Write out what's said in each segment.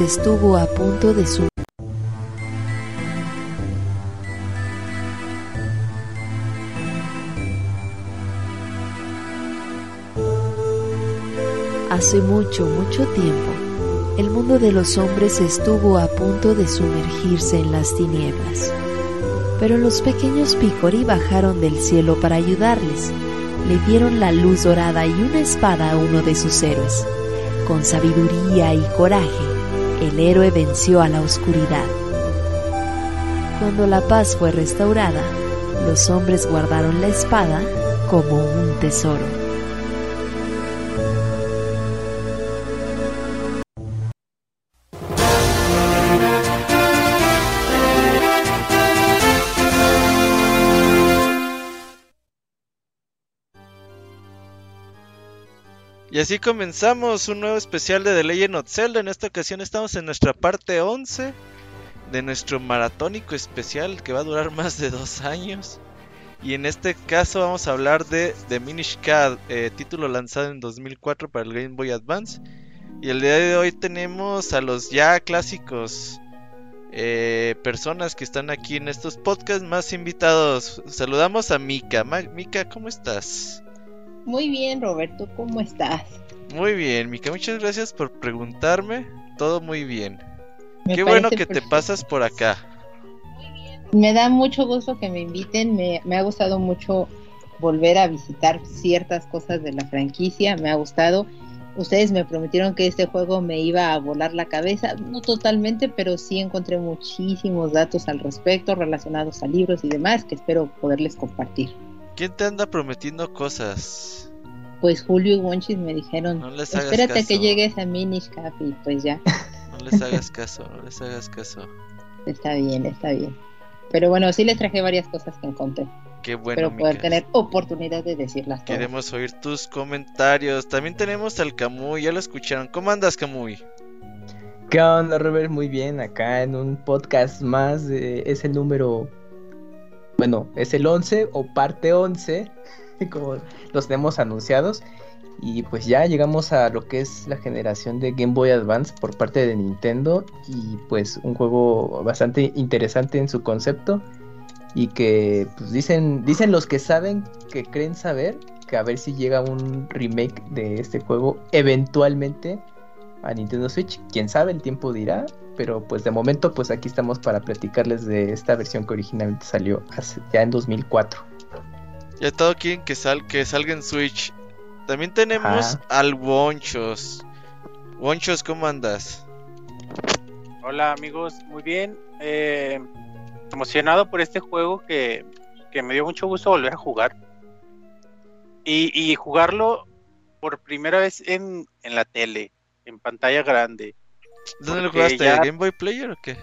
estuvo a punto de su Hace mucho, mucho tiempo, el mundo de los hombres estuvo a punto de sumergirse en las tinieblas. Pero los pequeños Picori bajaron del cielo para ayudarles. Le dieron la luz dorada y una espada a uno de sus héroes. Con sabiduría y coraje, el héroe venció a la oscuridad. Cuando la paz fue restaurada, los hombres guardaron la espada como un tesoro. Y así comenzamos un nuevo especial de The Legend of Zelda. En esta ocasión estamos en nuestra parte 11 de nuestro maratónico especial que va a durar más de dos años. Y en este caso vamos a hablar de The Minish Cap, eh, título lanzado en 2004 para el Game Boy Advance. Y el día de hoy tenemos a los ya clásicos eh, personas que están aquí en estos podcasts, más invitados. Saludamos a Mika. Mika, ¿cómo estás? Muy bien, Roberto, ¿cómo estás? Muy bien, Mika, muchas gracias por preguntarme. Todo muy bien. Qué bueno que te pasas por acá. Me da mucho gusto que me inviten, me, ha gustado mucho volver a visitar ciertas cosas de la franquicia, me ha gustado. Ustedes me prometieron que este juego me iba a volar la cabeza, no totalmente, pero sí encontré muchísimos datos al respecto relacionados a libros y demás que espero poderles compartir. ¿Quién te anda prometiendo cosas? Pues Julio y Wonchis me dijeron, espérate que llegues a Minish y pues ya. No les hagas caso, no les hagas caso. Está bien, está bien. Pero bueno, sí les traje varias cosas que encontré. Qué bueno. Pero poder tener oportunidad de decirlas. Queremos oír tus comentarios. También tenemos al Camuy, ya lo escucharon. ¿Cómo andas, Camuy? ¿Qué onda, Robert? Muy bien, acá en un podcast más. es el número bueno, es el 11 o parte 11, como los tenemos anunciados. Y pues ya llegamos a lo que es la generación de Game Boy Advance por parte de Nintendo. Y pues un juego bastante interesante en su concepto. Y que pues dicen, dicen los que saben, que creen saber, que a ver si llega un remake de este juego eventualmente a Nintendo Switch. Quién sabe, el tiempo dirá pero pues de momento pues aquí estamos para platicarles de esta versión que originalmente salió ya en 2004. Ya todo quieren que, sal, que salga en Switch. También tenemos al Wonchos. Wonchos, ¿cómo andas? Hola amigos, muy bien. Eh, emocionado por este juego que, me dio mucho gusto volver a jugar. Y, y jugarlo por primera vez en, en la tele, en pantalla grande. ¿Dónde lo jugaste? Ya... ¿Game Boy Player o qué?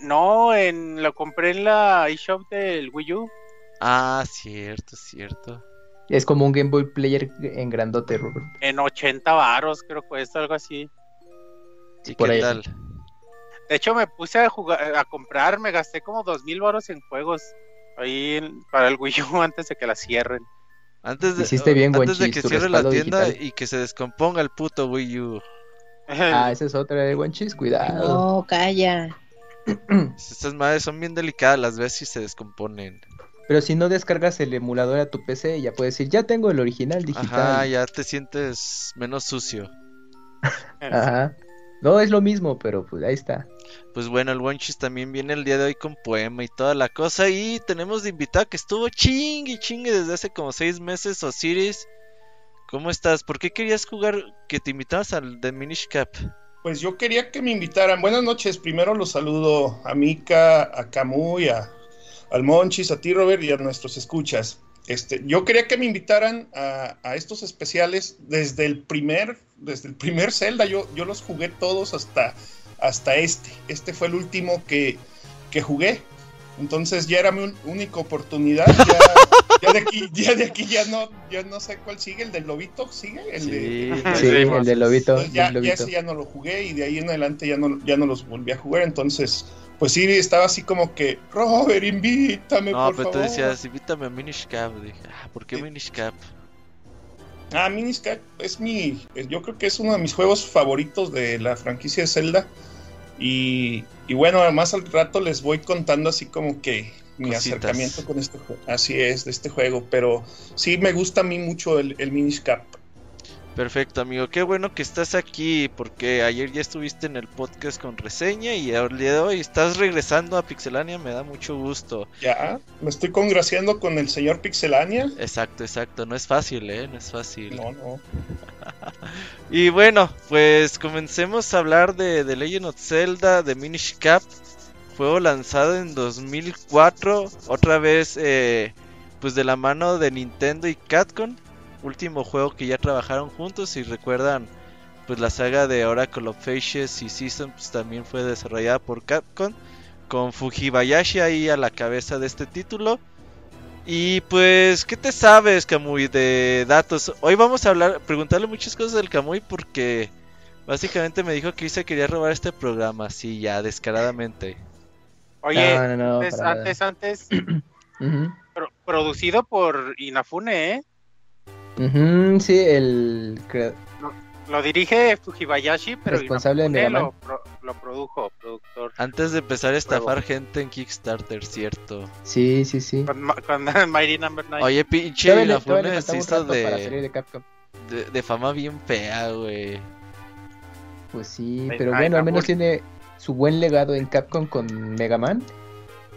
No, en lo compré en la eShop del Wii U. Ah, cierto, cierto. Es como un Game Boy Player en grandote, Robert. En 80 varos, creo que cuesta algo así. ¿Y Por qué tal? De hecho, me puse a jugar, a comprar, me gasté como dos mil varos en juegos ahí para el Wii U antes de que la cierren. Antes de, bien, antes de que cierre la tienda y que se descomponga el puto Wii U. Ah, esa es otra de Guanchis, cuidado. No, calla. Estas madres son bien delicadas, las ves y se descomponen. Pero si no descargas el emulador a tu PC, ya puedes decir, ya tengo el original digital. Ajá, ya te sientes menos sucio. Ajá. No es lo mismo, pero pues ahí está. Pues bueno, el Wonchis también viene el día de hoy con poema y toda la cosa. Y tenemos de invitado que estuvo chingue chingue desde hace como seis meses, Osiris. ¿Cómo estás? ¿Por qué querías jugar que te invitabas al The Minish Cap? Pues yo quería que me invitaran. Buenas noches. Primero los saludo a Mika, a Camuy, a, al Monchis, a ti, Robert, y a nuestros escuchas. Este, yo quería que me invitaran a, estos especiales desde el primer, desde el primer Zelda. Yo, yo los jugué todos hasta, hasta este. Este fue el último que, que jugué. Entonces ya era mi única oportunidad. Ya, de aquí, ya de aquí ya no, ya no sé cuál sigue, el del lobito sigue, el sí, de, sí, el del lobito. ya, ya ese ya no lo jugué y de ahí en adelante ya no, ya no los volví a jugar. Entonces, pues sí, estaba así como que, Robert, invítame, no, por pero tú decías, invítame a Minish Cap. Dije, ah, ¿por qué Minish Cap? Ah, Minish Cap es mi, yo creo que es uno de mis juegos favoritos de la franquicia de Zelda Y, y bueno, más al rato les voy contando así como que mi Cositas. acercamiento con este juego. Así es, de este juego. Pero sí me gusta a mí mucho el, el Minish Cap. Perfecto, amigo. Qué bueno que estás aquí porque ayer ya estuviste en el podcast con reseña y el día de hoy estás regresando a Pixelania. Me da mucho gusto. Ya, me estoy congraciando con el señor Pixelania. Exacto, exacto. No es fácil, ¿eh? No es fácil. No, no. Y bueno, pues comencemos a hablar de The Legend of Zelda de Minish Cap. Juego lanzado en 2004, otra vez eh, pues de la mano de Nintendo y Capcom. Último juego que ya trabajaron juntos. Si recuerdan, pues la saga de Oracle of Faces y Season pues, también fue desarrollada por Capcom. Con Fujibayashi ahí a la cabeza de este título. Y pues, ¿qué te sabes, Kamui, de datos? Hoy vamos a hablar, preguntarle muchas cosas del Kamui porque básicamente me dijo que se quería robar este programa, sí, ya, descaradamente. Oye, No, no, no, antes, para antes, antes, pro- producido por Inafune, ¿eh? Ujú, sí, el cre- Lo dirige Fujibayashi, pero Responsable de Mega lo, pro- lo produjo, productor. Antes de empezar a estafar gente en Kickstarter, cierto. sí, sí, sí. Con, con Mighty Number 9. Oye, pinche le Inafune se hizo de, de de, fama bien fea, güey. Pues sí, pero ay, bueno, al menos tiene su buen legado en Capcom con Mega Man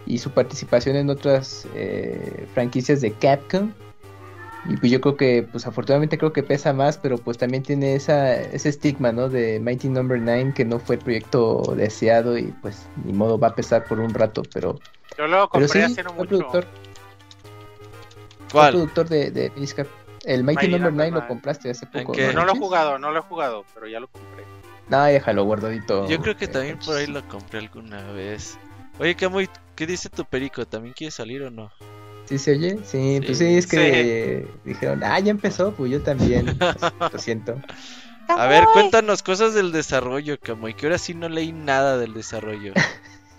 y su participación en otras eh, franquicias de Capcom. Y pues yo creo que, pues afortunadamente creo que pesa más, pero pues también tiene esa, ese estigma, ¿no? De Mighty Number 9, que no fue el proyecto deseado y pues ni modo va a pesar por un rato, pero, Yo lo pero compré sí, hace no mucho. productor, fue ¿Cuál? productor de, de. El Mighty, Mighty Number Number 9 lo 9. compraste hace ¿En poco. qué? No lo he jugado, no lo he jugado, pero ya lo compré. No, déjalo guardadito. Yo creo que eh, también por ahí lo compré alguna vez. Oye, Kamui, ¿qué dice tu perico? ¿También quiere salir o no? ¿Sí se oye? Sí, Sí. pues sí, es que dijeron, ah, ya empezó, pues yo también. Lo siento. A ver, cuéntanos cosas del desarrollo, Kamui, que ahora sí no leí nada del desarrollo.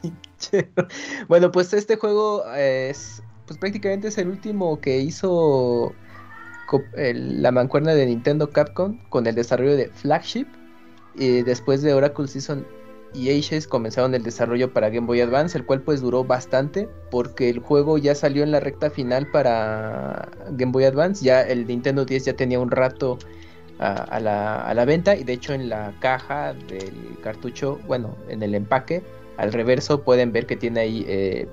bueno, pues este juego es, pues prácticamente es el último que hizo el- la mancuerna de Nintendo Capcom con el desarrollo de Flagship. Y después de Oracle Season y Ages comenzaron el desarrollo para Game Boy Advance, el cual pues duró bastante porque el juego ya salió en la recta final para Game Boy Advance. Ya el Nintendo 10 ya tenía un rato a, la, a la venta y de hecho en la caja del cartucho, bueno, en el empaque, al reverso pueden ver que tiene ahí eh,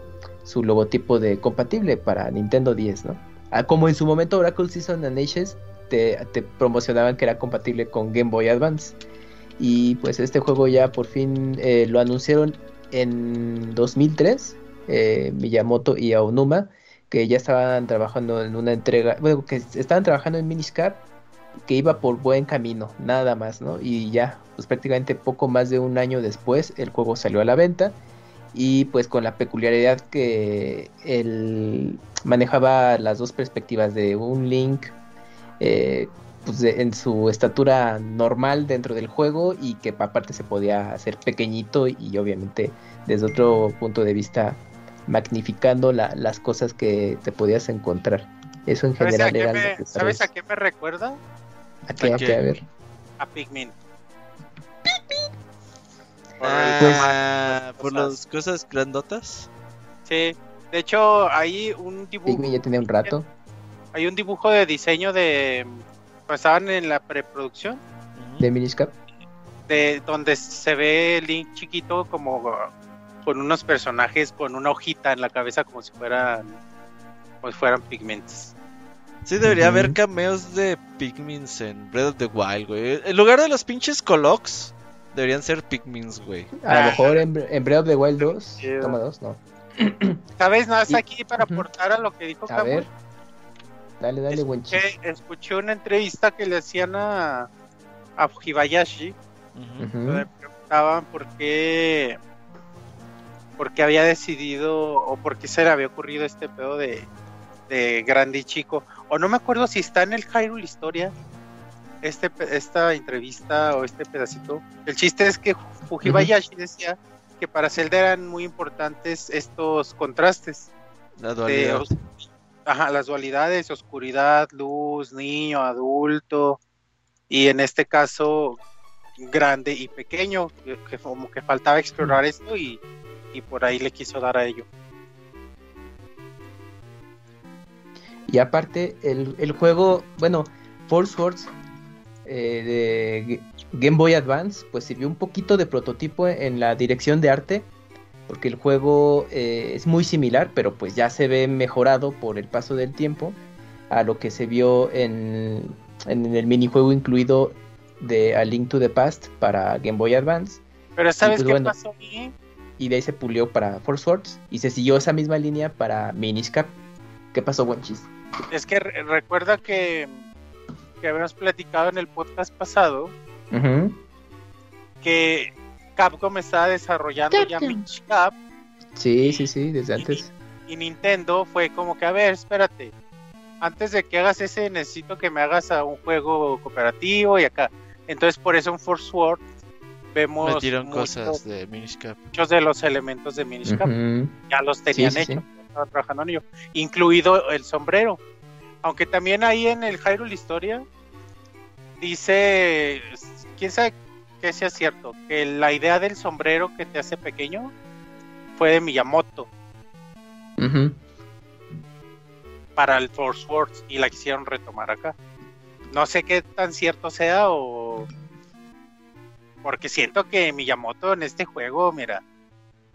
su logotipo de compatible para Nintendo 10, ¿no? Ah, como en su momento Oracle Season and Ages te, te promocionaban que era compatible con Game Boy Advance. Y pues este juego ya por fin eh, lo anunciaron en 2003, eh, Miyamoto y Aonuma, que ya estaban trabajando en una entrega, bueno, que estaban trabajando en Minish Cap, que iba por buen camino, nada más, ¿no? Y ya, pues prácticamente poco más de un año después el juego salió a la venta y pues con la peculiaridad que él manejaba las dos perspectivas de un Link eh, pues de- en su estatura normal dentro del juego y que aparte se podía hacer pequeñito y obviamente desde otro punto de vista magnificando la- las cosas que te podías encontrar. Eso en ¿Sabes, a general era me, lo que ¿sabes a qué me recuerda? ¿A qué? ¿A qué? A ver. A Pikmin. Por el Ah, por cosas. las cosas grandotas. Sí, de hecho hay un dibujo, Pikmin ya tenía un rato. hay un dibujo de diseño de estaban en la preproducción. De Minish Cap. de donde se ve Link chiquito como con unos personajes con una hojita en la cabeza como si fueran como si fueran pigmentos. Sí, debería haber Ujú. cameos de Pikmins en Breath of the Wild, güey. En lugar de los pinches Colox, deberían ser Pikmins, güey. A lo Ah. mejor en, en Breath of the Wild 2. Chido. Toma dos, no. ¿Sabes? Nada más Y- aquí para aportar a lo que dijo ver. Dale, dale, buen chiste. escuché, escuché una entrevista que le hacían a, a Fujibayashi. Donde le preguntaban por qué por qué había decidido o por qué se le había ocurrido este pedo de, de grande y chico. O no me acuerdo si está en el Hyrule Historia este esta entrevista o este pedacito. El chiste es que Fujibayashi decía que para Zelda eran muy importantes estos contrastes La dualidad. Ajá, las dualidades, oscuridad, luz, niño, adulto, y en este caso grande y pequeño, que, como que faltaba explorar esto y, y por ahí le quiso dar a ello. Y aparte, el, el juego, bueno, Force Wars eh, de Game Boy Advance, pues sirvió un poquito de prototipo en la dirección de arte, porque el juego eh, es muy similar, pero pues ya se ve mejorado por el paso del tiempo a lo que se vio en, en el minijuego incluido de A Link to the Past para Game Boy Advance. Pero ¿sabes pues qué bueno. pasó ahí? Y de ahí se pulió para Force Wars y se siguió esa misma línea para Minish Cap. ¿Qué pasó, buen chiste? Es que re- recuerda que, que habíamos platicado en el podcast pasado Ujú. que Capcom estaba desarrollando ya. Minish Cap Sí, sí, sí, desde antes. y Nintendo fue como que, a ver, espérate, antes de que hagas ese necesito que me hagas a un juego cooperativo y acá. Entonces por eso en Force Wars vemos Metieron muchos, cosas de Minish Cap. muchos de los elementos de Minish Cap. Ya los tenían Sí, sí, hechos, estaban trabajando en ello, incluido el sombrero. Aunque también ahí en el Hyrule Historia dice, quién sabe que sea cierto, que la idea del sombrero que te hace pequeño fue de Miyamoto para el Force Wars y la quisieron retomar acá. No sé qué tan cierto sea o porque siento que Miyamoto en este juego, mira,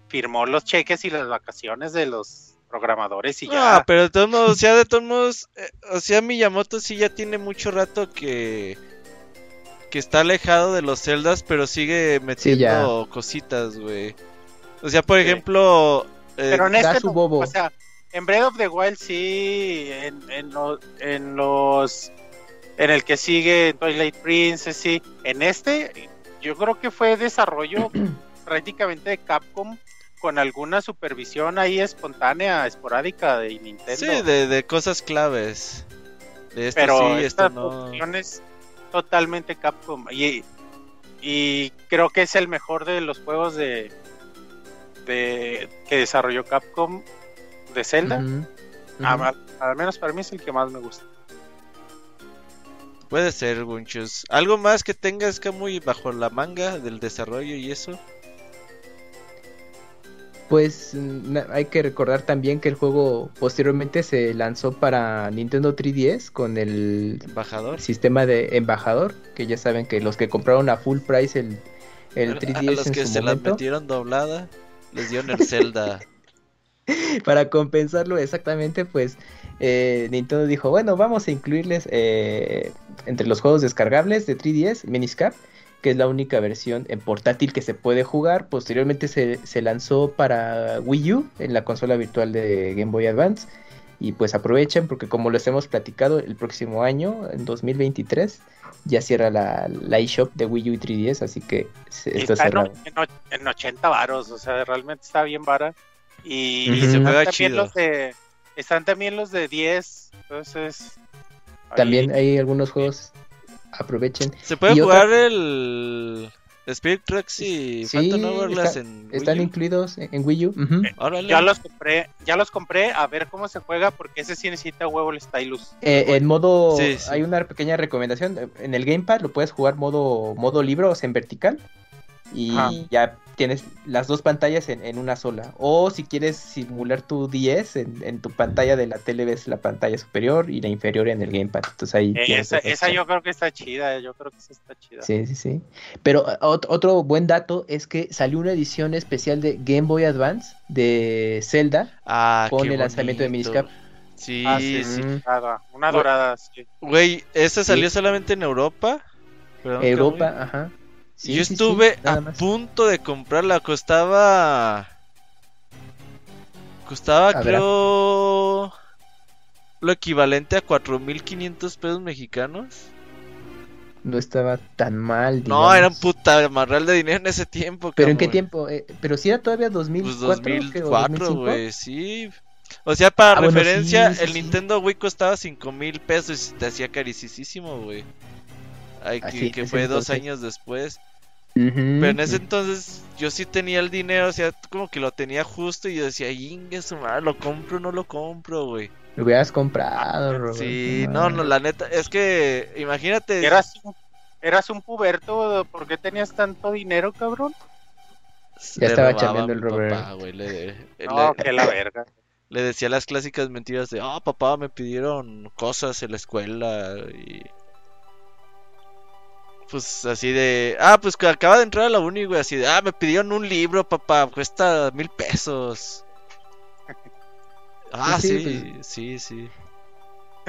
firmó los cheques y las vacaciones de los programadores y ya. Ah, pero de todos modos, o sea, de todos modos, eh, o sea, Miyamoto sí ya tiene mucho rato que que está alejado de los celdas, pero sigue metiendo cositas, güey. O sea, por Sí. ejemplo, eh, Pero en este, su no, bobo. o sea, en Breath of the Wild sí, en, en, lo- en los, en el que sigue en Twilight Princess, sí. En este, yo creo que fue desarrollo prácticamente de Capcom con alguna supervisión ahí espontánea, esporádica de Nintendo. sí, de, de cosas claves. De esto pero sí, esta esto no. producción es totalmente Capcom y, y creo que es el mejor de los juegos de, de que desarrolló Capcom de Zelda. Al menos para mí es el que más me gusta. Puede ser, Gunchus. ¿Algo más que tengas que muy bajo la manga del desarrollo y eso? Pues mm, hay que recordar también que el juego posteriormente se lanzó para Nintendo 3DS con el Embajador. sistema de embajador, que ya saben que los que compraron a full price el, el A- 3DS a los en que su se la momento, metieron doblada, les dieron el Zelda. para compensarlo exactamente, pues eh, Nintendo dijo, bueno, vamos a incluirles eh, entre los juegos descargables de 3DS, Minish Cap, que es la única versión en portátil que se puede jugar. Posteriormente se, se lanzó para Wii U en la consola virtual de Game Boy Advance. Y pues aprovechen porque como les hemos platicado, el próximo año, en 2023, ya cierra la, la eShop de Wii U y 3DS, así que se- Y está está en, cerrado. en och- en 80 varos, o sea, realmente está bien vara. Y, Ujú. y Se están juega también chido. los de están también los de 10, entonces ahí- También hay algunos juegos, aprovechen. Se puede Y otra- jugar el Spirit Tracks y Sí, Phantom Hourglass está- en Están Wii U? incluidos en, Wii U. Órale. ya los compré, ya los compré a ver cómo se juega porque ese sí necesita huevo el stylus. Eh, en modo, Sí, sí. hay una pequeña recomendación. En el Gamepad lo puedes jugar modo, modo libro, o sea, en vertical. Y ya tienes las dos pantallas en, en una sola. O si quieres simular tu 10, en, en tu pantalla de la tele ves la pantalla superior y la inferior en el Gamepad. Entonces ahí Eh, tienes esa, esa yo creo que está chida, yo creo que esa está chida. Sí, sí, sí. Pero eh, ot- otro buen dato es que salió una edición especial de Game Boy Advance de Zelda Ah, con el lanzamiento de. Miniscap. Sí, Ah, sí, sí. Mm. Dorada, una dorada, sí. Güey, esta salió Sí. solamente en Europa. Perdón, Europa, ajá. Sí, Yo sí, estuve a más. punto de comprarla. Costaba. Costaba, A ver, creo. Lo equivalente a 4.500 pesos mexicanos. No estaba tan mal. No, era un puta marral de dinero en ese tiempo. ¿Pero en qué tiempo? Eh, pero si era todavía Pues 2004, ¿qué? ¿O 2004, 2005? güey, sí. O sea, para Ah, referencia, sí, el. Nintendo Wii costaba 5 mil pesos y te hacía carísimo, güey. Ay, que, Así, que fue dos años después. Pero en ese entonces yo sí tenía el dinero, o sea, como que lo tenía justo y yo decía, ingue su madre, lo compro o no lo compro, güey. Lo hubieras comprado, Roberto. Sí, no, no, la neta, es que imagínate, Eras un, eras un puberto, ¿por qué tenías tanto dinero, cabrón? Ya Le estaba chambeando el Robert. papá, güey, le- No, le- que la verga. Le decía las clásicas mentiras de, ah, papá, me pidieron cosas en la escuela y... Pues así de, ah, pues que acaba de entrar a la uni, güey, así de, ah, me pidieron un libro, papá, cuesta mil pesos. Ah, Pues sí, sí, sí, sí.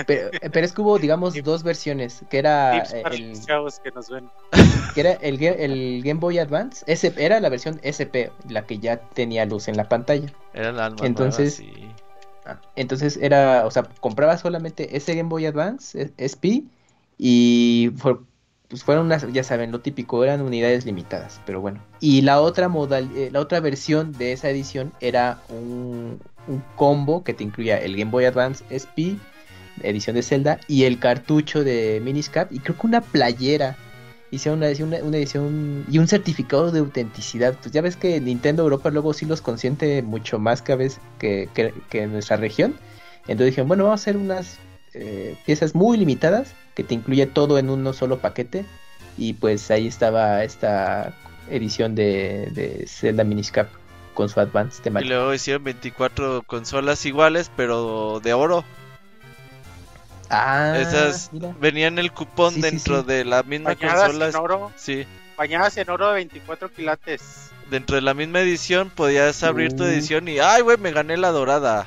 Pero, pero es que hubo, digamos, dos versiones, que era eh, para el, los chavos que nos ven. que era el, Ga- el Game Boy Advance, SP, era la versión SP, la que ya tenía luz en la pantalla. Era la alma Entonces- nueva, sí. Ah, Entonces era, o sea, compraba solamente ese Game Boy Advance, eh, SP, y fue- pues fueron unas, ya saben, lo típico, eran unidades limitadas, pero bueno. Y la otra modal, eh, la otra versión de esa edición era un, combo que te incluía el Game Boy Advance SP, edición de Zelda, y el cartucho de Miniscap, y creo que una playera. Hicieron una una, una edición y un certificado de autenticidad. Pues ya ves que Nintendo Europa luego sí los consiente mucho más que a veces que, que, que en nuestra región. Entonces dijeron, bueno, vamos a hacer unas eh, piezas muy limitadas que te incluye todo en uno solo paquete. Y pues ahí estaba esta edición de, de Zelda Miniscap con su Advance Y luego hicieron 24 consolas iguales, pero de oro. Ah, Esas mira. venían el cupón Sí, dentro sí. de la misma Bañadas consola. en oro, Sí, bañadas en oro de 24 quilates. dentro de la misma edición podías abrir tu Uh. edición y, ay, güey, me gané la dorada.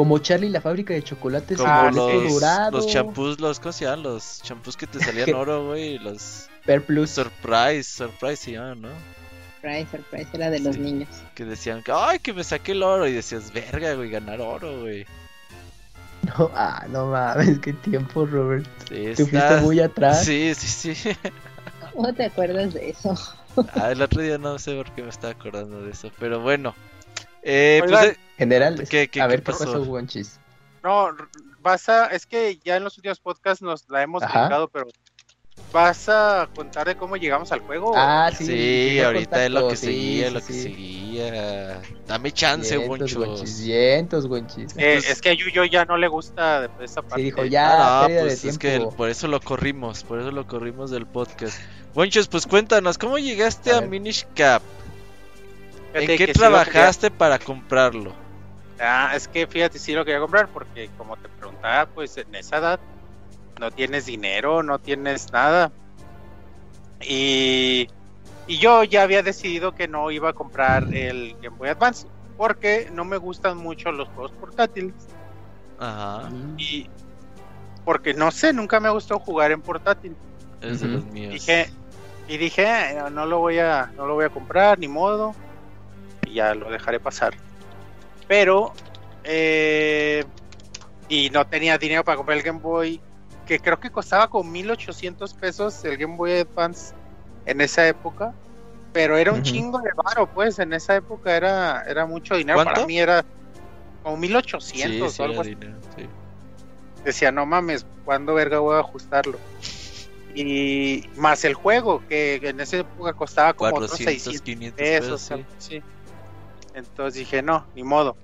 Como Charlie y la fábrica de chocolates Como Ah, en sí. boleto los, dorado. los champús, los, ¿cómo se llaman? Los champús que te salían oro, güey. Los Per Plus. Surprise, Surprise se llaman, ¿no? Surprise, surprise, era de los niños. Que decían que, ay, que me saqué el oro. Y decías, verga, güey, ganar oro, güey. No, ah, no mames, qué tiempo, Robert. Sí, Te fuiste muy atrás. Sí, sí, sí. ¿Cómo te acuerdas de eso? Ah, el otro día no sé por qué me estaba acordando de eso. Pero bueno. Eh, pues, eh, General, ¿Qué- qué- a ver qué pasó? pasó, Wonchis. No, vas a, es que ya en los últimos podcasts nos la hemos explicado, pero ¿vas a contar de cómo llegamos al juego? Ah, sí. sí, ahorita es lo que sí, seguía, sí, lo que sí. seguía. Dame chance. Wonchis, vientos, Wonchis. Eh, es que a Yuyo ya no le gusta de- esa parte. Sí, dijo, ya, Ah, no, pues es que por eso lo corrimos, por eso lo corrimos del podcast. Wonchos, pues cuéntanos, ¿cómo llegaste A. Minish Cap? ¿En qué sí trabajaste para comprarlo? Ah, es que fíjate, sí lo quería comprar porque como te preguntaba, pues en esa edad no tienes dinero, no tienes nada. Y, y yo ya había decidido que no iba a comprar el Game Boy Advance porque no me gustan mucho los juegos portátiles Ajá, y porque no sé, nunca me ha gustado jugar en portátil. es de los míos. Dije y dije, "Eh, no, no lo voy a no lo voy a comprar ni modo y ya lo dejaré pasar. Pero eh, y no tenía dinero para comprar el Game Boy que creo que costaba como 1800 pesos el Game Boy Advance en esa época, pero era un chingo de varo, pues en esa época era era mucho dinero ¿Cuánto? para mí era como Sí, 1800 sí, o algo así dinero, sí. decía, no mames, ¿cuándo verga voy a ajustarlo? Y más el juego, que en esa época costaba como otros 400, 600 500 pesos. sí. Entonces dije, no, ni modo.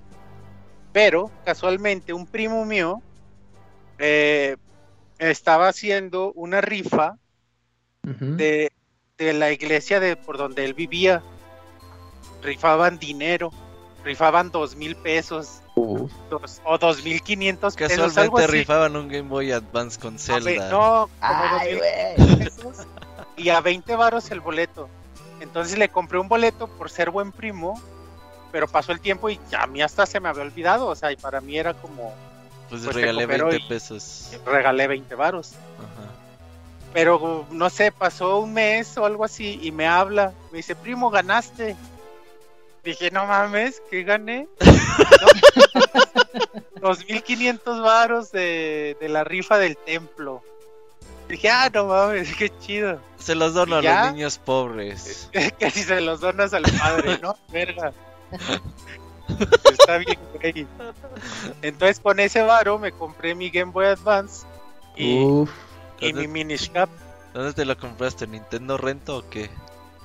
Pero casualmente un primo mío eh, estaba haciendo una rifa de, de la iglesia de por donde él vivía. Rifaban dinero, rifaban dos mil pesos dos- o dos mil quinientos pesos. algo Casualmente así. rifaban un Game Boy Advance con A ve- Zelda. No, como Ay, 2000 güey. pesos y a 20 varos el boleto. Entonces le compré un boleto por ser buen primo, pero pasó el tiempo y a mí hasta se me había olvidado, o sea, y para mí era como pues, pues regalé cooperó 20 y- pesos. regalé 20 varos. Ajá. Pero no sé, pasó un mes o algo así y me habla, me dice, "Primo, ganaste." Dije, "No mames, ¿qué gané?" No, 2500 varos de, de la rifa del templo. Dije, "Ah, no mames, qué chido." Se los dono a los niños pobres. que si se los donas al padre, ¿no? Verga. Está bien, güey. Entonces con ese varo me compré mi Game Boy Advance y, Uf, y mi Minish Cap. ¿Dónde te lo compraste? ¿Nintendo Rento o qué?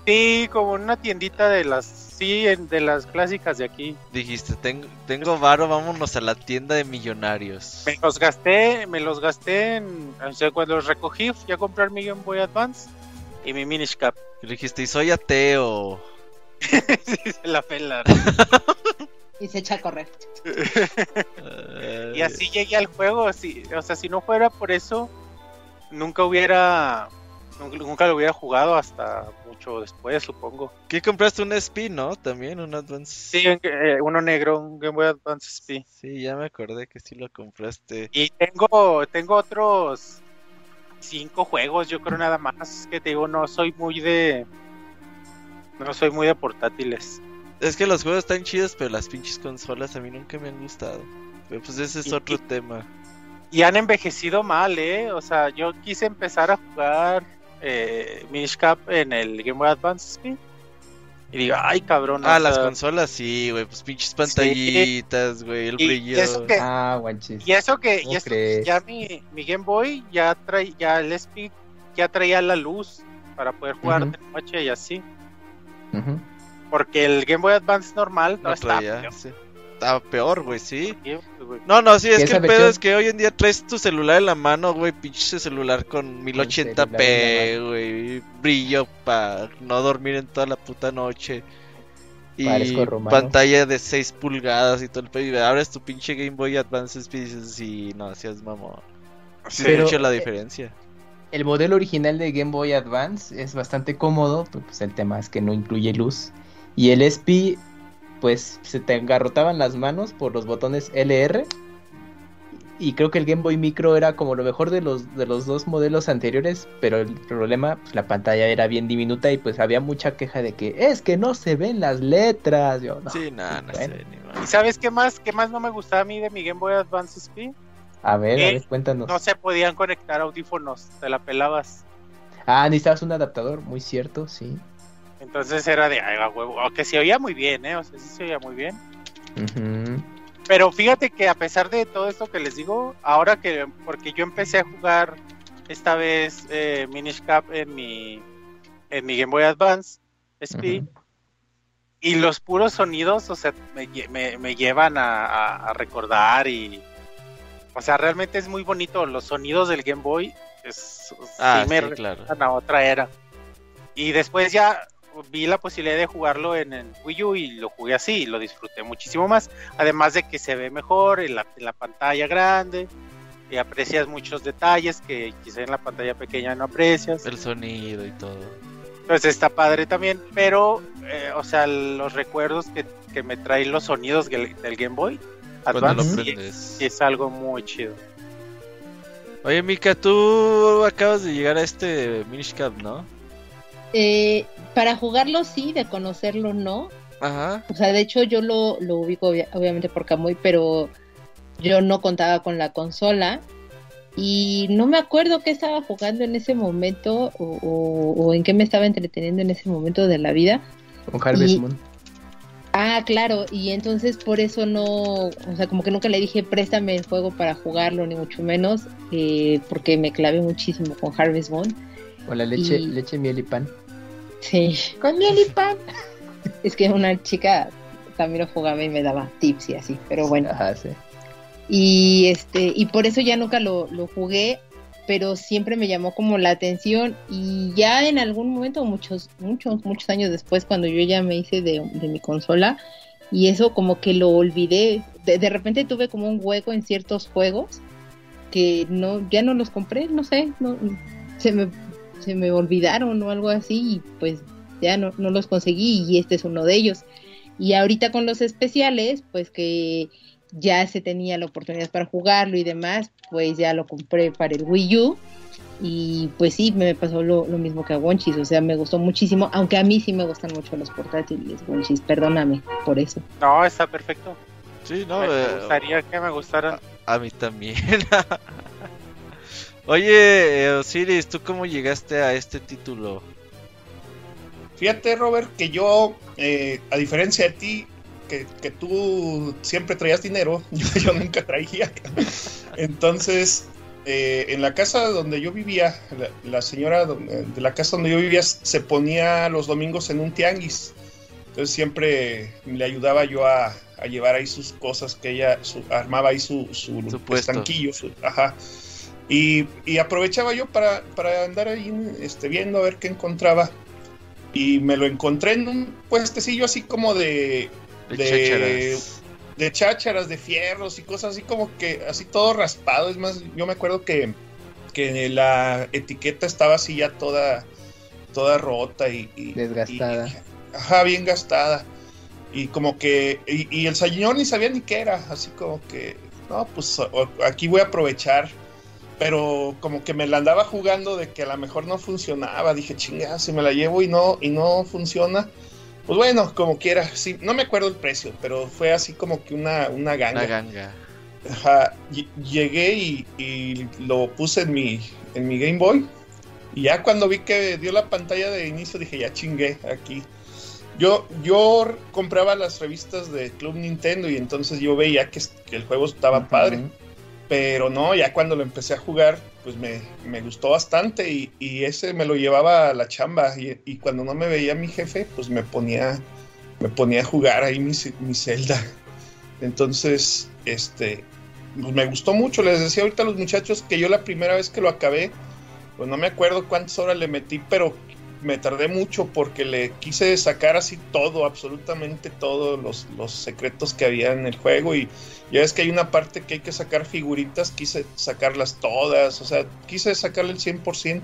Sí, como en una tiendita de las, sí, en- de las clásicas de aquí. Dijiste, tengo, tengo varo, vámonos a la tienda de millonarios. Me los gasté, me los gasté en, o sea, cuando los recogí, fui a comprar mi Game Boy Advance. y mi Minish Cap. Y dijiste, y soy ateo. sí, se la pela. Y se echa a correr. y así llegué al juego. Sí, o sea, si no fuera por eso, nunca hubiera. Nunca, nunca lo hubiera jugado hasta mucho después, supongo. ¿Qué compraste? Un SP, ¿no? También, un Advance. Sí, eh, uno negro, un Game Boy Advance SP. Sí, ya me acordé que sí lo compraste. Y tengo, tengo otros cinco juegos, yo creo nada más. Que te digo, no soy muy de. No soy muy de portátiles. Es que los juegos están chidos, pero las pinches consolas a mí nunca me han gustado. Pero pues ese es Y- otro y- tema. Y han envejecido mal, ¿eh? O sea, yo quise empezar a jugar eh, Minish Cap en el Game Boy Advance SP. Y digo, ay, cabrón. Ah, o las consolas sí, güey. Pues pinches pantallitas, güey. El Y- y brillo. eso que- Ah, guanches. Y eso que, ¿Cómo y eso que ya mi, mi Game Boy ya trae, ya el SP ya traía la luz para poder jugar Ujú. de noche y así. Porque el Game Boy Advance normal no, No está traía, peor, sí. Estaba peor, güey, sí. No, no, sí, es ¿Y que el pedo versión? es que hoy en día traes tu celular en la mano, güey, pinche celular con celular 1080p, en güey, brillo para no dormir en toda la puta noche. Y pantalla de 6 pulgadas y todo el pedo. Y abres tu pinche Game Boy Advance y dices, sí, no, seas mamón. Sí, Pero- mucho la diferencia. El modelo original de Game Boy Advance es bastante cómodo, pues el tema es que no incluye luz. Y el SP, pues se te engarrotaban las manos por los botones LR. Y creo que el Game Boy Micro era como lo mejor de los, de los dos modelos anteriores, pero el problema, pues la pantalla era bien diminuta y pues había mucha queja de que es que no se ven las letras. Yo, no, Sí, nada, no bueno. sé, ¿Y sabes qué más, qué más no me gustaba a mí de mi Game Boy Advance SP? A ver, a ver, cuéntanos. No se podían conectar audífonos, te la pelabas. Ah, necesitabas un adaptador, muy cierto, sí. Entonces era de, ay, huevo, que se oía muy bien, ¿eh? O sea, sí se oía muy bien. Pero fíjate que a pesar de todo esto que les digo, ahora que, porque yo empecé a jugar esta vez eh, Minish Cap en mi, en mi Game Boy Advance SP, y los puros sonidos, o sea, me, me- me llevan a, a- a recordar y, o sea, realmente es muy bonito, los sonidos del Game Boy, es, Ah, sí me sí, claro. recuerdan a otra era. Y después ya vi la posibilidad de jugarlo en el Wii U y lo jugué así y lo disfruté muchísimo más. Además de que se ve mejor en la, en la pantalla grande y aprecias muchos detalles que quizá en la pantalla pequeña no aprecias. El sonido y todo. Pues está padre también, pero, eh, o sea, los recuerdos que, que me traen los sonidos del, del Game Boy Cuando lo Advance sí, prendes. sí es algo muy chido. Oye, Mika, tú acabas de llegar a este Minish Cap, ¿no? Eh, para jugarlo sí, de conocerlo no. Ajá. O sea, de hecho yo lo, lo ubico obvia- obviamente por Kamui, pero yo no contaba con la consola y no me acuerdo qué estaba jugando en ese momento o, o- o en qué me estaba entreteniendo en ese momento de la vida. Con Harvest Y- Moon. Ah, claro, y entonces por eso no, o sea, como que nunca le dije préstame el juego para jugarlo, ni mucho menos, eh, porque me clavé muchísimo con Harvest Moon. O la leche, y- leche, miel y pan. Sí, con miel y pan. Es que una chica también lo jugaba y me daba tips y así, pero bueno. Ajá, sí. Y este, y por eso ya nunca lo, lo jugué, pero siempre me llamó como la atención. Y ya en algún momento, muchos, muchos, muchos años después, cuando yo ya me hice de, mi consola, y eso como que lo olvidé. De, de repente tuve como un hueco en ciertos juegos que no, ya no los compré, no sé, no, se me, se me olvidaron o algo así, y pues ya no, no los conseguí, y este es uno de ellos. Y ahorita con los especiales, pues que ya se tenía la oportunidad para jugarlo y demás, pues ya lo compré para el Wii U. Y pues sí, me pasó lo, lo mismo que a Wonchis, o sea, me gustó muchísimo, aunque a mí sí me gustan mucho los portátiles, Wonchis, perdóname por eso. No, está perfecto. Sí, no, me eh, gustaría que me gustaran. a mí también. Oye, Osiris, ¿tú cómo llegaste a este título? Fíjate, Robert, que yo, eh, a diferencia de ti, que, que tú siempre traías dinero, yo, yo nunca traía. Entonces, eh, en la casa donde yo vivía, la, la señora donde- de la casa donde yo vivía se ponía los domingos en un tianguis. Entonces siempre le ayudaba yo a, a llevar ahí sus cosas que ella su- armaba ahí su, su, Su estanquillo. su- ajá. Y, y aprovechaba yo para, para andar ahí este, viendo a ver qué encontraba. Y me lo encontré en un puestecillo así como de. De de, chácharas. de chácharas, de fierros y cosas así como que así todo raspado. Es más, yo me acuerdo que, que la etiqueta estaba así ya toda, toda rota y, y- Desgastada. y- ajá, bien gastada. Y como que, y, y el señor ni sabía ni qué era, así como que, no, pues aquí voy a aprovechar. Pero como que me la andaba jugando de que a lo mejor no funcionaba. Dije, chinga, si me la llevo y no, y no funciona. Pues bueno, como quiera, sí, no me acuerdo el precio, pero fue así como que una, una ganga. Una ganga. Ajá, ll- llegué y, y lo puse en mi, en mi Game Boy. Y ya cuando vi que dio la pantalla de inicio dije, ya chingué aquí. Yo, yo compraba las revistas de Club Nintendo y entonces yo veía que el juego estaba padre. Pero no, ya cuando lo empecé a jugar, pues me, me gustó bastante y, y ese me lo llevaba a la chamba. Y, y cuando no me veía mi jefe, pues me ponía, me ponía a jugar ahí mi, mi Zelda. Entonces, este, pues me gustó mucho. Les decía ahorita a los muchachos que yo la primera vez que lo acabé, pues no me acuerdo cuántas horas le metí, pero me tardé mucho porque le quise sacar así todo, absolutamente todos los, los secretos que había en el juego. Y ya ves que hay una parte que hay que sacar figuritas, quise sacarlas todas, o sea, quise sacarle el 100%,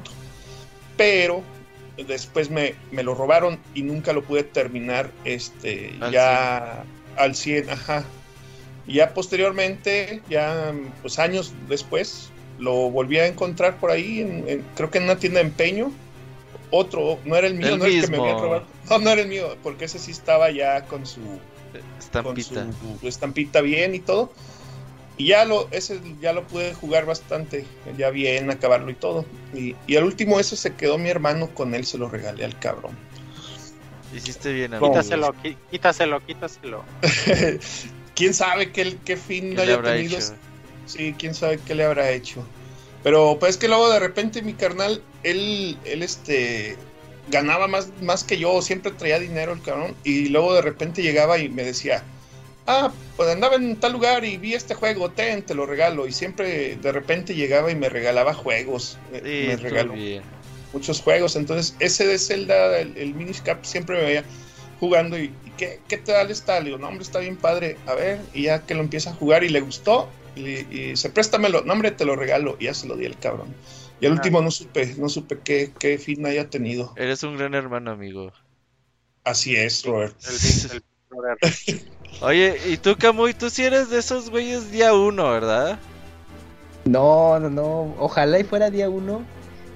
pero después me, me lo robaron y nunca lo pude terminar este, Al ya al 100, ajá. Y ya posteriormente, ya pues años después, lo volví a encontrar por ahí, en- en- creo que en una tienda de empeño. Otro, no era el mío, El no era el que me había robado. No, no era el mío, porque ese sí estaba ya con su, con Estampita. su estampita bien y todo. Y ya lo, ese ya lo pude jugar bastante, ya bien, acabarlo y todo. Y, y al último ese se quedó mi hermano, con él se lo regalé al cabrón. Hiciste bien, amigo. Quítaselo, quítaselo, quítaselo. ¿Quién sabe qué, qué fin ¿Qué le haya habrá tenido? hecho? Sí, quién sabe qué le habrá hecho. Pero pues que luego de repente mi carnal, él, él este ganaba más, más que yo, siempre traía dinero el cabrón, y luego de repente llegaba y me decía, ah, pues andaba en tal lugar y vi este juego, ten, te lo regalo, y siempre de repente llegaba y me regalaba juegos, me, Sí, me estuvo regaló bien. muchos juegos. Entonces, ese de Zelda, el, el Minish Cap, siempre me veía jugando. ¿Y, y qué, qué tal está? Le digo, no, hombre, está bien padre. A ver, y ya que lo empieza a jugar y le gustó, y, y se préstamelo, no, hombre, te lo regalo. Y ya se lo di al cabrón. Y al Ah. último no supe, no supe qué, qué fin haya tenido. Eres un gran hermano, amigo. Así es, Robert. El, el- brother. Oye, ¿y tú, Camuy? Tú sí eres de esos güeyes día uno, ¿verdad? No, no, no. Ojalá y fuera día uno.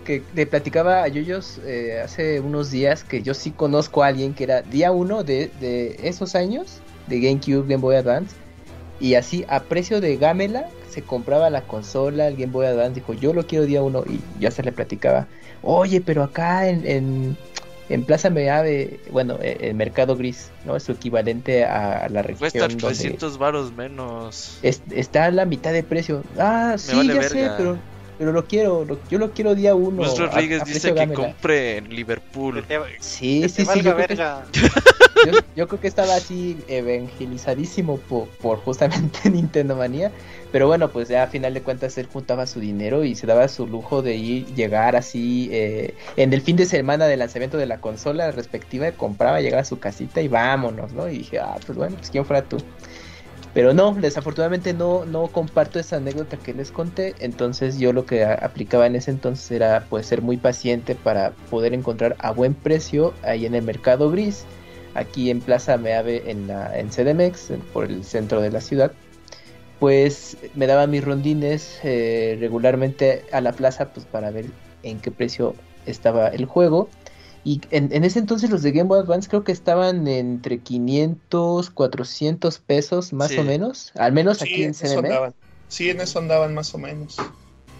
Que le platicaba a Yuyos eh, hace unos días que yo sí conozco a alguien que era día uno de, de esos años de GameCube, Game Boy Advance. Y así a precio de Gamela se compraba la consola, el Game Boy Advance. Dijo, yo lo quiero día uno. Y ya se le platicaba, oye, pero acá en, en, en Plaza Meave, bueno, el Mercado Gris, ¿no? Es su equivalente a, la región. Cuesta donde- 300 varos menos. es- está a la mitad de precio. Ah, sí, vale ya sé, pero, pero lo quiero. lo- yo lo quiero día uno. Luis Rodríguez a dice que compre en Liverpool. Te, Sí, sí, te sí. valga Yo creo, que, yo, yo creo que estaba así evangelizadísimo por, por justamente Nintendo Manía. Pero bueno, pues ya a final de cuentas él juntaba su dinero y se daba su lujo de ir, llegar así eh, en el fin de semana del lanzamiento de la consola respectiva, compraba, llegaba a su casita y vámonos, ¿no? Y dije, ah, pues bueno, pues quién fuera tú. Pero no, desafortunadamente no, no comparto esa anécdota que les conté, entonces yo lo que aplicaba en ese entonces era pues ser muy paciente para poder encontrar a buen precio ahí en el mercado gris, aquí en Plaza Meave en, la, en CDMX, por el centro de la ciudad, pues me daba mis rondines eh, regularmente a la plaza pues para ver en qué precio estaba el juego. Y en, en ese entonces los de Game Boy Advance creo que estaban entre 500, 400 pesos más Sí. o menos, al menos Sí, aquí en andaban. Sí, en eso andaban más o menos.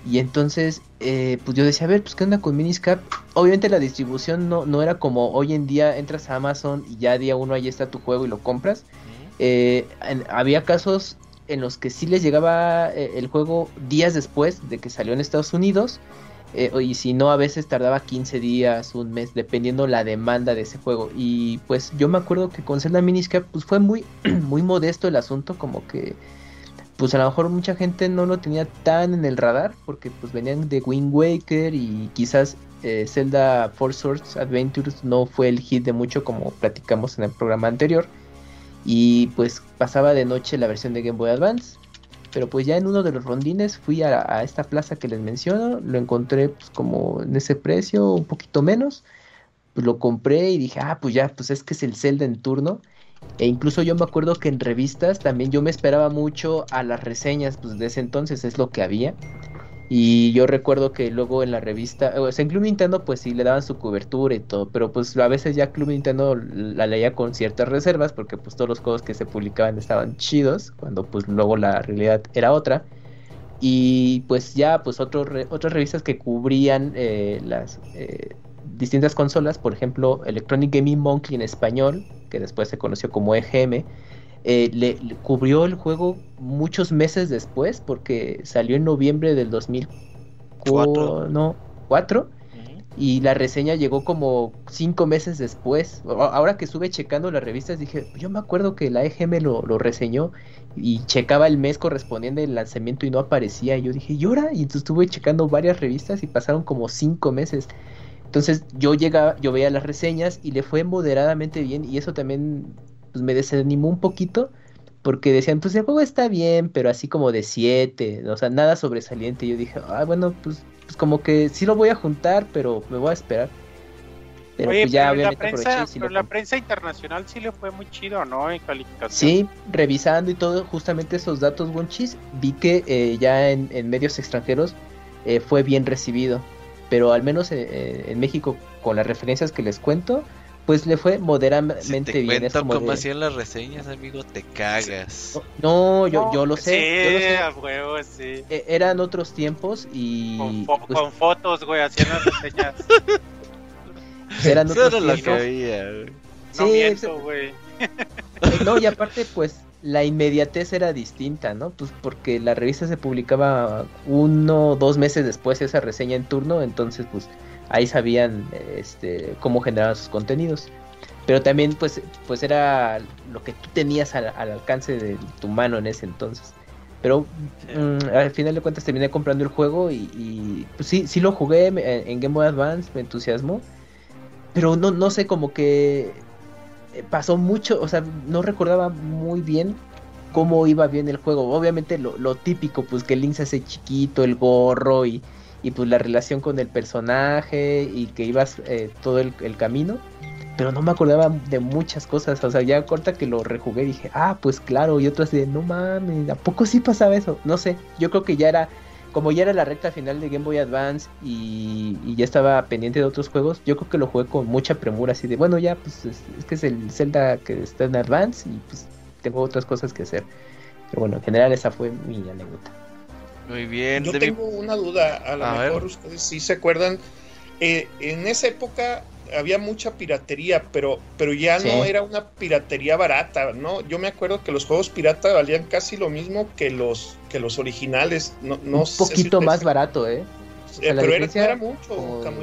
Y entonces, eh, pues yo decía, a ver, pues qué onda con Miniscap. Obviamente la distribución no, no era como hoy en día entras a Amazon y ya día uno ahí está tu juego y lo compras. Eh, en- había casos en los que sí les llegaba eh, el juego días después de que salió en Estados Unidos. eh, y si no, a veces tardaba 15 días, un mes, dependiendo la demanda de ese juego. Y pues yo me acuerdo que con Zelda Miniscap pues fue muy, muy modesto el asunto, como que pues a lo mejor mucha gente no lo tenía tan en el radar porque pues venían de Wind Waker y quizás eh, Zelda Four Swords Adventures no fue el hit de mucho como platicamos en el programa anterior y pues pasaba de noche la versión de Game Boy Advance pero pues ya en uno de los rondines fui a, esta plaza que les menciono, lo encontré pues como en ese precio, un poquito menos, pues lo compré y dije, ah, pues ya, pues es que es el Zelda en turno. E incluso yo me acuerdo que en revistas también yo me esperaba mucho a las reseñas, pues de ese entonces es lo que había. Y yo recuerdo que luego en la revista, o sea, en Club Nintendo pues sí le daban su cobertura y todo, pero pues a veces ya Club Nintendo la leía con ciertas reservas porque pues todos los juegos que se publicaban estaban chidos, cuando pues luego la realidad era otra. Y pues ya pues otros otras revistas que cubrían eh, las eh, distintas consolas, por ejemplo Electronic Gaming Monkey en español, que después se conoció como EGM, eh, le, cubrió el juego muchos meses después porque salió en noviembre del 2004 no, y la reseña llegó como cinco meses después. Ahora que estuve checando las revistas dije, yo me acuerdo que la EGM lo, lo reseñó y checaba el mes correspondiente al lanzamiento y no aparecía. Y yo dije, ¿y ahora? Y entonces estuve checando varias revistas y pasaron como cinco meses. Entonces yo llegaba, yo veía las reseñas y le fue moderadamente bien y eso también pues me desanimó un poquito porque decían, pues el juego está bien, pero así como de 7, o sea, nada sobresaliente. Yo dije, ah, bueno, pues, pues como que sí lo voy a juntar, pero me voy a esperar. Pero pues ya obviamente la prensa, pero la prensa internacional sí le fue muy chido, ¿no? En calificación. Sí, revisando y todo, justamente esos datos, Wonchis, vi que eh, ya en, medios extranjeros eh, fue bien recibido. Pero al menos eh, en México, con las referencias que les cuento, pues le fue moderadamente si te bien. Cuento como hacían las reseñas, amigo, te cagas. No, yo, yo lo sé. Sí, yo lo a huevo, sí. E, eran otros tiempos y. Con, pues con fotos, güey, hacían las reseñas. eran otros Eso tiempos. Lo que había, güey. No sí, miento, güey. No, y aparte, pues la inmediatez era distinta, ¿no? Pues porque la revista se publicaba uno o dos meses después esa reseña en turno, entonces, pues ahí sabían este, cómo generaban sus contenidos. Pero también pues, pues era lo que tú tenías al, alcance de tu mano en ese entonces. Pero mm, al final de cuentas terminé comprando el juego y, pues sí, sí lo jugué en, Game Boy Advance, me entusiasmó. Pero no, no sé, como que eh, pasó mucho, o sea, no recordaba muy bien cómo iba bien el juego. Obviamente lo, lo típico, pues que Link se hace chiquito, el gorro y, y pues la relación con el personaje y que ibas eh, todo el, camino. Pero no me acordaba de muchas cosas. O sea, ya corta que lo rejugué dije, ah, pues claro. Y otras de, no mames, ¿a poco sí pasaba eso? No sé, yo creo que ya era, como ya era la recta final de Game Boy Advance y, ya estaba pendiente de otros juegos, yo creo que lo jugué con mucha premura. Así de, bueno, ya, pues es, es que es el Zelda que está en Advance y pues tengo otras cosas que hacer. Pero bueno, en general esa fue mi anécdota. Muy bien. Yo tengo una duda, a lo mejor ustedes sí se acuerdan. Eh, en esa época había mucha piratería, pero, pero ya no era una piratería barata, ¿no? Yo me acuerdo que los juegos pirata valían casi lo mismo que los, que los originales. No, no Un poquito más barato, ¿eh? eh pero era, mucho, como,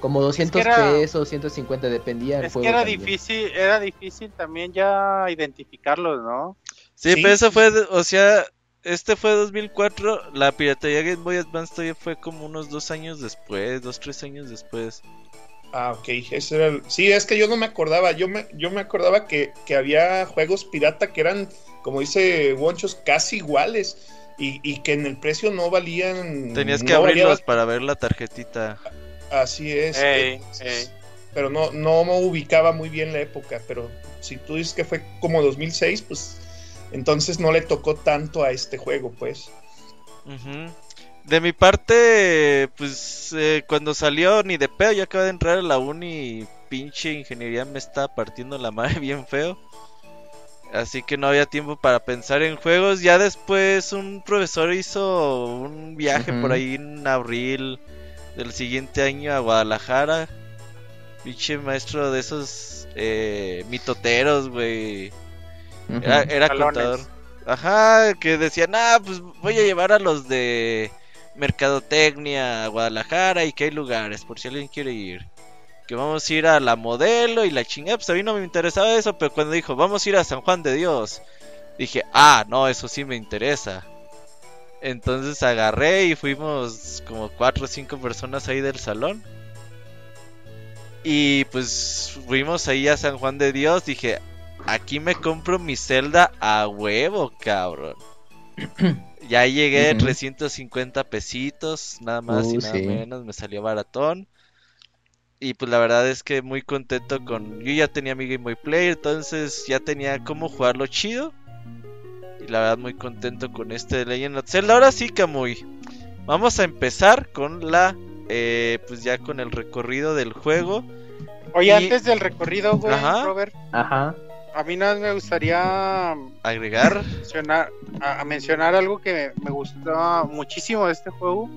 como 200 pesos, 150, dependía. Es que era difícil, era difícil también ya identificarlos, ¿no? Sí, sí, pero eso fue, o sea, este fue 2004, la piratería Game Boy Advance todavía fue como unos dos años después, dos, tres años después. Ah, ok, ese era el... Sí, es que yo no me acordaba, yo me, yo me acordaba que, había juegos pirata que eran, como dice Wonchos, casi iguales y, que en el precio no valían... Tenías que abrirlos para ver la tarjetita. Así es. Pero no, no me ubicaba muy bien la época, pero si tú dices que fue como 2006, pues entonces no le tocó tanto a este juego, pues. De mi parte, pues eh, cuando salió ni de pedo, yo acabé de entrar a la uni pinche ingeniería me estaba partiendo la madre bien feo. Así que no había tiempo para pensar en juegos. Ya después un profesor hizo un viaje por ahí en abril del siguiente año a Guadalajara. Pinche maestro de esos eh, mitoteros, güey. Era, contador. Ajá, que decía, ah, pues voy a llevar a los de Mercadotecnia a Guadalajara y que hay lugares, por si alguien quiere ir. Que vamos a ir a la modelo y la chingada, pues a mí no me interesaba eso, pero cuando dijo, vamos a ir a San Juan de Dios, Dije, ah, no, eso sí me interesa. Entonces agarré y fuimos como cuatro o cinco personas ahí del salón. Y pues fuimos ahí a San Juan de Dios. Dije, aquí me compro mi celda a huevo, cabrón. ya llegué, Ujú. 350 pesitos, nada más y Uh, nada sí. menos, me salió baratón. Y pues la verdad es que muy contento con... Yo ya tenía mi Game Boy Player, entonces ya tenía cómo jugarlo chido. Y la verdad muy contento con este de Legend of Zelda. Ahora sí, Kamui. Vamos a empezar con la... eh, pues ya con el recorrido del juego. Oye, Y- antes del recorrido, güey, Ajá. Robert, Ajá. A mí nada me gustaría Agregar... mencionar, a, a mencionar algo que me, me gustó muchísimo de este juego,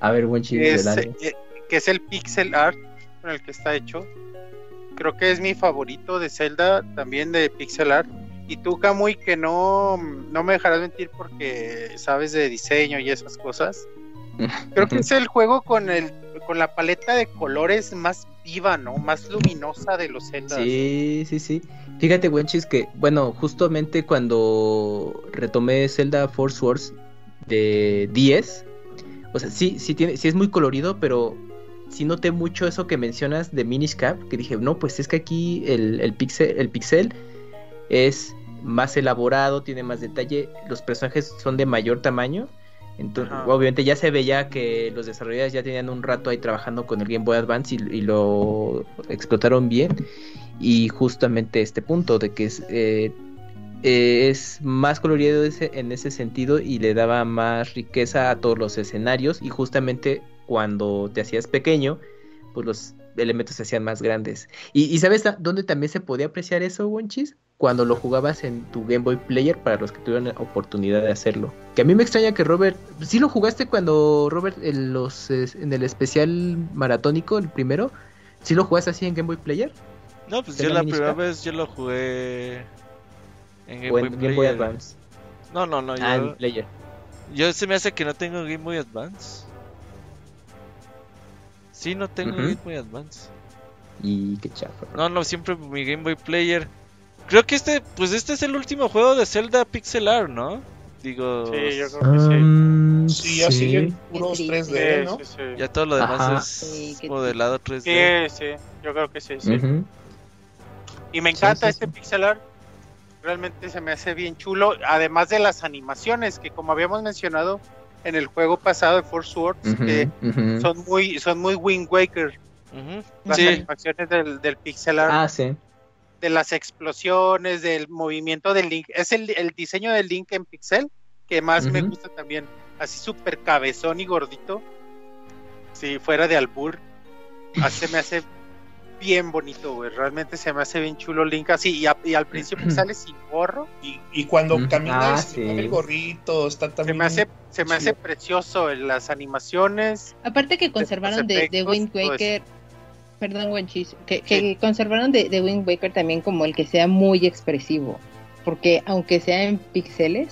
A ver, buen chiste, que es, adelante. eh, que es el pixel art con el que está hecho. Creo que es mi favorito de Zelda, también de pixel art. Y tú, Kamui, que no, no me dejarás mentir porque sabes de diseño y esas cosas. Creo que es el juego con el con la paleta de colores más viva, ¿no? Más luminosa de los Zelda. Sí, sí, sí. Fíjate, Wenchis, que, bueno, justamente cuando retomé Zelda Force Wars de 10, o sea, sí, sí, tiene, sí es muy colorido, pero sí noté mucho eso que mencionas de Minish Cap, que dije, no, pues es que aquí el, el, pixel, el pixel es más elaborado, tiene más detalle, los personajes son de mayor tamaño. Entonces, Ajá. obviamente ya se veía que los desarrolladores ya tenían un rato ahí trabajando con el Game Boy Advance y, y lo explotaron bien. Y justamente este punto de que es, eh, eh, es más colorido en ese sentido y le daba más riqueza a todos los escenarios. Y justamente cuando te hacías pequeño, pues los elementos se hacían más grandes. ¿Y, y sabes dónde también se podía apreciar eso, Wonchis? Cuando lo jugabas en tu Game Boy Player para los que tuvieron oportunidad de hacerlo. Que a mí me extraña que Robert... ¿Sí lo jugaste cuando Robert en, los, en el especial maratónico, el primero? ¿Sí lo jugaste así en Game Boy Player? No, pues ¿De yo la primera vez yo lo jugué en Game ¿O Boy Game Boy. Advance? No, no, no, Ah, en yo, Player. yo se me hace que no tengo Game Boy Advance. Sí, no tengo. Game Boy Advance. Y qué chafa. No, no, siempre mi Game Boy Player. Creo que este, pues este es el último juego de Zelda Pixel Art, ¿no? Digo, Sí, yo creo que sí. Um, Sí, ya siguen puros Qué 3D, Sí, ¿no? sí, sí. ya todo lo demás Ajá. es Sí, modelado 3D. Sí, sí, yo creo que sí, sí. Y me encanta sí, este sí. pixel art. Realmente se me hace bien chulo. Además de las animaciones que como habíamos mencionado en el juego pasado de Force Swords, que son muy, son muy Wind Waker. Las Sí, animaciones del, del pixel art, Ah, sí. de las explosiones, del movimiento del Link. Es el, el diseño del Link en pixel que más me gusta también. Así súper cabezón y gordito. Si fuera de albur. Así se me hace bien bonito, güey. Realmente se me hace bien chulo Link así. Y, a- y al principio sale sin gorro. Y, y cuando camina ah, se sí. el gorrito, está Se también. me hace, se me hace precioso en las animaciones. Aparte que conservaron de, de Wind. Waker, perdón, Wenchis, que, que conservaron de, de Wind Waker también como el que sea muy expresivo. Porque aunque sea en píxeles,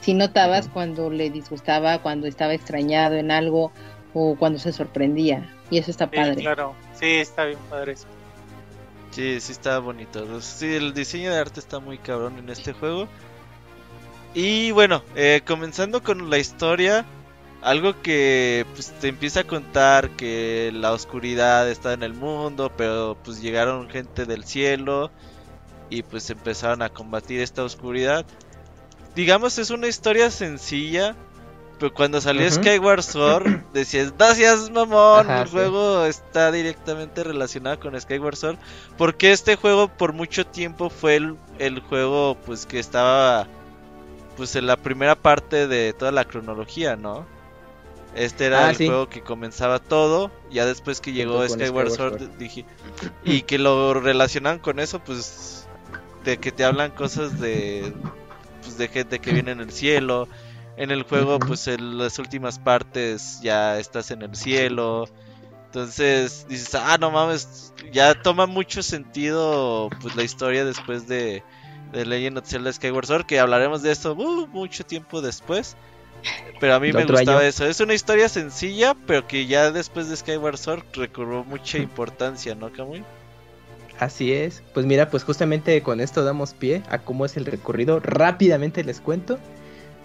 si notabas cuando le disgustaba, cuando estaba extrañado en algo o cuando se sorprendía. Y eso está Sí, padre. claro. Sí, está bien padre eso. sí, sí está bonito. Sí, el diseño de arte está muy cabrón en este juego. Y bueno, eh, comenzando con la historia, algo que pues, te empieza a contar que la oscuridad está en el mundo, pero pues llegaron gente del cielo y pues empezaron a combatir esta oscuridad. Digamos es una historia sencilla, pero cuando salió Ujú. Skyward Sword decías, gracias mamón, Ajá, el sí. juego está directamente relacionado con Skyward Sword, porque este juego por mucho tiempo fue el, el juego pues que estaba pues en la primera parte de toda la cronología, ¿no? Este era Ah, el sí. juego que comenzaba todo, ya después que llegó Skyward, Skyward Sword, dije, y que lo relacionan con eso, pues de que te hablan cosas de pues de gente que viene en el cielo. En el juego, pues en las últimas partes ya estás en el cielo. Entonces dices, ah, no mames, ya toma mucho sentido pues la historia después de, de Legend of Zelda Skyward Sword, que hablaremos de esto uh, mucho tiempo después. Pero a mí me gustaba año. eso. Es una historia sencilla, pero que ya después de Skyward Sword recobró mucha importancia, ¿no, Kamui? Así es. Pues mira, pues justamente con esto damos pie a cómo es el recorrido. Rápidamente les cuento.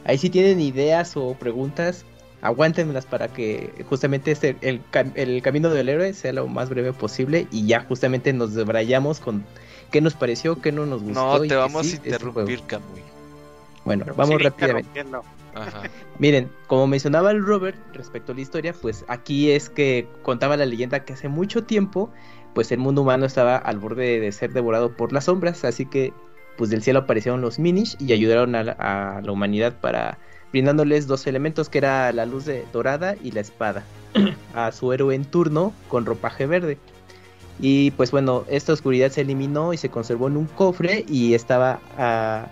Ahí si tienen ideas o preguntas, aguántenmelas para que justamente este, el, el camino del héroe sea lo más breve posible y ya justamente nos debrayamos con qué nos pareció, qué no nos gustó. No, te vamos a interrumpir, Camuy. Bueno, vamos rápidamente. Miren, como mencionaba el Robert respecto a la historia, pues aquí es que contaba la leyenda que hace mucho tiempo, pues el mundo humano estaba al borde de ser devorado por las sombras, así que pues del cielo aparecieron los Minish y ayudaron a la, humanidad para brindándoles dos elementos que era la luz de dorada y la espada a su héroe en turno con ropaje verde. Y pues bueno, esta oscuridad se eliminó y se conservó en un cofre y estaba a,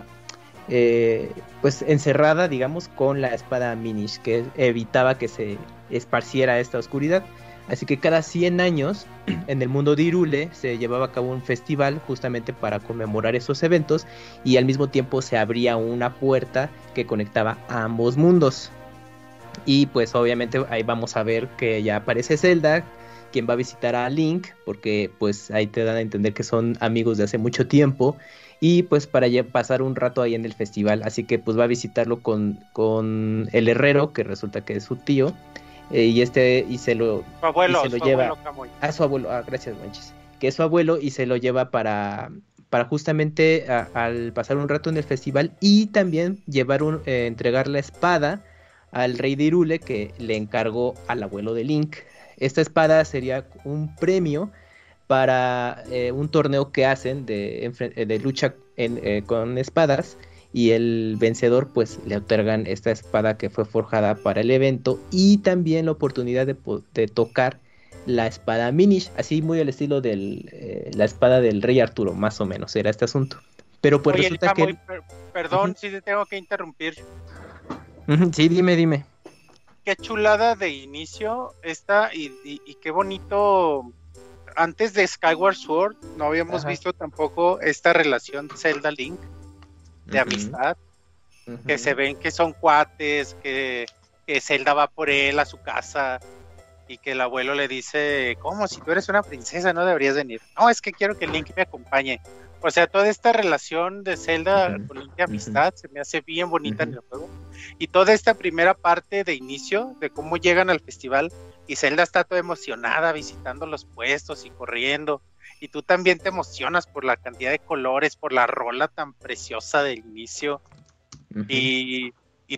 eh, pues encerrada, digamos, con la espada Minish, que evitaba que se esparciera esta oscuridad. Así que cada 100 años en el mundo de Irule se llevaba a cabo un festival justamente para conmemorar esos eventos y al mismo tiempo se abría una puerta que conectaba a ambos mundos. Y pues obviamente ahí vamos a ver que ya aparece Zelda, quien va a visitar a Link, porque pues ahí te dan a entender que son amigos de hace mucho tiempo y pues para ya pasar un rato ahí en el festival. Así que pues va a visitarlo con, con el herrero, que resulta que es su tío. Eh, y este y se lo, abuelo, se lo lleva a su abuelo, ah, gracias manches, que es su abuelo y se lo lleva para para justamente al pasar un rato en el festival y también llevar un eh, entregar la espada al rey de Irule que le encargó al abuelo de Link. Esta espada sería un premio para eh, un torneo que hacen de, de lucha eh, con espadas y el vencedor pues le otorgan esta espada que fue forjada para el evento y también la oportunidad de, tocar la espada Minish, así muy al estilo de eh, la espada del rey Arturo, más o menos era este asunto. Pero pues resulta que... perdón si te tengo que interrumpir. sí, dime, dime. Qué chulada de inicio esta y qué bonito antes de Skyward Sword no habíamos visto tampoco esta relación Zelda-Link de amistad, que se ven que son cuates, que, Zelda va por él a su casa y que el abuelo le dice, ¿cómo? Si tú eres una princesa no deberías venir. No, es que quiero que Link me acompañe. O sea, toda esta relación de Zelda con Link de amistad se me hace bien bonita en el juego. Y toda esta primera parte de inicio, de cómo llegan al festival, y Zelda está toda emocionada visitando los puestos y corriendo. Y tú también te emocionas por la cantidad de colores, por la rola tan preciosa del inicio. y,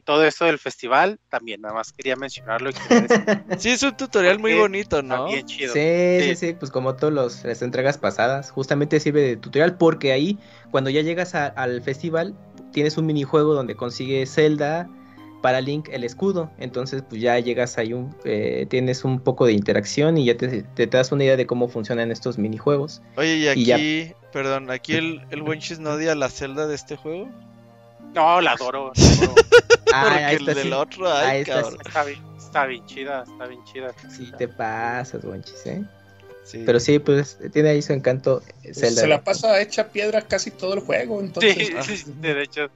todo esto del festival, también nada más quería mencionarlo. sí, es un tutorial muy bonito, ¿no? Bien chido. Sí, sí, sí, pues como todas las entregas pasadas, justamente sirve de tutorial porque ahí, cuando ya llegas al festival, tienes un minijuego donde consigues Zelda, para Link el escudo. Entonces, pues ya llegas ahí, un, eh, tienes un poco de interacción y ya te, das una idea de cómo funcionan estos minijuegos. Oye, y aquí, perdón, aquí el, el buen no odia la celda de este juego. No, la adoro. ah, el del otro, ay, está, está, bien, está, bien, chida, está bien chida. Sí, te pasas, Wonchis, ¿eh? Sí. Pero sí, pues tiene ahí su encanto. Pues se la pasa hecha piedra casi todo el juego, entonces. Sí, sí, de hecho.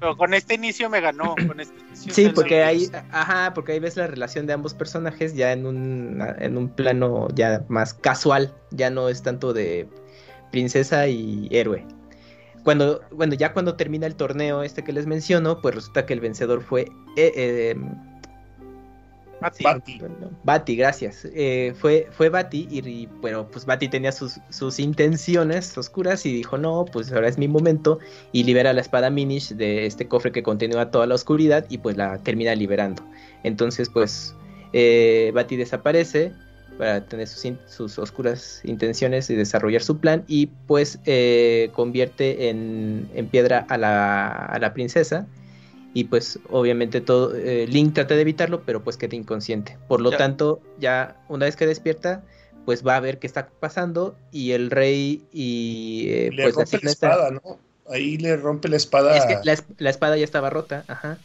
Pero con este inicio me ganó. Con este sí, porque ahí, ajá, porque ahí ves la relación de ambos personajes ya en un, en un plano ya más casual. Ya no es tanto de princesa y héroe. Cuando, bueno, ya cuando termina el torneo este que les menciono, pues resulta que el vencedor fue eh, eh, Bati. Bati, gracias. Eh, fue, fue Bati y, bueno, pues Bati tenía sus, sus, intenciones oscuras y dijo, no, pues ahora es mi momento y libera la espada Minish de este cofre que continúa toda la oscuridad y pues la termina liberando. Entonces pues eh, Bati desaparece para tener sus, sus, oscuras intenciones y desarrollar su plan y pues eh, convierte en, en piedra a la, a la princesa y pues obviamente todo eh, Link trata de evitarlo, pero pues queda inconsciente. Por lo tanto, ya una vez que despierta, pues va a ver qué está pasando y el rey y eh, le pues rompe la, espada, ¿no? Ahí le rompe la espada. Es que la, espada ya estaba rota, ajá.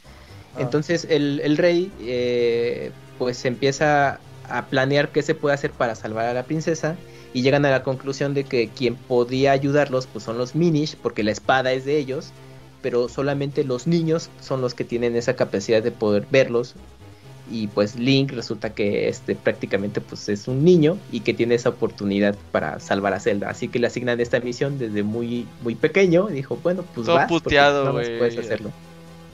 Ah. Entonces el, el rey eh, pues empieza a planear qué se puede hacer para salvar a la princesa y llegan a la conclusión de que quien podía ayudarlos pues son los Minish porque la espada es de ellos pero solamente los niños son los que tienen esa capacidad de poder verlos y pues Link resulta que este prácticamente pues es un niño y que tiene esa oportunidad para salvar a Zelda, así que le asignan esta misión desde muy muy pequeño y dijo, bueno, pues Todo va, puteado, puedes hacerlo.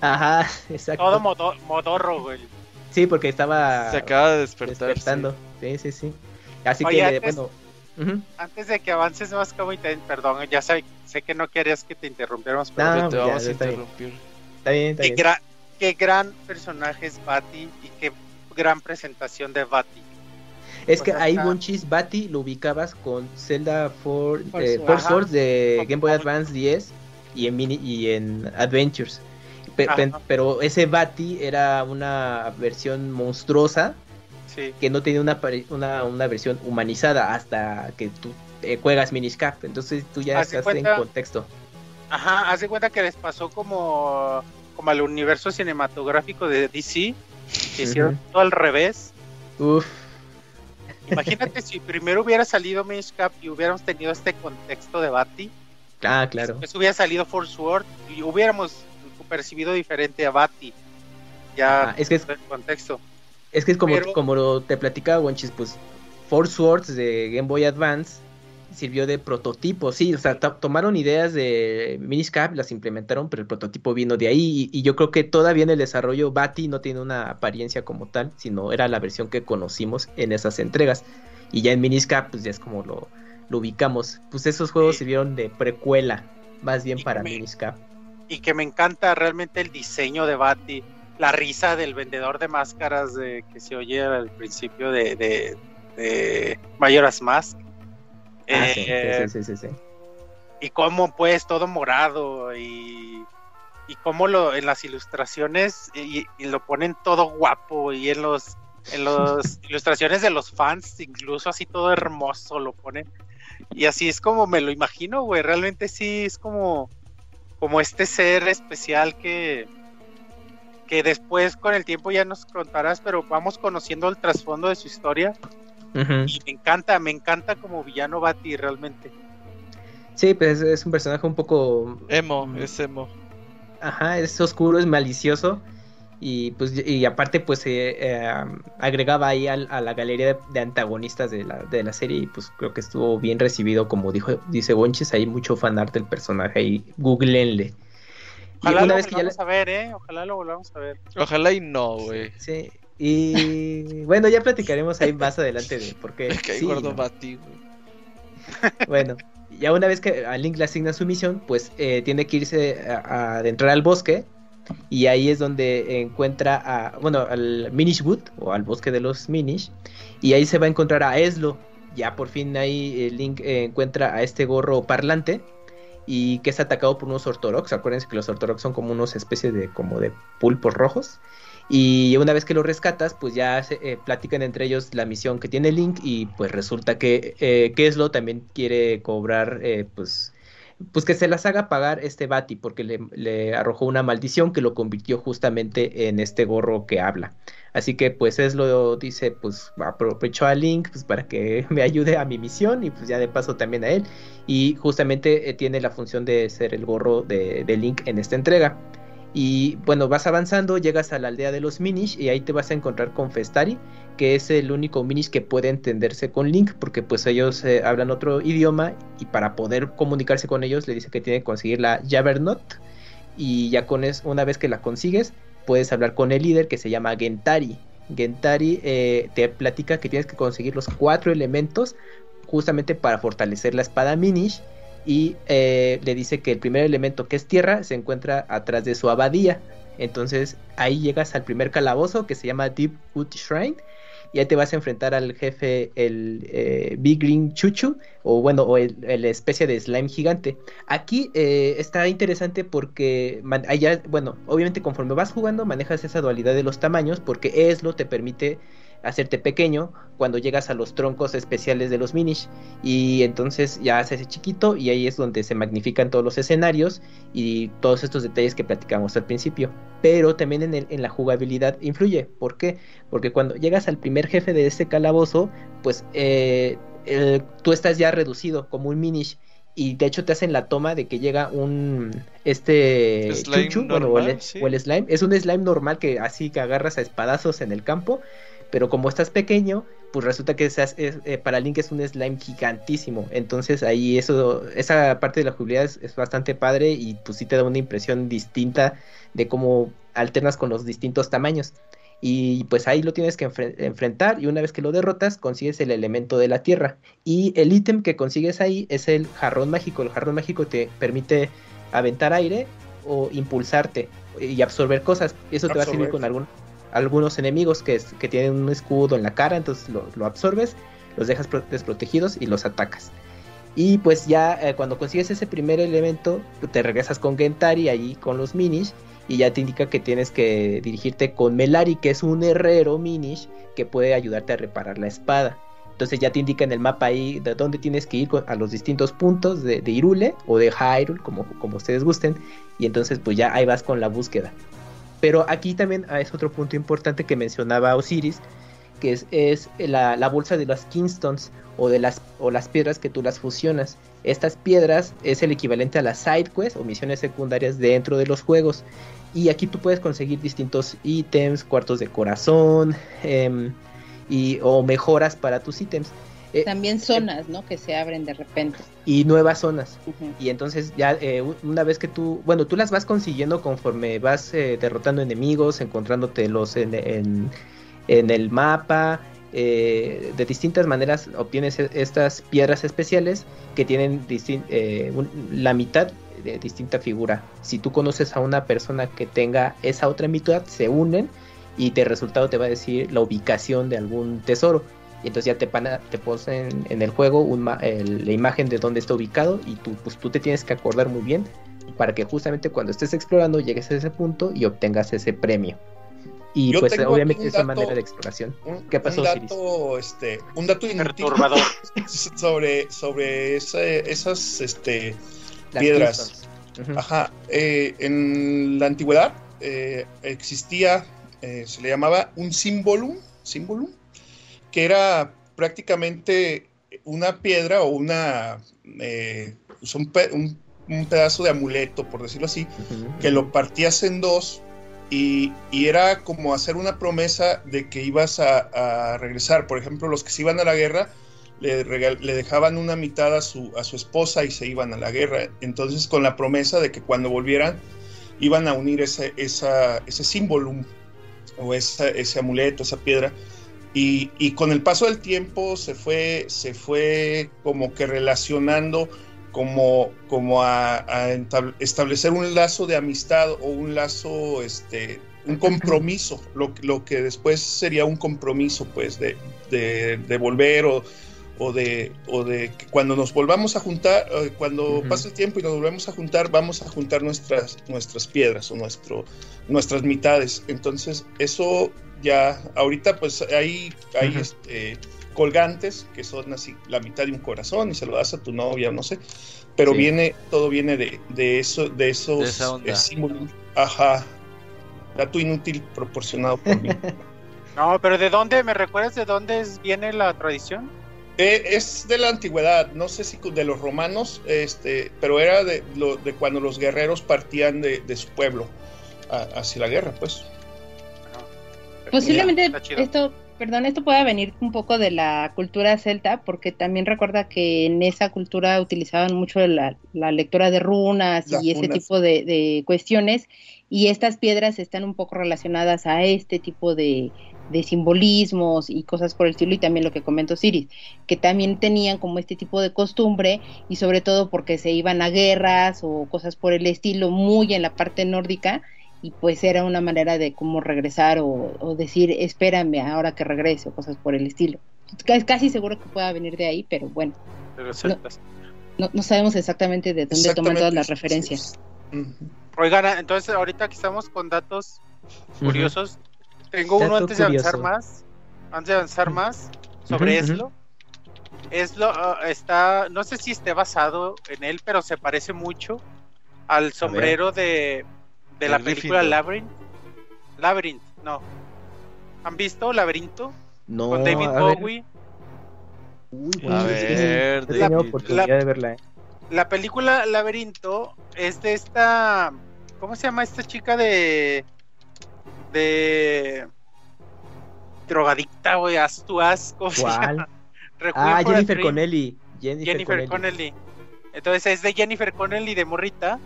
Ajá, exacto. Todo modo- modorro, güey. Sí, porque estaba Se acaba de despertar. despertando. Sí, sí, sí. Así Oye, que antes- bueno, Antes de que avances más, como perdón, ya sé, sé que no querías que te interrumpiéramos, pero No, ya, te vamos a está bien. interrumpir. está bien, está qué, bien. gra- qué gran personaje es Bati y qué gran presentación de Bati. Es que Pues ahí acá- Bunchis Bati lo ubicabas con Zelda for, Force eh. Force. Wars de Game Boy Advance 10 y en mini y en Adventures. Pe- Ajá. pe- pero ese Bati era una versión monstruosa Sí. que no tenía una, una, una versión humanizada hasta que tú eh, juegas Miniscap. Entonces tú ya estás cuenta- en contexto. Ajá, haz de cuenta que les pasó como, como al universo cinematográfico de DC, que hicieron todo al revés. Uf, Imagínate si primero hubiera salido Minish Cap y hubiéramos tenido este contexto de Bati, ah, claro. después hubiera salido Force Word y hubiéramos percibido diferente a Bati. Ya Ah, es que es, el contexto. Es que es como, Pero- como te platicaba, Wonchis, pues Force Swords de Game Boy Advance sirvió de prototipo, sí, o sea, to- tomaron ideas de Miniscap, las implementaron, pero el prototipo vino de ahí, y, y yo creo que todavía en el desarrollo Bati no tiene una apariencia como tal, sino era la versión que conocimos en esas entregas, y ya en Miniscap, pues ya es como lo, lo ubicamos, pues esos juegos Sí. sirvieron de precuela, más bien Y para me- Miniscap. y que me encanta realmente el diseño de Bati, la risa del vendedor de máscaras de, que se oye al principio de, de, de Majora's Mask. Ah, sí, Eh, sí, sí, sí, sí, sí. Y cómo pues todo morado y, y cómo lo en las ilustraciones y, y lo ponen todo guapo y en los en las ilustraciones de los fans incluso así todo hermoso lo ponen y así es como me lo imagino güey realmente sí es como como este ser especial que que después con el tiempo ya nos contarás pero vamos conociendo el trasfondo de su historia Ujú. y me encanta me encanta como villano Bati realmente Sí, pues es, es un personaje un poco Emo, Mm. es emo. Ajá, es oscuro, es malicioso. Y pues y aparte pues eh, eh, agregaba ahí a la galería de, de antagonistas de la, de la serie y pues creo que estuvo bien recibido como dijo dice Bonches, hay mucho fanart del personaje ahí, googleenle. Ojalá una lo vez que ya volvamos a ver eh ojalá lo volvamos a ver Ojalá y no, güey. Sí, y bueno, ya platicaremos ahí más adelante de por qué. Me caí sí, gordo ¿no? Bati, güey. Bueno, ya una vez que a Link le asigna su misión, pues eh, tiene que irse a, adentrar al bosque. Y ahí es donde encuentra a, bueno, al Minish Wood o al bosque de los Minish. Y ahí se va a encontrar a Eslo. Ya por fin ahí eh, Link eh, encuentra a este gorro parlante. Y que es atacado por unos Ortorox. Acuérdense que los Ortorox son como unos especies de, como de pulpos rojos. Y una vez que lo rescatas, pues ya se, eh, platican entre ellos la misión que tiene Link y pues resulta que eh, Keslo también quiere cobrar, eh, pues, pues que se las haga pagar este Bati porque le, arrojó una maldición que lo convirtió justamente en este gorro que habla. Así que pues Eslo dice, pues aprovechó a Link pues, para que me ayude a mi misión y pues ya de paso también a él. Y justamente eh, tiene la función de ser el gorro de, de Link en esta entrega. Y bueno, vas avanzando, llegas a la aldea de los Minish y ahí te vas a encontrar con Festari, que es el único Minish que puede entenderse con Link, porque pues ellos eh, hablan otro idioma y para poder comunicarse con ellos le dice que tiene que conseguir la Javernot y ya con es, una vez que la consigues puedes hablar con el líder que se llama Gentari. Gentari eh, te platica que tienes que conseguir los cuatro elementos justamente para fortalecer la espada Minish y eh, le dice que el primer elemento que es tierra se encuentra atrás de su abadía. Entonces ahí llegas al primer calabozo que se llama Deep Wood Shrine y ahí te vas a enfrentar al jefe, el eh, Big Green Chuchu, o bueno, o el, especie de slime gigante. Aquí eh, está interesante porque allá, bueno, obviamente conforme vas jugando manejas esa dualidad de los tamaños porque Eslo te permite hacerte pequeño cuando llegas a los troncos especiales de los Minish. Y entonces ya se hace chiquito y ahí es donde se magnifican todos los escenarios y todos estos detalles que platicamos al principio. Pero también en, el- en la jugabilidad influye. ¿por qué? porque cuando llegas al primer jefe de este calabozo pues eh, el- tú estás ya reducido como un Minish. Y de hecho te hacen la toma de que llega un este Slime chuchu, bueno, o, el, sí. o el slime, es un slime normal que así que agarras a espadazos en el campo, pero como estás pequeño, pues resulta que seas- es- eh, para Link es un slime gigantísimo, entonces ahí eso esa parte de la jugabilidad es, es bastante padre y pues sí te da una impresión distinta de cómo alternas con los distintos tamaños. Y pues ahí lo tienes que enfre- enfrentar y una vez que lo derrotas consigues el elemento de la tierra. Y el ítem que consigues ahí es el jarrón mágico. El jarrón mágico te permite aventar aire o impulsarte y absorber cosas. Eso te va a servir con algún, algunos enemigos que, tienen un escudo en la cara. Entonces lo, absorbes, los dejas pro- desprotegidos y los atacas. Y pues ya eh, cuando consigues ese primer elemento, te regresas con Gentari ahí con los Minish. Y ya te indica que tienes que dirigirte con Melari, que es un herrero Minish que puede ayudarte a reparar la espada. Entonces ya te indica en el mapa ahí de dónde tienes que ir a los distintos puntos de, de Irule o de Hyrule, como, como ustedes gusten. Y entonces pues ya ahí vas con la búsqueda. Pero aquí también ah, es otro punto importante que mencionaba Osiris, que es, es la, la bolsa de las Kingstones o de las, o las piedras que tú las fusionas. Estas piedras es el equivalente a las side quests o misiones secundarias dentro de los juegos. Y aquí tú puedes conseguir distintos ítems, cuartos de corazón em, y, o mejoras para tus ítems. Eh, También zonas, ¿no? Que se abren de repente. y nuevas zonas. Y entonces ya eh, una vez que tú, bueno, tú las vas consiguiendo conforme vas eh, derrotando enemigos, encontrándotelos en, en, en el mapa. eh, de distintas maneras obtienes e- estas piedras especiales que tienen eh, un- la mitad de distinta figura. Si tú conoces a una persona que tenga esa otra mitad, se unen y de resultado te va a decir la ubicación de algún tesoro. Y entonces ya te, pana- te ponen en el juego un ma- el- la imagen de dónde está ubicado y tú, pues, tú te tienes que acordar muy bien para que justamente cuando estés explorando llegues a ese punto y obtengas ese premio. Y Yo pues obviamente aquí un esa dato- manera de exploración. Un, ¿Qué pasó, un dato, este, un dato Perturbador. sobre, sobre ese- esas este, Las piedras. Ajá, eh, en la antigüedad eh, existía, eh, se le llamaba un símbolo, símbolo, que era prácticamente una piedra o una, eh, pues un, pe- un- un pedazo de amuleto, por decirlo así, que lo partías en dos y, y era como hacer una promesa de que ibas a, a regresar. Por ejemplo, los que se iban a la guerra le, le dejaban una mitad a su, a su esposa y se iban a la guerra. Entonces, con la promesa de que cuando volvieran iban a unir ese, esa, ese símbolo o esa- ese amuleto, esa piedra. Y, y con el paso del tiempo se fue, se fue como que relacionando como, como a, a establecer un lazo de amistad o un lazo, este, un compromiso, lo, lo que después sería un compromiso, pues, de, de, de volver o, o de, o de que cuando nos volvamos a juntar, eh, cuando Ujú. pase el tiempo y nos volvemos a juntar, vamos a juntar nuestras, nuestras piedras o nuestro, nuestras mitades. Entonces, eso ya, ahorita pues hay, hay este, colgantes que son así la mitad de un corazón y se lo das a tu novia, no sé. Pero Sí. viene, todo viene de, de eso, de esos De esa onda. eh, símbolos. Ajá. Dato inútil proporcionado por mí. No, pero ¿de dónde? ¿Me recuerdas de dónde viene la tradición? Eh, es de la antigüedad, no sé si de los romanos, este, pero era de, lo, de cuando los guerreros partían de, de su pueblo a- hacia la guerra, pues. Posiblemente esto, perdón, esto pueda venir un poco de la cultura celta, porque también recuerda que en esa cultura utilizaban mucho la, la lectura de runas Las y ese runas. tipo de, de cuestiones, y estas piedras están un poco relacionadas a este tipo de, de simbolismos y cosas por el estilo, y también lo que comentó Siris, que también tenían como este tipo de costumbre, y sobre todo porque se iban a guerras o cosas por el estilo, muy en la parte nórdica, y pues era una manera de cómo regresar o, o decir espérame ahora que regrese o cosas por el estilo. Es casi seguro que pueda venir de ahí, pero bueno, no, no sabemos exactamente de dónde toman todas las Exactamente, referencias. Oigan, entonces ahorita que estamos con datos curiosos, tengo uno antes de avanzar más, antes de avanzar más sobre. Eslo. Eslo ah, está, no sé si esté basado en él, pero se parece mucho al sombrero de, de la película Gryffindor. Labyrinth. Labyrinth, no. ¿Han visto Laberinto? No, con David a ver. Bowie. Uy, A sí, sí, sí. ver, He tenido David. oportunidad de verla. ¿eh? La película Laberinto es de esta. ¿Cómo se llama esta chica de. de. drogadicta, güey? Astuas, ¿cómo se ¿Cuál? llama? Requiem Ah, Jennifer. Connelly. Jennifer, Jennifer Connelly. Connelly. Entonces es de Jennifer Connelly de Morrita.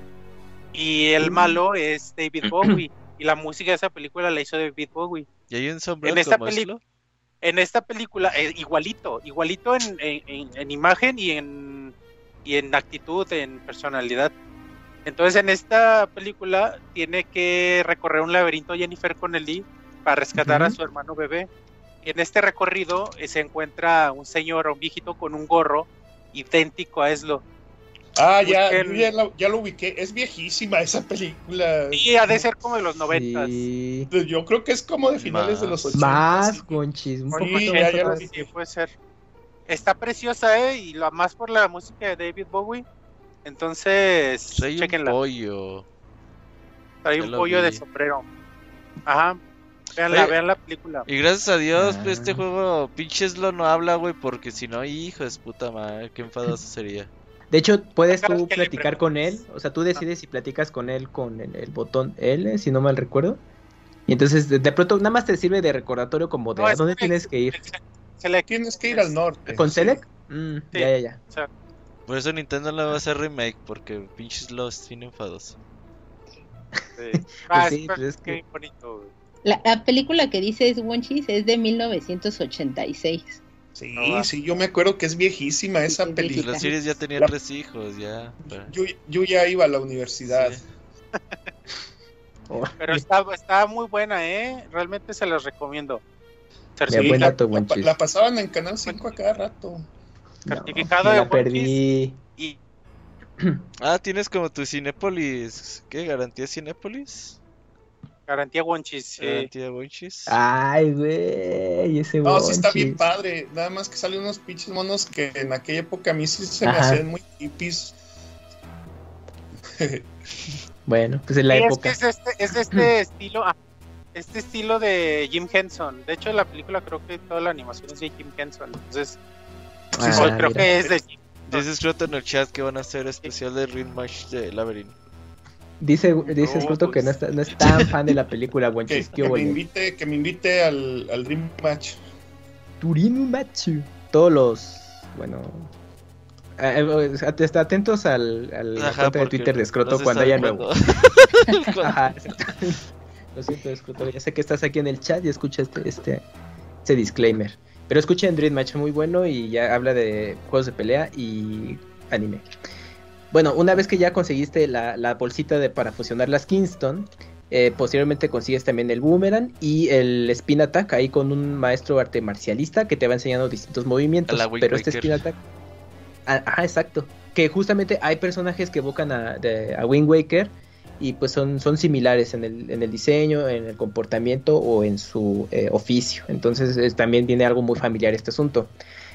Y el malo es David Bowie. y la música de esa película la hizo David Bowie. Y hay un sombrero En esta Oslo. En esta película, eh, igualito, igualito en, en- en- en imagen y en, y en actitud, en personalidad. Entonces en esta película tiene que recorrer un laberinto Jennifer Connelly para rescatar a su hermano bebé. Y en este recorrido eh, se encuentra un señor, un viejito con un gorro idéntico a Eslo. Ah, ya, yo ya, lo ubiqué. Es viejísima esa película. Y ha de ser como de los noventas. Sí. Yo creo que es como de finales de los Más. 80. Más, sí. conchis. Un Sí, ya, ya lo. Sí, puede ser. Está preciosa, ¿eh? Y lo más por la música de David Bowie. Entonces, Soy un chequenla. pollo. Trae un lo pollo de sombrero. Ajá. Veanla, Oye, vean la película. Y gracias a Dios, Ah. pues, este juego, pinche Eslo no habla, güey, porque si no, hijo de su puta madre, qué enfadoso sería. De hecho, puedes tú le platicar con él. O sea, tú decides si platicas con él con el, el botón L, si no mal recuerdo. Y entonces, de, de pronto, nada más te sirve de recordatorio como de No, a es dónde tienes que ir. Se le Tienes que ir al norte. ¿Con sí. Select? Mm, Sí. Ya, ya, ya. o sea, Por eso Nintendo no va a hacer remake, porque pinche Eslo es bien enfadoso. sí. Ah, sí, es- pues es qué que- bonito. La, la película que dice es Wonchis es de 1986. Sí, No sí, yo me acuerdo que es viejísima esa Sí, película. los Sirius ya tenían La- tres hijos, ya. pero- Yo, yo ya iba a la universidad. Sí. Pero está, está muy buena, ¿eh? Realmente se los recomiendo. Sí, buen la, dato, buen la la pasaban en Canal 5 a cada rato. no, certificado de la perdí. Y Ah, tienes como tu Cinépolis. ¿Qué? ¿Garantía Cinépolis? Garantía Wonchis. sí. ¿Garantía Wonchis? Ay, güey, ese No, sí está bien padre. Nada más que salen unos pinches monos que en aquella época a mí sí se me hacían muy hippies. Bueno, pues en la Sí, es, que época. es de este, es este estilo, ah, este estilo de Jim Henson. De hecho, la película creo que toda la animación es de Jim Henson. Entonces, Ah, sí, creo mira. que es de Jim. Dice Scroto en el chat que van a hacer especial de Rematch de Labyrinth. Dice, dice No, Scroto que pues. no, está, no es tan fan de la película que, Wonchis. que ¿Qué me invite, que me invite al, al Dream Match. Turín Matsu. Todos los. Bueno. eh, eh, at- atentos al, al la cuenta de Twitter de Scroto no cuando haya nuevo. Ajá. Lo siento, Scroto. Ya sé que estás aquí en el chat y escucha este, este, este disclaimer. Pero escuchen Dream Match muy bueno y ya habla de juegos de pelea y anime. Bueno, una vez que ya conseguiste la, la bolsita de, para fusionar las Kingston, eh, posteriormente consigues también el Boomerang y el Spin Attack ahí con un maestro arte marcialista que te va enseñando distintos movimientos. La pero este. Spin Attack. Ah, Ajá, exacto. Que justamente hay personajes que evocan a, de- a Wind Waker y pues son, son similares en el, en el diseño, en el comportamiento o en su eh, oficio. Entonces es- también viene algo muy familiar este asunto.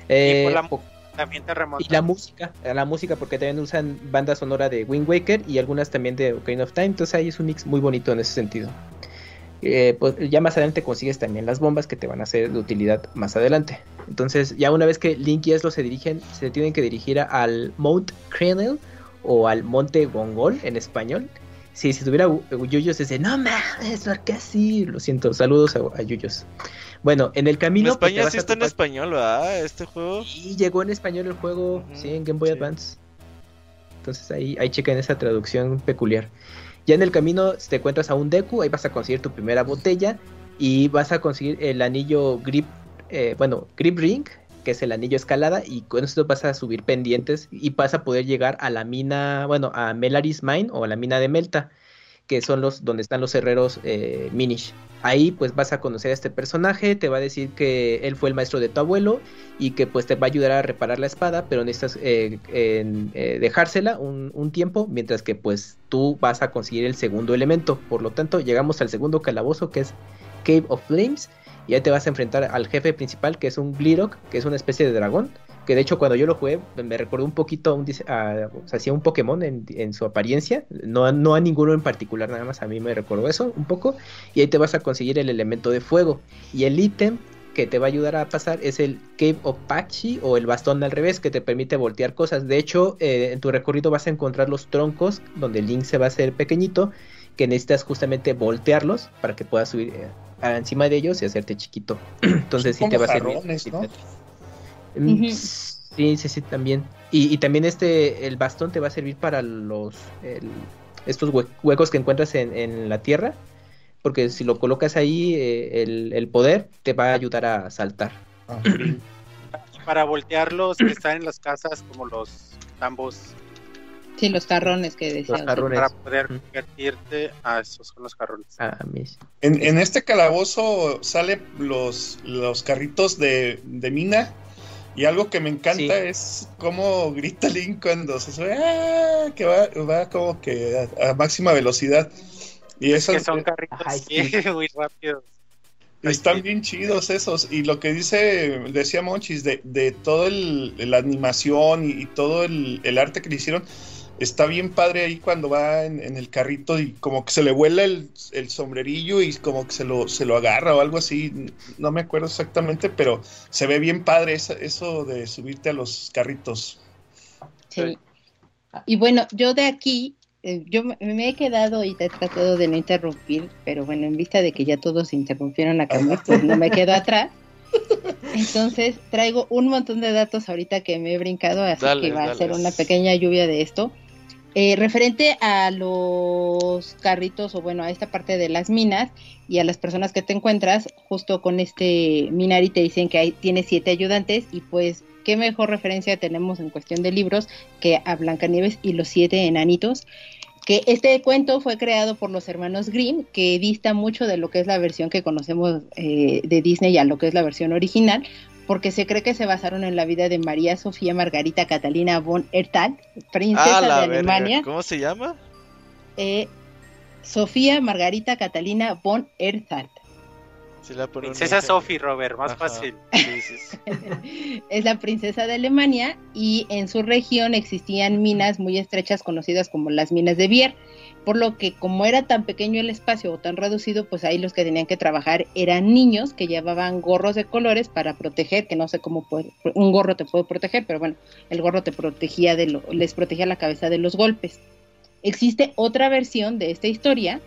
Eh, y por la po- también te remonta. y la música, la música porque también usan banda sonora de Wind Waker y algunas también de Ocarina of Time, entonces ahí es un mix muy bonito en ese sentido. Eh, pues ya más adelante consigues también las bombas que te van a ser de utilidad más adelante. Entonces ya una vez que Link y Eslo se dirigen, se tienen que dirigir al Mount Crenel o al Monte Gongol en español. Si, si tuviera Yu- Yuyos dice, no mames, ¿por qué así? Lo siento, saludos a, a Yuyos. Bueno, en el En camino... pues, te España sí está en español, ¿verdad? Este juego. y llegó en español el juego, sí, en Game Boy sí. Advance. Entonces ahí, ahí chequen esa traducción peculiar. Ya en el camino te encuentras a un Deku, ahí vas a conseguir tu primera botella y vas a conseguir el anillo Grip, eh, bueno, Grip Ring, que es el anillo escalada, y con esto vas a subir pendientes y vas a poder llegar a la mina, bueno, a Melaris Mine o a la mina de Melta, que son los donde están los herreros eh, Minish. Ahí pues vas a conocer a este personaje, te va a decir que él fue el maestro de tu abuelo y que pues te va a ayudar a reparar la espada, pero necesitas eh, en, eh, dejársela un, un tiempo, mientras que pues tú vas a conseguir el segundo elemento. Por lo tanto, llegamos al segundo calabozo que es Cave of Flames y ahí te vas a enfrentar al jefe principal que es un Gleerock, que es una especie de dragón. Que de hecho cuando yo lo jugué me recordó un poquito a un, o sea, un Pokémon en, en su apariencia, no, no a ninguno en particular, nada más a mí me recordó eso un poco. Y ahí te vas a conseguir el elemento de fuego. Y el ítem que te va a ayudar a pasar es el Cave of Pachi o el bastón al revés que te permite voltear cosas. De hecho, eh, en tu recorrido vas a encontrar los troncos donde el Link se va a hacer pequeñito, que necesitas justamente voltearlos para que puedas subir eh, encima de ellos y hacerte chiquito. Entonces sí te va a servir. ¿no? Mm, Sí, sí, sí, también. Y, y, también este, el bastón te va a servir para los, el, estos huecos que encuentras en, en, la tierra, porque si lo colocas ahí, eh, el, el, poder te va a ayudar a saltar. Ah, para voltearlos que están en las casas como los tambos. Sí, los carrones que decías. Para poder convertirte a esos son los carrones. Ah, mis. En, en, este calabozo sale los, los carritos de, de mina y algo que me encanta sí. es cómo grita Link cuando se sube, ¡ah! que va, va como que a, a, máxima velocidad. Y es que son carritos sí. muy rápidos. Están bien chidos esos. Y lo que dice, decía Monchis, de, de toda la animación y, y todo el, el, arte que le hicieron, está bien padre ahí cuando va en, en el carrito y como que se le vuela el, el, sombrerillo y como que se lo, se lo agarra o algo así. No me acuerdo exactamente, pero se ve bien padre eso, eso de subirte a los carritos. Sí. Y bueno, yo de aquí, eh, yo me he quedado y te he tratado de no interrumpir, pero bueno, en vista de que ya todos interrumpieron acá, pues no me quedo atrás. Entonces traigo un montón de datos ahorita que me he brincado, así dale, que va dale. a ser una pequeña lluvia de esto. Eh, referente a los carritos o bueno, a esta parte de las minas y a las personas que te encuentras, justo con este Minari te dicen que hay, tiene siete ayudantes y pues qué mejor referencia tenemos en cuestión de libros que a Blancanieves y los siete enanitos que este cuento fue creado por los hermanos Grimm, que dista mucho de lo que es la versión que conocemos eh, de Disney a lo que es la versión original, porque se cree que se basaron en la vida de María Sofía Margarita Catalina von Erthal, princesa ah, de Alemania. Verga. ¿Cómo se llama? Eh, Sofía Margarita Catalina von Erthal. Princesa Sophie, Robert, más Ajá. fácil. Es la princesa de Alemania y en su región existían minas muy estrechas conocidas como las minas de Bier, por lo que como era tan pequeño el espacio o tan reducido, pues ahí los que tenían que trabajar eran niños que llevaban gorros de colores para proteger, que no sé cómo puede, un gorro te puede proteger, pero bueno, el gorro te protegía de les protegía la cabeza de los golpes. Existe otra versión de esta historia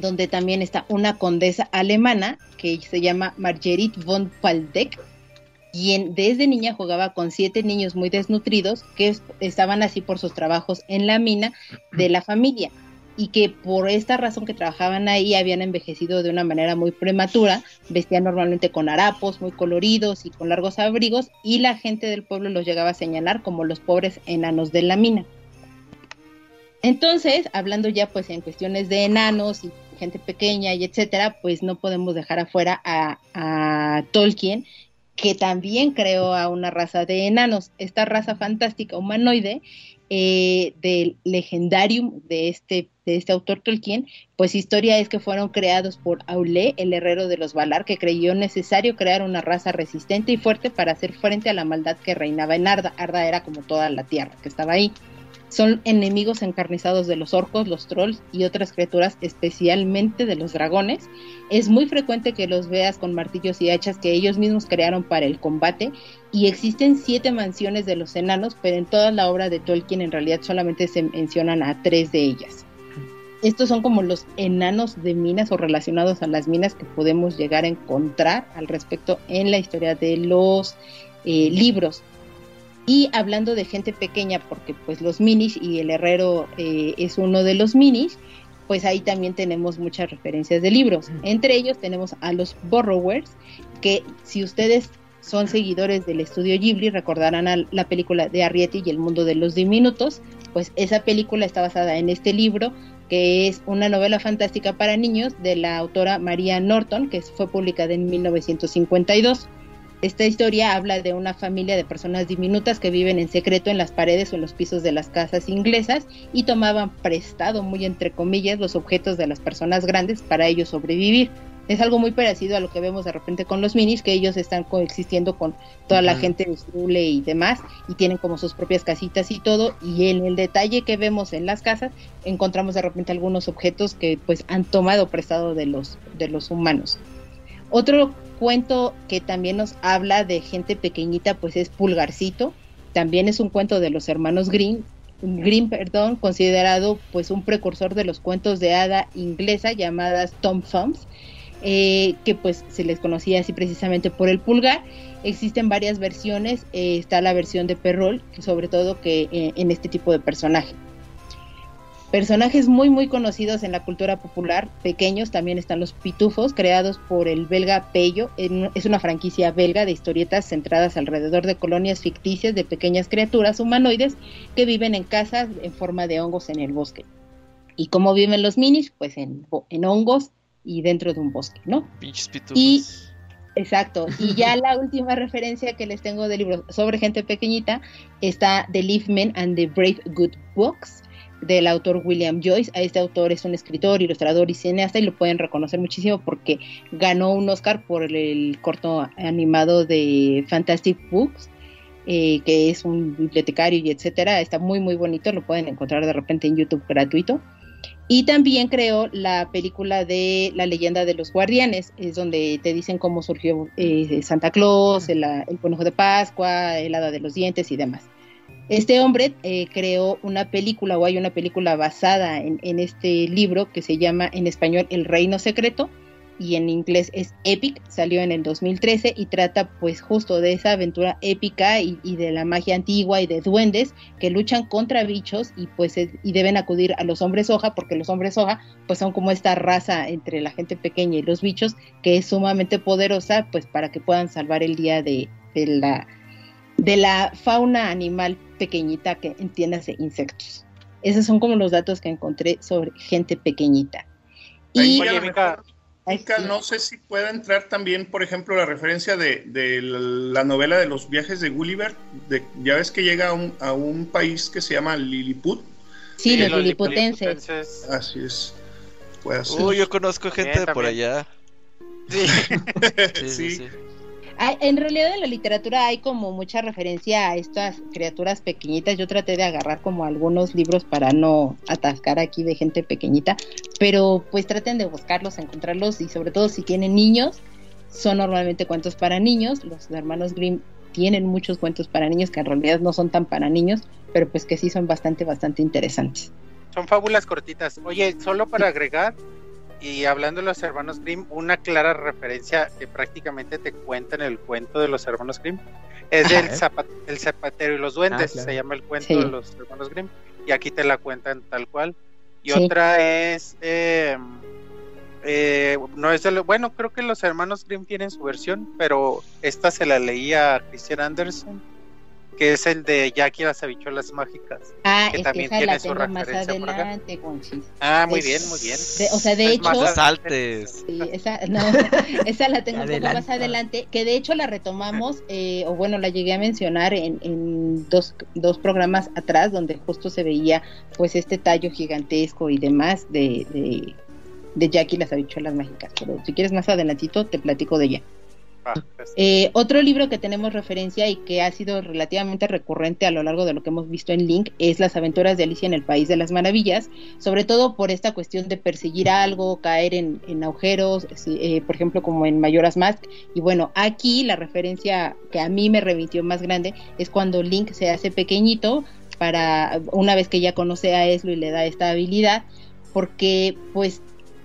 donde también está una condesa alemana que se llama Marguerite von Quien desde niña jugaba con siete niños muy desnutridos que estaban así por sus trabajos en la mina de la familia y que por esta razón que trabajaban ahí habían envejecido de una manera muy prematura, vestían normalmente con harapos muy coloridos y con largos abrigos y la gente del pueblo los llegaba a señalar como los pobres enanos de la mina. Entonces, hablando ya pues en cuestiones de enanos y gente pequeña y etcétera, pues no podemos dejar afuera a, a, Tolkien, que también creó a una raza de enanos. Esta raza fantástica humanoide eh, del legendarium de este, de este autor Tolkien, pues historia es que fueron creados por Aulé, el herrero de los Valar, que creyó necesario crear una raza resistente y fuerte para hacer frente a la maldad que reinaba en Arda. Arda era como toda la tierra que estaba ahí. Son enemigos encarnizados de los orcos, los trolls y otras criaturas, especialmente de los dragones. Es muy frecuente que los veas con martillos y hachas que ellos mismos crearon para el combate. Y existen siete mansiones de los enanos, pero en toda la obra de Tolkien en realidad solamente se mencionan a tres de ellas. Estos son como los enanos de minas o relacionados a las minas que podemos llegar a encontrar al respecto en la historia de los eh, libros. Y hablando de gente pequeña, porque pues los minis y el herrero eh, es uno de los minis, pues ahí también tenemos muchas referencias de libros. Entre ellos tenemos a los Borrowers, que si ustedes son seguidores del estudio Ghibli, recordarán a la película de Arrietty y el mundo de los diminutos, pues esa película está basada en este libro, que es una novela fantástica para niños de la autora María Norton, que fue publicada en 1952. Esta historia habla de una familia de personas diminutas que viven en secreto en las paredes o en los pisos de las casas inglesas y tomaban prestado, muy entre comillas, los objetos de las personas grandes para ellos sobrevivir. Es algo muy parecido a lo que vemos de repente con los minis, que ellos están coexistiendo con toda la uh -huh. gente de Zule y demás, y tienen como sus propias casitas y todo, y en el detalle que vemos en las casas, encontramos de repente algunos objetos que pues han tomado prestado de los, de los humanos. Otro cuento que también nos habla de gente pequeñita, pues es Pulgarcito. También es un cuento de los hermanos Green, Green, perdón, considerado pues un precursor de los cuentos de hada inglesa llamadas Tom Thumbs, eh, que pues se les conocía así precisamente por el pulgar. Existen varias versiones, eh, está la versión de Perrol, sobre todo que eh, en este tipo de personaje. Personajes muy muy conocidos en la cultura popular, pequeños, también están los pitufos, creados por el belga Pello. Es una franquicia belga de historietas centradas alrededor de colonias ficticias de pequeñas criaturas humanoides que viven en casas en forma de hongos en el bosque. ¿Y cómo viven los minis? Pues en, hongos y dentro de un bosque, ¿no? Pinches pitufos. Y, exacto. Y ya la última referencia que les tengo de libros sobre gente pequeñita está The Leaf Men and the Brave Good Books del autor William Joyce. Este autor es un escritor, ilustrador y cineasta y lo pueden reconocer muchísimo porque ganó un Oscar por el, corto animado de Fantastic Books, eh, que es un bibliotecario y etcétera. Está muy muy bonito, lo pueden encontrar de repente en YouTube gratuito. Y también creó la película de La leyenda de los guardianes, es donde te dicen cómo surgió eh, Santa Claus, el, el conejo de Pascua, el hada de los dientes y demás. Este hombre eh, creó una película o hay una película basada en, este libro que se llama en español El Reino Secreto y en inglés es Epic, salió en el 2013 y trata pues justo de esa aventura épica y, de la magia antigua y de duendes que luchan contra bichos y pues y deben acudir a los hombres hoja porque los hombres hoja pues son como esta raza entre la gente pequeña y los bichos que es sumamente poderosa pues para que puedan salvar el día de, la de la fauna animal pequeñita que entiéndase insectos. Esos son como los datos que encontré sobre gente pequeñita. Y no sé si pueda entrar también, por ejemplo, la referencia de, la novela de los viajes de Gulliver. De, ya ves que llega a un, país que se llama Lilliput. Sí, los, liliputenses. Así es. Uy, yo conozco gente de por allá. sí. sí, sí en realidad en la literatura hay como mucha referencia a estas criaturas pequeñitas. Yo traté de agarrar como algunos libros para no atascar aquí de gente pequeñita, pero pues traten de buscarlos, encontrarlos y sobre todo si tienen niños, son normalmente cuentos para niños. Los hermanos Grimm tienen muchos cuentos para niños que en realidad no son tan para niños, pero pues que sí son bastante, bastante interesantes. Son fábulas cortitas. Oye, solo para agregar, y hablando de los hermanos Grimm, una clara referencia que prácticamente te cuenta en el cuento de los hermanos Grimm es del el zapatero y los duendes, ah, se llama el cuento de los hermanos Grimm, y aquí te la cuentan tal cual. Y otra es, eh, eh, no es bueno, creo que los hermanos Grimm tienen su versión, pero esta se la leía a Christian Anderson que es el de Jackie y las habichuelas mágicas. Ah, que también tiene la tengo más adelante, Ah, muy bien, muy bien. o sea, de hecho. Más saltes. Sí, esa, no, esa la tengo un poco más adelante, que de hecho la retomamos, eh, o bueno, la llegué a mencionar en, en dos, dos programas atrás, donde justo se veía pues este tallo gigantesco y demás de, de, de Jackie y las habichuelas mágicas. Pero si quieres más adelantito, te platico de ella. Ah, eh, otro libro que tenemos referencia y que ha sido relativamente recurrente a lo largo de lo que hemos visto en Link es Las aventuras de Alicia en el País de las Maravillas, sobre todo por esta cuestión de perseguir algo, caer en, agujeros, eh, por ejemplo como en Mayoras Mask. Y bueno, aquí la referencia que a mí me remitió más grande es cuando Link se hace pequeñito para una vez que ya conoce a Eslo y le da esta habilidad, porque pues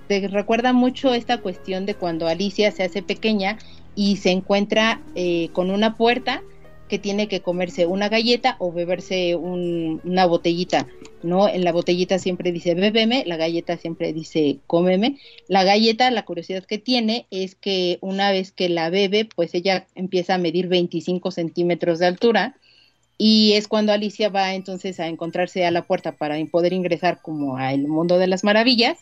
te recuerda mucho esta cuestión de cuando Alicia se hace pequeña y se encuentra eh, con una puerta que tiene que comerse una galleta o beberse una botellita, ¿no? En la botellita siempre dice bébeme, la galleta siempre dice cómeme. La galleta, la curiosidad que tiene es que una vez que la bebe, pues ella empieza a medir 25 centímetros de altura y es cuando Alicia va entonces a encontrarse a la puerta para poder ingresar como al mundo de las maravillas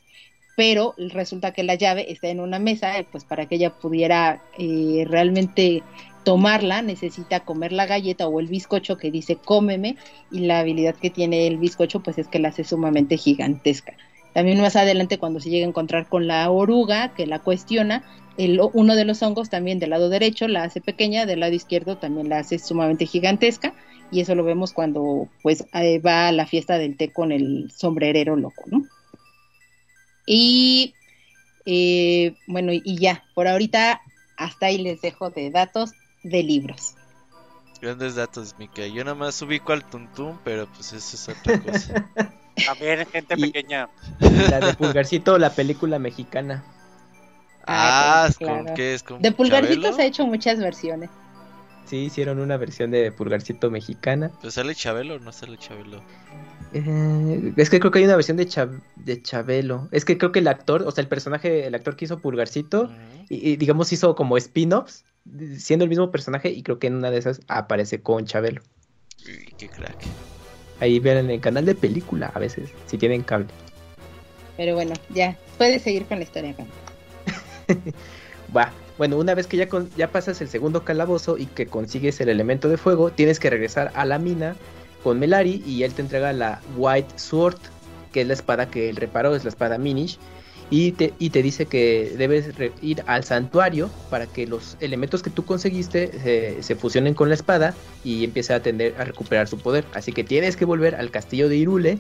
pero resulta que la llave está en una mesa, pues para que ella pudiera eh, realmente tomarla necesita comer la galleta o el bizcocho que dice cómeme y la habilidad que tiene el bizcocho pues es que la hace sumamente gigantesca. También más adelante cuando se llega a encontrar con la oruga que la cuestiona, el, uno de los hongos también del lado derecho la hace pequeña, del lado izquierdo también la hace sumamente gigantesca y eso lo vemos cuando pues eh, va a la fiesta del té con el sombrerero loco, ¿no? Y eh, bueno, y ya, por ahorita hasta ahí les dejo de datos de libros. Grandes datos, Mica. Yo nada más ubico al Tuntum, pero pues eso es otra cosa. También gente Y- pequeña. La de Pulgarcito, la película mexicana. ah, ¿con claro. qué es? ¿Con De Pulgarcito Chabelo? se ha hecho muchas versiones. Sí, hicieron una versión de Pulgarcito mexicana. ¿Pues sale Chabelo o no sale Chabelo? Eh, es que creo que hay una versión de, Chab- de Chabelo. Es que creo que el actor, o sea, el personaje, el actor que hizo Pulgarcito, y, y digamos hizo como spin-offs, siendo el mismo personaje, y creo que en una de esas aparece con Chabelo. Uy, qué crack. Ahí ven en el canal de película a veces, si tienen cable. Pero bueno, ya, puedes seguir con la historia acá. Va. Bueno, una vez que ya, con- ya pasas el segundo calabozo y que consigues el elemento de fuego, tienes que regresar a la mina con Melari y él te entrega la White Sword, que es la espada que él reparó, es la espada Minish. Y te, y te dice que debes ir al santuario para que los elementos que tú conseguiste se, se fusionen con la espada y empiece a tender a recuperar su poder. Así que tienes que volver al castillo de Irule.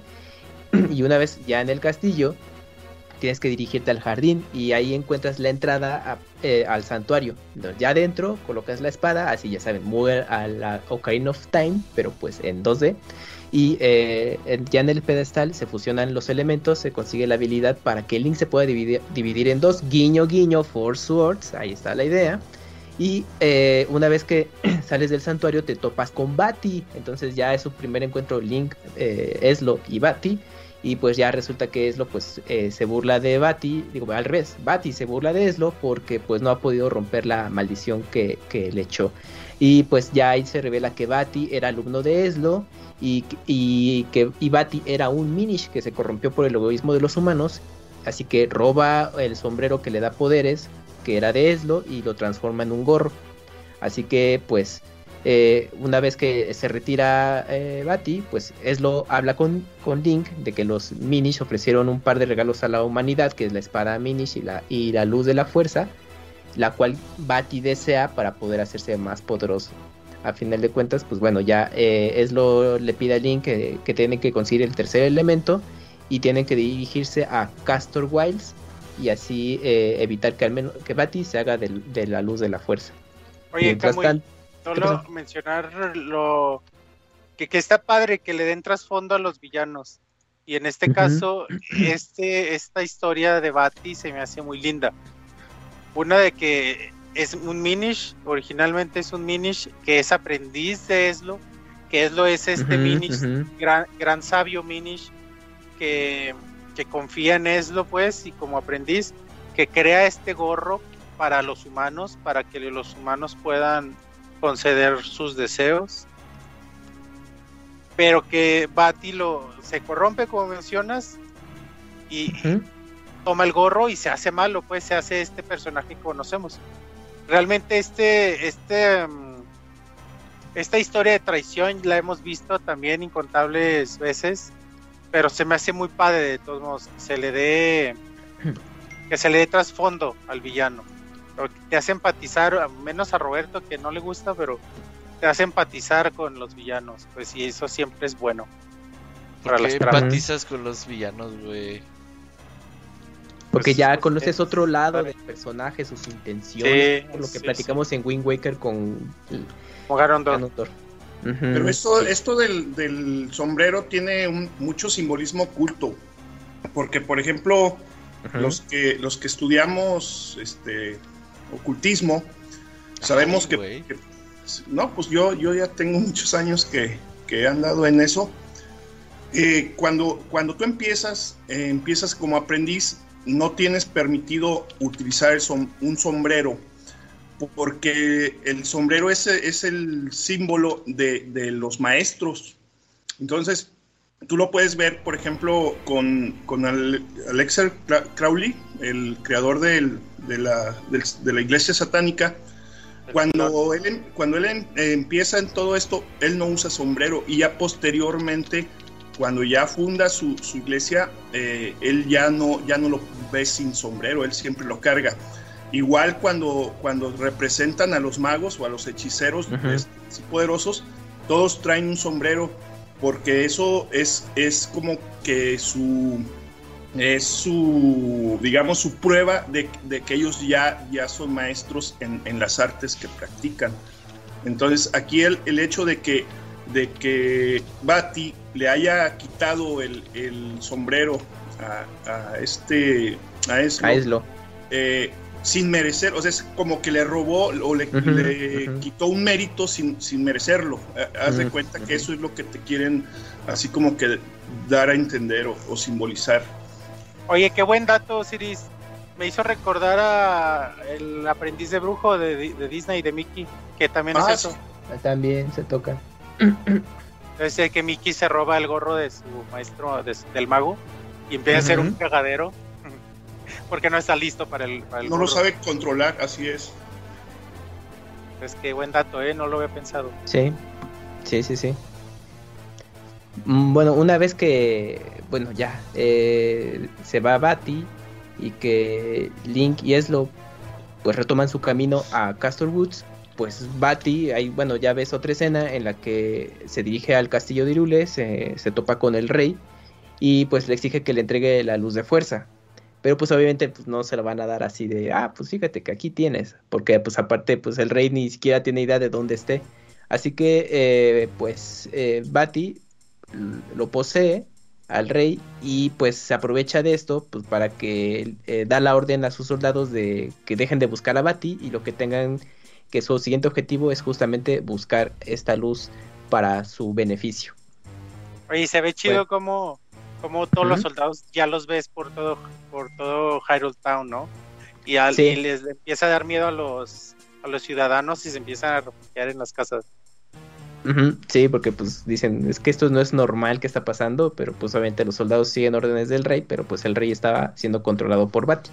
y una vez ya en el castillo, tienes que dirigirte al jardín y ahí encuentras la entrada eh, al santuario. Ya adentro colocas la espada, así ya saben, mover a la Ocarina of Time, pero pues en 2D. Y eh, ya en el pedestal se fusionan los elementos, se consigue la habilidad para que Link se pueda dividir, dividir en dos. Guiño, guiño, Four Swords, ahí está la idea. Y eh, una vez que sales del santuario te topas con Bati. Entonces ya es su primer encuentro Link, eh, Eslo y Bati. Y pues ya resulta que Eslo pues eh, se burla de Bati, digo al revés, Bati se burla de Eslo porque pues no ha podido romper la maldición que, que le echó. Y pues ya ahí se revela que Bati era alumno de Eslo y, y que y Bati era un Minish que se corrompió por el egoísmo de los humanos. Así que roba el sombrero que le da poderes, que era de Eslo, y lo transforma en un gorro. Así que pues eh, una vez que se retira eh, Bati, pues Eslo habla con, con Link de que los Minish ofrecieron un par de regalos a la humanidad, que es la espada Minish y la, y la luz de la fuerza, la cual Bati desea para poder hacerse más poderoso. A final de cuentas, pues bueno, ya eh, Eslo le pide a Link que, que tienen que conseguir el tercer elemento y tienen que dirigirse a Castor Wilds y así eh, evitar que al menos que Bati se haga del- de, la luz de la fuerza. Oye, Mientras tanto, solo mencionar lo que, que está padre que le den trasfondo a los villanos. Y en este caso, este, esta historia de Bati se me hace muy linda. Una de que es un Minish, originalmente es un Minish que es aprendiz de Eslo, que Eslo es este Minish, gran, gran sabio Minish, que, que confía en Eslo, pues, y como aprendiz, que crea este gorro para los humanos, para que los humanos puedan conceder sus deseos. Pero que Bati lo se corrompe, como mencionas, y toma el gorro y se hace malo, pues se hace este personaje que conocemos. Realmente este, este, mm, esta historia de traición la hemos visto también incontables veces, pero se me hace muy padre de todos modos que se le dé, que se le dé trasfondo al villano. Te hace empatizar, menos a Roberto que no le gusta, pero te hace empatizar con los villanos, pues y eso siempre es bueno. ¿Por Para qué las tramas. empatizas con los villanos, güey? Porque Pues, ya pues, conoces es- otro lado del personaje, sus intenciones, Sí, por lo que sí, platicamos en Wind Waker con. Ujú. Pero esto, esto del, del sombrero tiene un- mucho simbolismo oculto. Porque, por ejemplo, los, que, los que estudiamos este, ocultismo, sabemos Ay, que, No, pues yo, yo ya tengo muchos años que, que he andado en eso. Eh, cuando, cuando tú empiezas, eh, empiezas como aprendiz, no tienes permitido utilizar som- un sombrero porque el sombrero es, es el símbolo de, de los maestros. Entonces, tú lo puedes ver, por ejemplo, con, con Ale- Alexer Cra- Crowley, el creador del- de, la, del- de la iglesia satánica. Cuando él, cuando él eh, empieza en todo esto, él no usa sombrero y ya posteriormente, cuando ya funda su, su iglesia, eh, él ya no, ya no lo ve sin sombrero, él siempre lo carga. Igual cuando, cuando representan a los magos o a los hechiceros así poderosos, todos traen un sombrero porque eso es, es como que su, es su, digamos, su prueba de, de que ellos ya, ya son maestros en, en, las artes que practican. Entonces, aquí el, el hecho de que, de que Bati le haya quitado el, el sombrero a, a, este, a Eslo, A Eslo. eh, sin merecer, o sea, es como que le robó o le, quitó un mérito sin, sin merecerlo. Eh, Haz de cuenta que eso es lo que te quieren así como que dar a entender o, o simbolizar. Oye, qué buen dato, Siris. Me hizo recordar a el aprendiz de brujo de, de Disney de Mickey, que también Ah, es eso. También se toca. Es el que Mickey se roba el gorro de su maestro de del mago y empieza a hacer un cagadero porque no está listo para el, para el No lo sabe controlar, así es. Es que buen dato, ¿eh? No lo había pensado. Sí, sí, sí, sí. Mm, Bueno, una vez que, bueno, ya eh, se va Bati y que Link y Eslo pues retoman su camino a Castle Woods, pues Bati, ahí, bueno, ya ves otra escena en la que se dirige al castillo de Irule, se, se topa con el rey y pues le exige que le entregue la luz de fuerza. Pero pues obviamente pues, no se lo van a dar así de, ah, pues fíjate que aquí tienes, porque pues aparte pues el rey ni siquiera tiene idea de dónde esté. Así que eh, pues eh, Bati lo posee al rey y pues se aprovecha de esto pues para que eh, da la orden a sus soldados de que dejen de buscar a Bati y lo que tengan que su siguiente objetivo es justamente buscar esta luz para su beneficio. Oye, se ve chido Bueno. como, como todos los soldados ya los ves por todo, por todo Hyrule Town, ¿no? Y, al- Sí. y les empieza a dar miedo a los, a los ciudadanos y se empiezan a refugiar en las casas. Sí, porque pues dicen, es que esto no es normal que está pasando, pero pues obviamente los soldados siguen órdenes del rey, pero pues el rey estaba siendo controlado por Bati.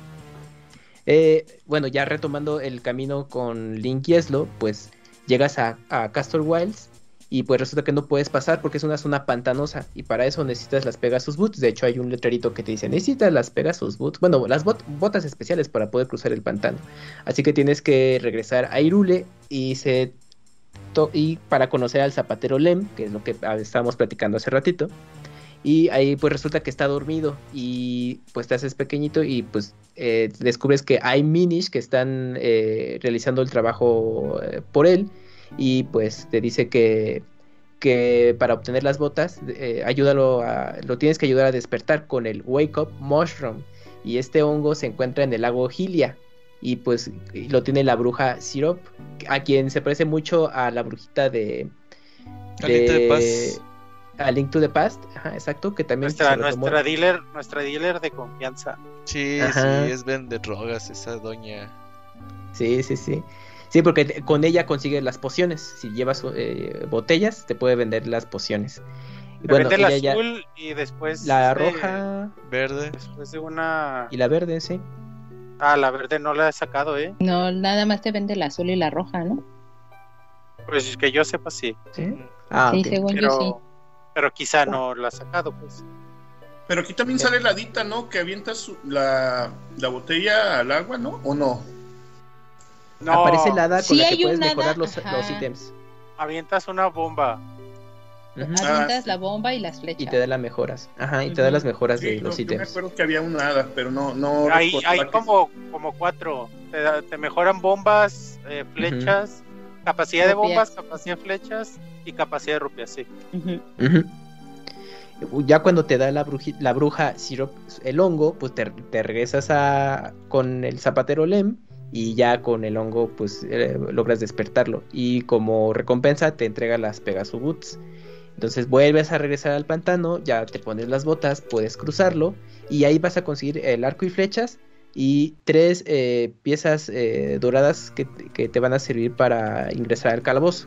Eh, bueno, ya retomando el camino con Link y Eslo, pues llegas a, a Castle Wilds y pues resulta que no puedes pasar porque es una zona pantanosa y para eso necesitas las Pegasus Boots. De hecho hay un letrerito que te dice, necesitas las Pegasus Boots, bueno, las bot- botas especiales para poder cruzar el pantano. Así que tienes que regresar a Irule y se y para conocer al zapatero Lem, que es lo que ah, estábamos platicando hace ratito. Y ahí pues resulta que está dormido y pues te haces pequeñito y pues eh, descubres que hay minis que están eh, realizando el trabajo eh, por él y pues te dice que, que para obtener las botas eh, ayúdalo a, lo tienes que ayudar a despertar con el Wake Up Mushroom y este hongo se encuentra en el lago Gilia y pues y lo tiene la bruja Sirop a quien se parece mucho a la brujita de A Link to the Past. a Link to the Past, ajá, exacto, que también Nuestra, nuestra dealer, nuestra dealer de confianza. Sí, Ajá. sí, es vende drogas esa doña. Sí, sí, sí. Sí, porque te- con ella consigues las pociones. Si llevas eh, botellas, te puede vender las pociones. Y bueno, vende la ya- azul y después la de- roja Verde. después de una y la verde, sí. ah la verde no la he sacado eh No, nada más te vende la azul y la roja, ¿no? pues que yo sepa sí ¿Sí? Ah, sí, ok. según yo sí. pero pero quizá no la ha sacado pues Pero aquí también sale la dita, ¿no? Que avientas la botella al agua, ¿no? ¿O no? No Aparece el hada con Sí, la que puedes mejorar los, los ítems. avientas una bomba. Avientas sí. la bomba y las Y flechas. te da las mejoras. Ajá, y te da las mejoras Sí, de no, los yo me ítems. acuerdo que había un hada, pero no, no hay, hay que- como como cuatro te, da- te mejoran bombas eh, flechas capacidad de bombas capacidad de flechas y capacidad de rupias sí. Ya cuando te da la, bruji- la bruja Sirop el hongo, pues te, te regresas a, con el zapatero Lem y ya con el hongo pues eh, logras despertarlo. Y como recompensa te entrega las Pegasus Boots. Entonces vuelves a regresar al pantano, ya te pones las botas, puedes cruzarlo y ahí vas a conseguir el arco y flechas y tres eh, piezas eh, doradas que, que te van a servir para ingresar al calabozo.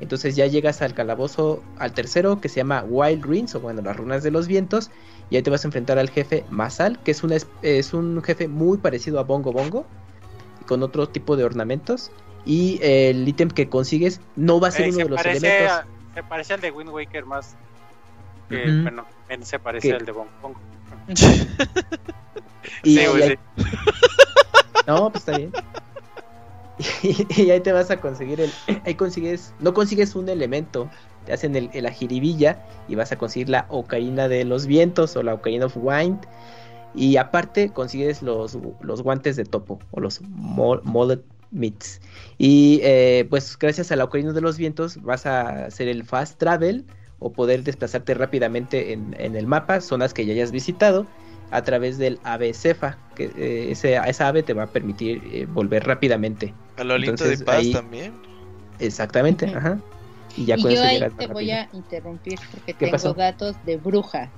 Entonces ya llegas al calabozo, al tercero, que se llama Wild Ruins, o bueno, las runas de los vientos. Y ahí te vas a enfrentar al jefe Masal, que es, es un jefe muy parecido a Bongo Bongo, con otro tipo de ornamentos. Y el ítem que consigues no va a ser Eh, uno se de los elementos. a- se parece al de Wind Waker más que bueno se parece ¿Qué? al de Bong Bong. Y, sí, y güey, ahí- sí. No, pues está bien. Y, ahí te vas a conseguir el. Ahí consigues. No consigues un elemento. Te hacen el, el ajiribilla y vas a conseguir la ocarina de los vientos o la ocarina of wind. Y aparte consigues los, los guantes de topo o los mullet mitts. Y eh, pues gracias a la Ocarina de los Vientos vas a hacer el fast travel o poder desplazarte rápidamente en, el mapa, zonas que ya hayas visitado a través del ave cefa, que eh, esa ave te va a permitir eh, volver rápidamente. A lo de paz también. Exactamente, ajá. Y ya yo ahí te voy a interrumpir porque tengo datos de brujas.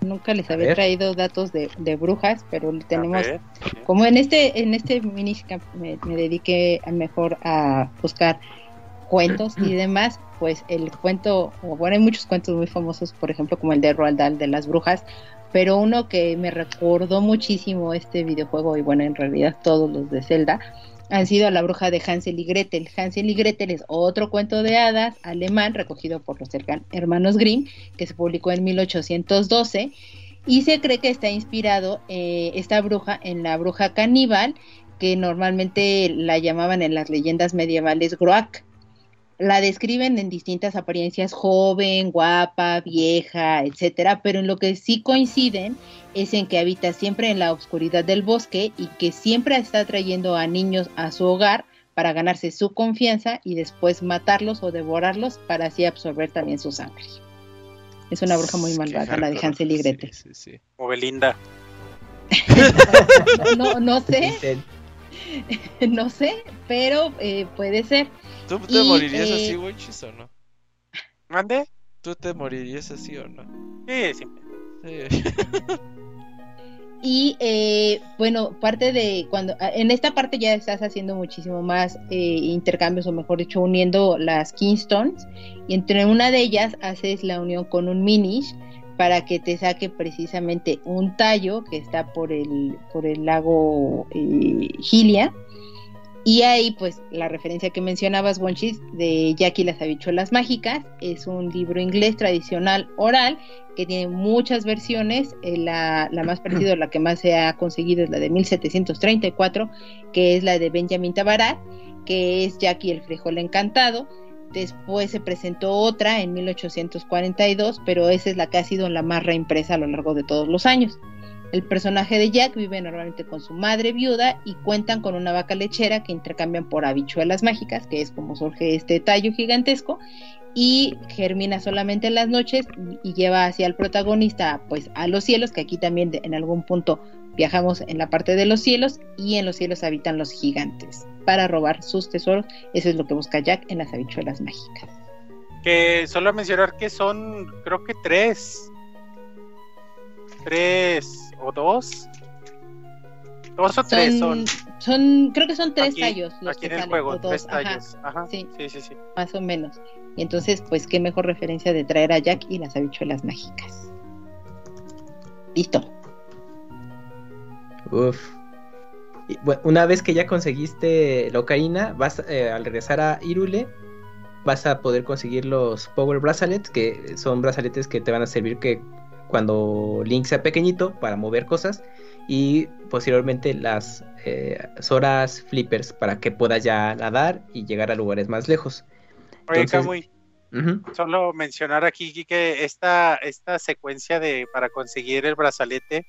Nunca les había traído datos de, brujas, pero tenemos, como en este en este mini me, me dediqué a mejor a buscar cuentos y demás, pues el cuento, bueno, hay muchos cuentos muy famosos, por ejemplo, como el de Roald Dahl de las brujas, pero uno que me recordó muchísimo este videojuego y bueno, en realidad todos los de Zelda han sido La bruja de Hansel y Gretel. Hansel y Gretel es otro cuento de hadas alemán recogido por los hermanos Grimm que se publicó en 1812 y se cree que está inspirado eh, esta bruja en la bruja caníbal que normalmente la llamaban en las leyendas medievales Groak la describen en distintas apariencias, joven, guapa, vieja, etcétera, pero en lo que sí coinciden es en que habita siempre en la oscuridad del bosque y que siempre está trayendo a niños a su hogar para ganarse su confianza y después matarlos o devorarlos para así absorber también su sangre. Es una bruja muy malvada, la de Hansel y Gretel. Sí, sí, O Belinda. no, no sé. no sé, pero eh, puede ser. ¿Tú te morirías así, eh, Wenchis, o no? ¿Mande? ¿Tú te morirías así o no? Sí, siempre. y eh, bueno, parte de cuando en esta parte ya estás haciendo muchísimo más eh, intercambios, o mejor dicho, uniendo las Kingstones, y entre una de ellas haces la unión con un Minish para que te saque precisamente un tallo que está por el, por el lago eh, Gilia y ahí, pues, la referencia que mencionabas, Wonchis, de Jackie las habichuelas mágicas, es un libro inglés tradicional oral que tiene muchas versiones. Eh, la, la, más parecida, la que más se ha conseguido es la de 1734, que es la de Benjamin Tabarat, que es Jackie el frijol encantado. Después se presentó otra en 1842, pero esa es la que ha sido la más reimpresa a lo largo de todos los años. El personaje de Jack vive normalmente con su madre viuda y cuentan con una vaca lechera que intercambian por habichuelas mágicas, que es como surge este tallo gigantesco, y germina solamente en las noches y lleva hacia el protagonista pues a los cielos, que aquí también en algún punto viajamos en la parte de los cielos y en los cielos habitan los gigantes para robar sus tesoros. Eso es lo que busca Jack en las habichuelas mágicas. Que solo mencionar que son creo que tres. Tres o dos. Dos o tres son. Son, creo que son tres tallos. Los aquí en el juego, tres tallos. Ajá. Sí, sí, sí, sí, Más o menos. Y entonces, pues, qué mejor referencia de traer a Jack y las habichuelas mágicas. Listo. Uf. una vez que ya conseguiste la ocarina, vas eh, al regresar a Irule, vas a poder conseguir los Power Bracelets, que son brazaletes que te van a servir que cuando Link sea pequeñito para mover cosas y posteriormente las eh, Zoras Flippers para que pueda ya nadar y llegar a lugares más lejos. Oye, solo mencionar aquí que esta, esta secuencia de para conseguir el brazalete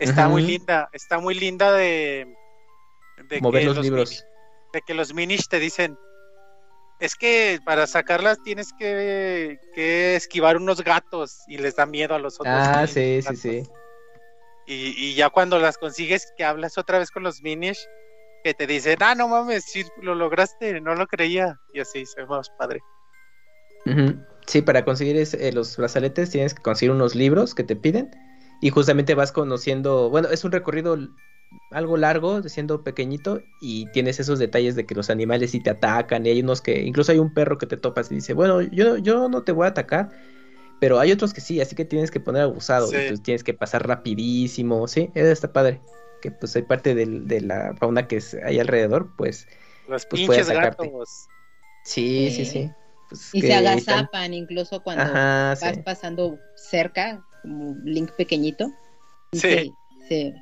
está muy linda, está muy linda de, mover los, libros. de que los minis te dicen es que para sacarlas tienes que, esquivar unos gatos y les da miedo a los otros. Ah, sí, sí, sí. Y, ya cuando las consigues, que hablas otra vez con los Minish, que te dicen, ah, no mames, sí, lo lograste, no lo creía. Y así, se más padre. Sí, para conseguir eh, los brazaletes tienes que conseguir unos libros que te piden. Y justamente vas conociendo, bueno, es un recorrido algo largo, siendo pequeñito, y tienes esos detalles de que los animales sí te atacan, y hay unos que, incluso hay un perro que te topas y dice, bueno, yo, yo no te voy a atacar, pero hay otros que sí, así que tienes que poner abusado, entonces tienes que pasar rapidísimo, sí, eso está padre, que pues hay parte de la fauna que hay alrededor, pues, los pues pinches gatos. Sí, sí, sí. Pues y se agazapan incluso cuando vas pasando cerca, como Link pequeñito. Sí. sí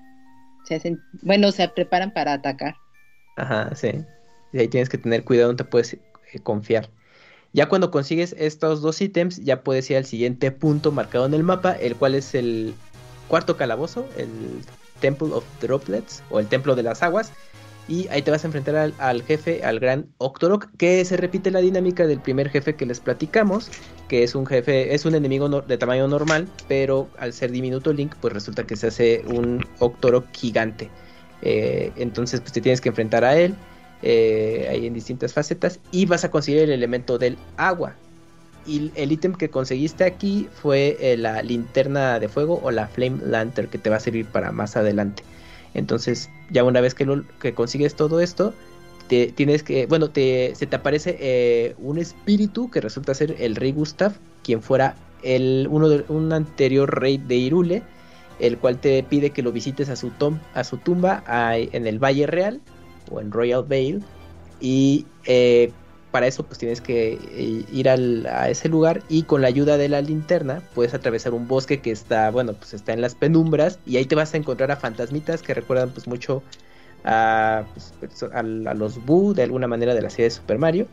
bueno, se preparan para atacar. Ajá, sí. Y ahí tienes que tener cuidado, no te puedes eh, confiar. Ya cuando consigues estos dos ítems, ya puedes ir al siguiente punto marcado en el mapa, el cual es el cuarto calabozo, el Temple of Droplets o el Templo de las Aguas. Y ahí te vas a enfrentar al, jefe, al gran Octorok, que se repite la dinámica del primer jefe que les platicamos, que es un jefe, es un enemigo de tamaño normal, pero al ser diminuto Link, pues resulta que se hace un Octorok gigante. Eh, entonces, pues te tienes que enfrentar a él, eh, ahí en distintas facetas, y vas a conseguir el elemento del agua. Y el ítem que conseguiste aquí fue eh, la linterna de fuego o la Flame Lantern, que te va a servir para más adelante. Entonces, ya una vez que, lo, que consigues todo esto, te, tienes que, bueno, te, se te aparece eh, un espíritu que resulta ser el rey Gustav, quien fuera el, uno de, un anterior rey de Irule, el cual te pide que lo visites a su, tom, a su tumba en el Valle Real o en Royal Vale y eh, para eso pues tienes que eh, ir a ese lugar y con la ayuda de la linterna puedes atravesar un bosque que está, bueno, pues está en las penumbras y ahí te vas a encontrar a fantasmitas que recuerdan pues mucho a, pues, a, los Boo de alguna manera de la serie de Super Mario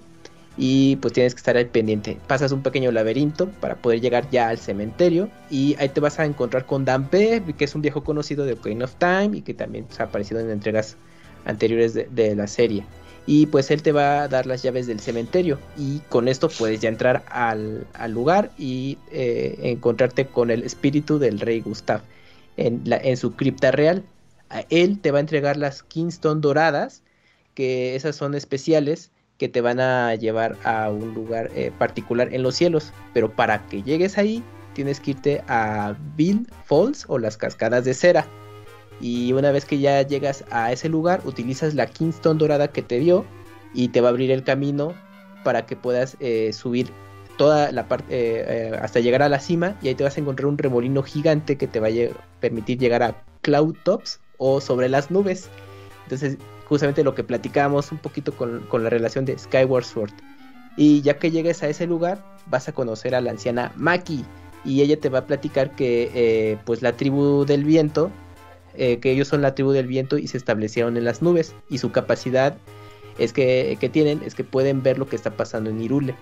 y pues tienes que estar ahí pendiente. Pasas un pequeño laberinto para poder llegar ya al cementerio y ahí te vas a encontrar con Dampe, que es un viejo conocido de Ocarina of Time y que también ha aparecido en entregas anteriores de la serie y pues él te va a dar las llaves del cementerio y con esto puedes ya entrar al, lugar y eh, encontrarte con el espíritu del rey Gustav en su cripta real. Él te va a entregar las Kingston doradas, que esas son especiales que te van a llevar a un lugar eh, particular en los cielos, pero para que llegues ahí tienes que irte a Bill Falls o las cascadas de cera. Y una vez que ya llegas a ese lugar, utilizas la Kingston dorada que te dio y te va a abrir el camino para que puedas eh, subir toda la parte eh, hasta llegar a la cima. Y ahí te vas a encontrar un remolino gigante que te va a permitir llegar a Cloud Tops o sobre las nubes. Entonces, justamente lo que platicábamos un poquito con, la relación de Skyward Sword. Y ya que llegues a ese lugar, vas a conocer a la anciana Maki y ella te va a platicar que pues la tribu del viento eh, que ellos son la tribu del viento y se establecieron en las nubes y su capacidad es que, tienen es que pueden ver lo que está pasando en Irule.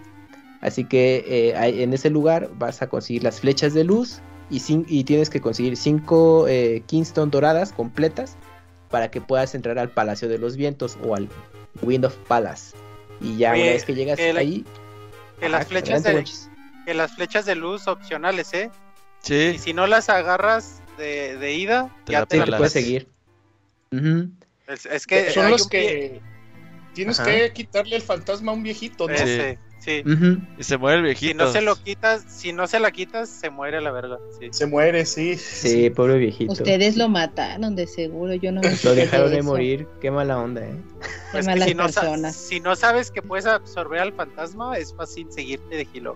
Así que eh, en ese lugar vas a conseguir las flechas de luz y, y tienes que conseguir cinco eh, Kingston doradas completas para que puedas entrar al Palacio de los Vientos o al Wind of Palace. Y ya una vez que llegas ahí... Que las, flechas de, que las flechas de luz opcionales, ¿eh? Sí. Y si no las agarras, de, ida, ya te, puedes seguir. es, que son los que tienes que quitarle el fantasma a un viejito, ¿no? Sí. Y se muere el viejito. Si no se lo quitas, si no se la quitas, se muere la verga. Se muere, sí. Sí, pobre viejito. Ustedes lo mataron, de seguro. Yo no me Lo dejaron de, morir. Qué mala onda, eh. Qué malas si personas. No, si no sabes que puedes absorber al fantasma, es fácil seguirte de gilo.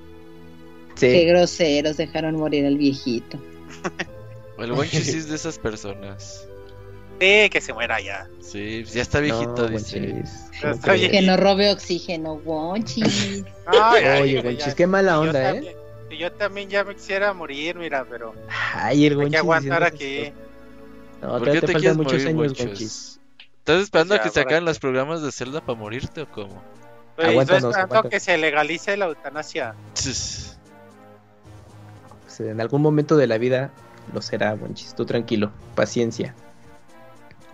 Qué groseros dejaron morir al viejito. El Wonchis es de esas personas. Sí, que se muera ya. Sí, ya está viejito, dice. Que no robe oxígeno, Wonchis. Oye, Wonchis, qué mala onda, ¿eh? yo también ya me quisiera morir, mira, pero. Ay, el Hay que aguantar aquí. No, ¿Por qué te, quieres muchos morir, años, Wonchis? ¿Estás esperando a que se hagan los programas de Zelda para morirte o cómo? Pues, estoy esperando que se legalice la eutanasia. Pues, en algún momento de la vida lo será, Monchis. Tú tranquilo, paciencia.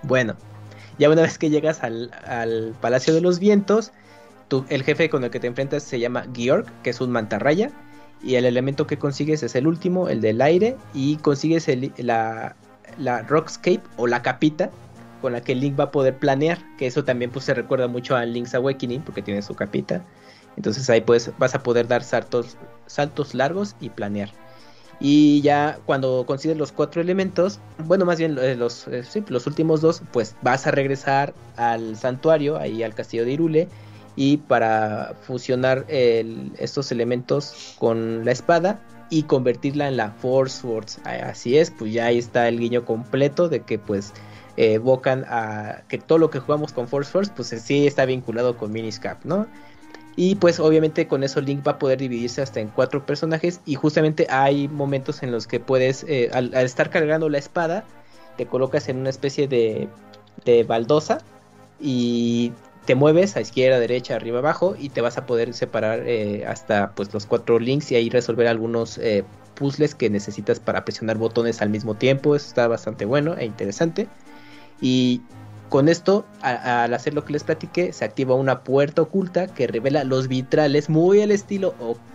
Bueno, ya una vez que llegas al, Palacio de los Vientos, el jefe con el que te enfrentas se llama Georg, que es un mantarraya. Y el elemento que consigues es el último, el del aire. Y consigues la, la Rockscape o la capita con la que Link va a poder planear. Que eso también pues, se recuerda mucho a Link's Awakening porque tiene su capita. Entonces ahí pues, vas a poder dar saltos, saltos largos y planear. Y ya cuando consigues los cuatro elementos, bueno, más bien eh, los, eh, los últimos dos, pues vas a regresar al santuario, ahí al castillo de Irule, y para fusionar estos elementos con la espada y convertirla en la Force Swords. Así es, pues ya ahí está el guiño completo de que pues evocan a que todo lo que jugamos con Force Swords, pues sí está vinculado con Miniscap, ¿no? Y pues obviamente con eso Link va a poder dividirse hasta en cuatro personajes y justamente hay momentos en los que puedes, eh, al, estar cargando la espada, te colocas en una especie de, de baldosa y te mueves a izquierda, derecha, arriba, abajo y te vas a poder separar eh, hasta pues los cuatro links y ahí resolver algunos eh, puzzles que necesitas para presionar botones al mismo tiempo. Eso está bastante bueno e interesante. Y con esto, al hacer lo que les platiqué, se activa una puerta oculta que revela los vitrales muy al estilo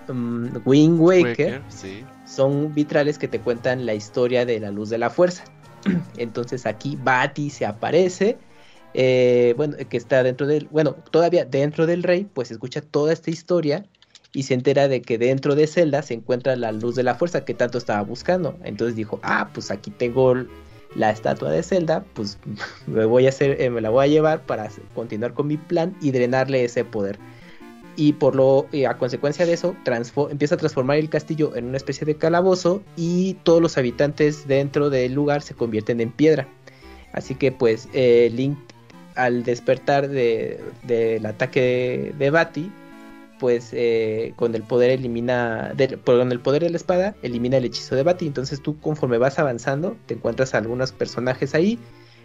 um, Wind Waker. Son vitrales que te cuentan la historia de la luz de la fuerza. Entonces aquí Bati se aparece. Eh, bueno, que está dentro del, bueno, todavía dentro del rey, pues escucha toda esta historia y se entera de que dentro de Zelda se encuentra la luz de la fuerza que tanto estaba buscando. Entonces dijo, ah, pues aquí tengo la estatua de Zelda, pues me voy a hacer, eh, me la voy a llevar para continuar con mi plan y drenarle ese poder. Y por lo, eh, a consecuencia de eso, empieza a transformar el castillo en una especie de calabozo y todos los habitantes dentro del lugar se convierten en piedra. Así que pues eh, Link al despertar del ataque de, de Bati, pues eh, con el poder elimina, con el poder de la espada, elimina el hechizo de Bati. Entonces tú conforme vas avanzando, te encuentras a algunos personajes ahí,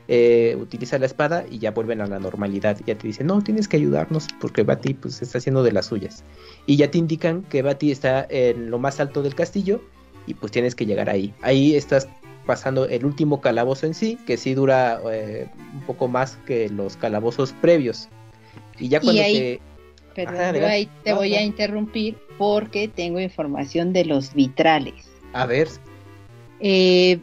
eh, utiliza la espada y ya vuelven a la normalidad. Ya te dicen, no, tienes que ayudarnos porque Bati pues está haciendo de las suyas. Y ya te indican que Bati está en lo más alto del castillo y pues tienes que llegar ahí. Ahí estás pasando el último calabozo en sí, que sí dura eh, un poco más que los calabozos previos. Y ya cuando te pero ahí te voy a interrumpir porque tengo información de los vitrales. A ver. Eh,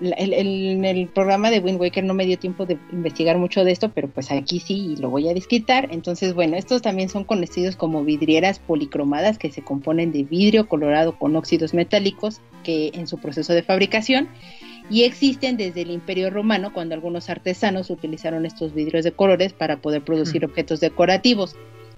en el programa de Wind Waker no me dio tiempo de investigar mucho de esto, pero pues aquí sí lo voy a desquitar. Entonces, bueno, estos también son conocidos como vidrieras policromadas que se componen de vidrio colorado con óxidos metálicos que en su proceso de fabricación y existen desde el Imperio Romano cuando algunos artesanos utilizaron estos vidrios de colores para poder producir objetos decorativos.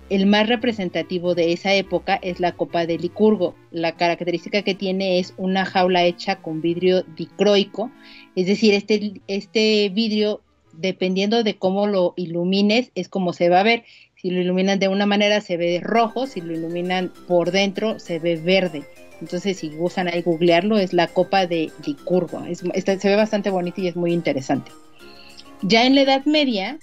El más representativo de esa época es la copa de Licurgo. La característica que tiene es una jaula hecha con vidrio dicroico, es decir, este, este vidrio, dependiendo de cómo lo ilumines, es como se va a ver. Si lo iluminan de una manera se ve rojo, si lo iluminan por dentro se ve verde. Entonces, si gustan ahí googlearlo, es la copa de Licurgo. se ve bastante bonito y es muy interesante. Ya en la Edad Media,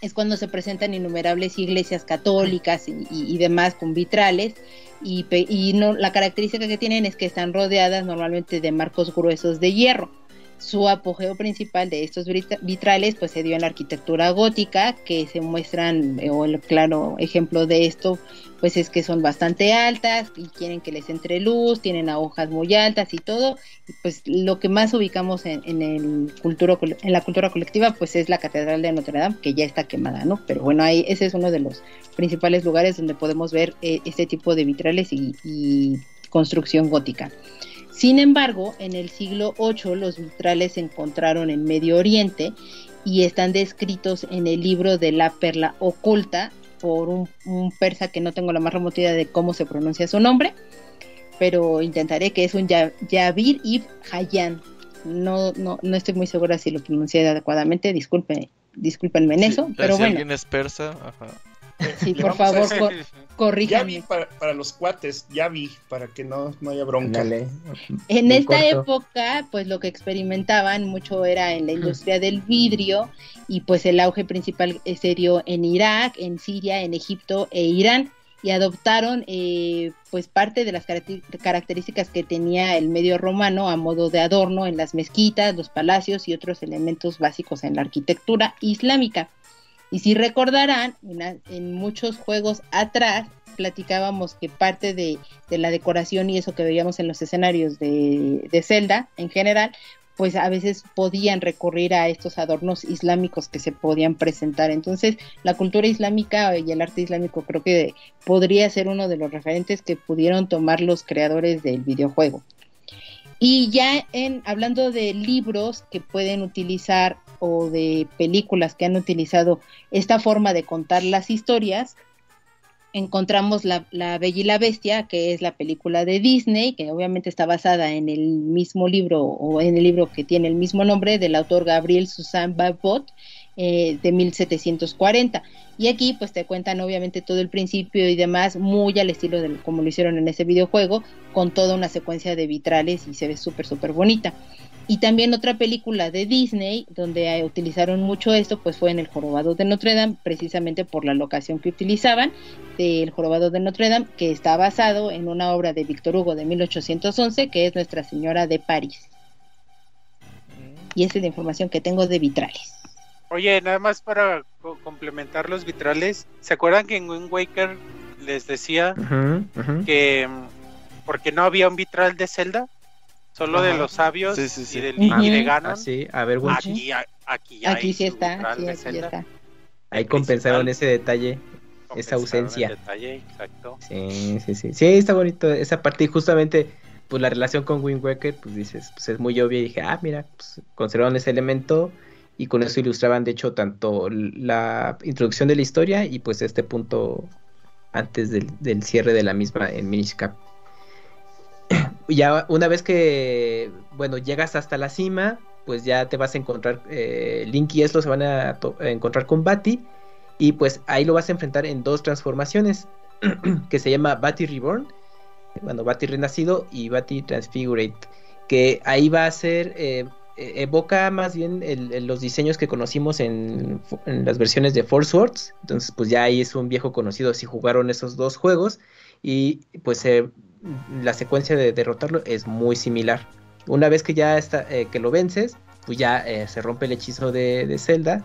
es cuando se presentan innumerables iglesias católicas y, demás con vitrales y, y no, la característica que tienen es que están rodeadas normalmente de marcos gruesos de hierro. Su apogeo principal de estos vitrales pues se dio en la arquitectura gótica, que se muestran, eh, o el claro ejemplo de esto, pues es que son bastante altas y quieren que les entre luz, tienen hojas muy altas y todo. pues lo que más ubicamos en, el cultura, en la cultura colectiva pues es la Catedral de Notre Dame, que ya está quemada, ¿no? Pero bueno, ahí ese es uno de los principales lugares donde podemos ver eh, este tipo de vitrales y construcción gótica. Sin embargo, en el siglo VIII los vitrales se encontraron en Medio Oriente y están descritos en el libro de la perla oculta por un, persa que no tengo la más remota idea de cómo se pronuncia su nombre, pero intentaré que es un Yavir ibn Hayyan. No, no, no estoy muy segura si lo pronuncié adecuadamente, disculpe, discúlpenme en eso, pero si bueno. alguien es persa, ajá. Sí, por favor, corríjame. Ya vi para, los cuates, ya vi, para que no, no haya bronca. En esta época, pues lo que experimentaban mucho era en la industria del vidrio y pues el auge principal se dio en Irak, en Siria, en Egipto e Irán y adoptaron eh, pues parte de las características que tenía el medio romano a modo de adorno en las mezquitas, los palacios y otros elementos básicos en la arquitectura islámica. Y si recordarán, en, muchos juegos atrás platicábamos que parte de, la decoración y eso que veíamos en los escenarios de, de Zelda en general, pues a veces podían recurrir a estos adornos islámicos que se podían presentar. Entonces, la cultura islámica y el arte islámico creo que podría ser uno de los referentes que pudieron tomar los creadores del videojuego. Y ya en hablando de libros que pueden utilizar o de películas que han utilizado esta forma de contar las historias, encontramos la, Bella y la Bestia, que es la película de Disney, que obviamente está basada en el mismo libro o en el libro que tiene el mismo nombre del autor Gabriel Susan Babot eh, de 1740. Y aquí pues te cuentan obviamente todo el principio y demás, muy al estilo de como lo hicieron en ese videojuego, con toda una secuencia de vitrales y se ve súper, súper bonita. Y también otra película de Disney donde eh, utilizaron mucho esto, pues fue en El Jorobado de Notre Dame, precisamente por la locación que utilizaban del Jorobado de Notre Dame, que está basado en una obra de Víctor Hugo de 1811, que es Nuestra Señora de París. Y esa es la información que tengo de vitrales. Oye, nada más para co- complementar los vitrales, ¿se acuerdan que en Wind Waker les decía que mm, porque no había un vitral de Zelda? Solo de los sabios Sí, sí, sí. y, del, Ujú. y de Ganon. Ah, sí, a ver, Wonchi. Aquí, a- aquí, hay Aquí sí está, aquí ya Zelda. está. Ahí compensaron ese detalle. esa ausencia. el detalle, exacto. Sí, sí, sí. Sí, está bonito esa parte. Y justamente, pues la relación con Wind Waker, pues dices, pues es muy obvia. Y dije, ah, mira, pues conservaron ese elemento. Y con eso ilustraban, de hecho, tanto la introducción de la historia y pues este punto antes del, del cierre de la misma en Minish Cap. Ya una vez que, bueno, llegas hasta la cima, pues ya te vas a encontrar, eh, Link y Eslo se van a, encontrar con Bati. Y pues ahí lo vas a enfrentar en dos transformaciones que se llama Bati Reborn, bueno, Bati Renacido y Bati Transfigurate, que ahí va a ser, eh, evoca más bien los diseños que conocimos en, las versiones de Force Swords, entonces pues ya ahí es un viejo conocido si jugaron esos dos juegos y pues eh, la secuencia de derrotarlo es muy similar. Una vez que ya está, eh, que lo vences, pues ya eh, se rompe el hechizo de, Zelda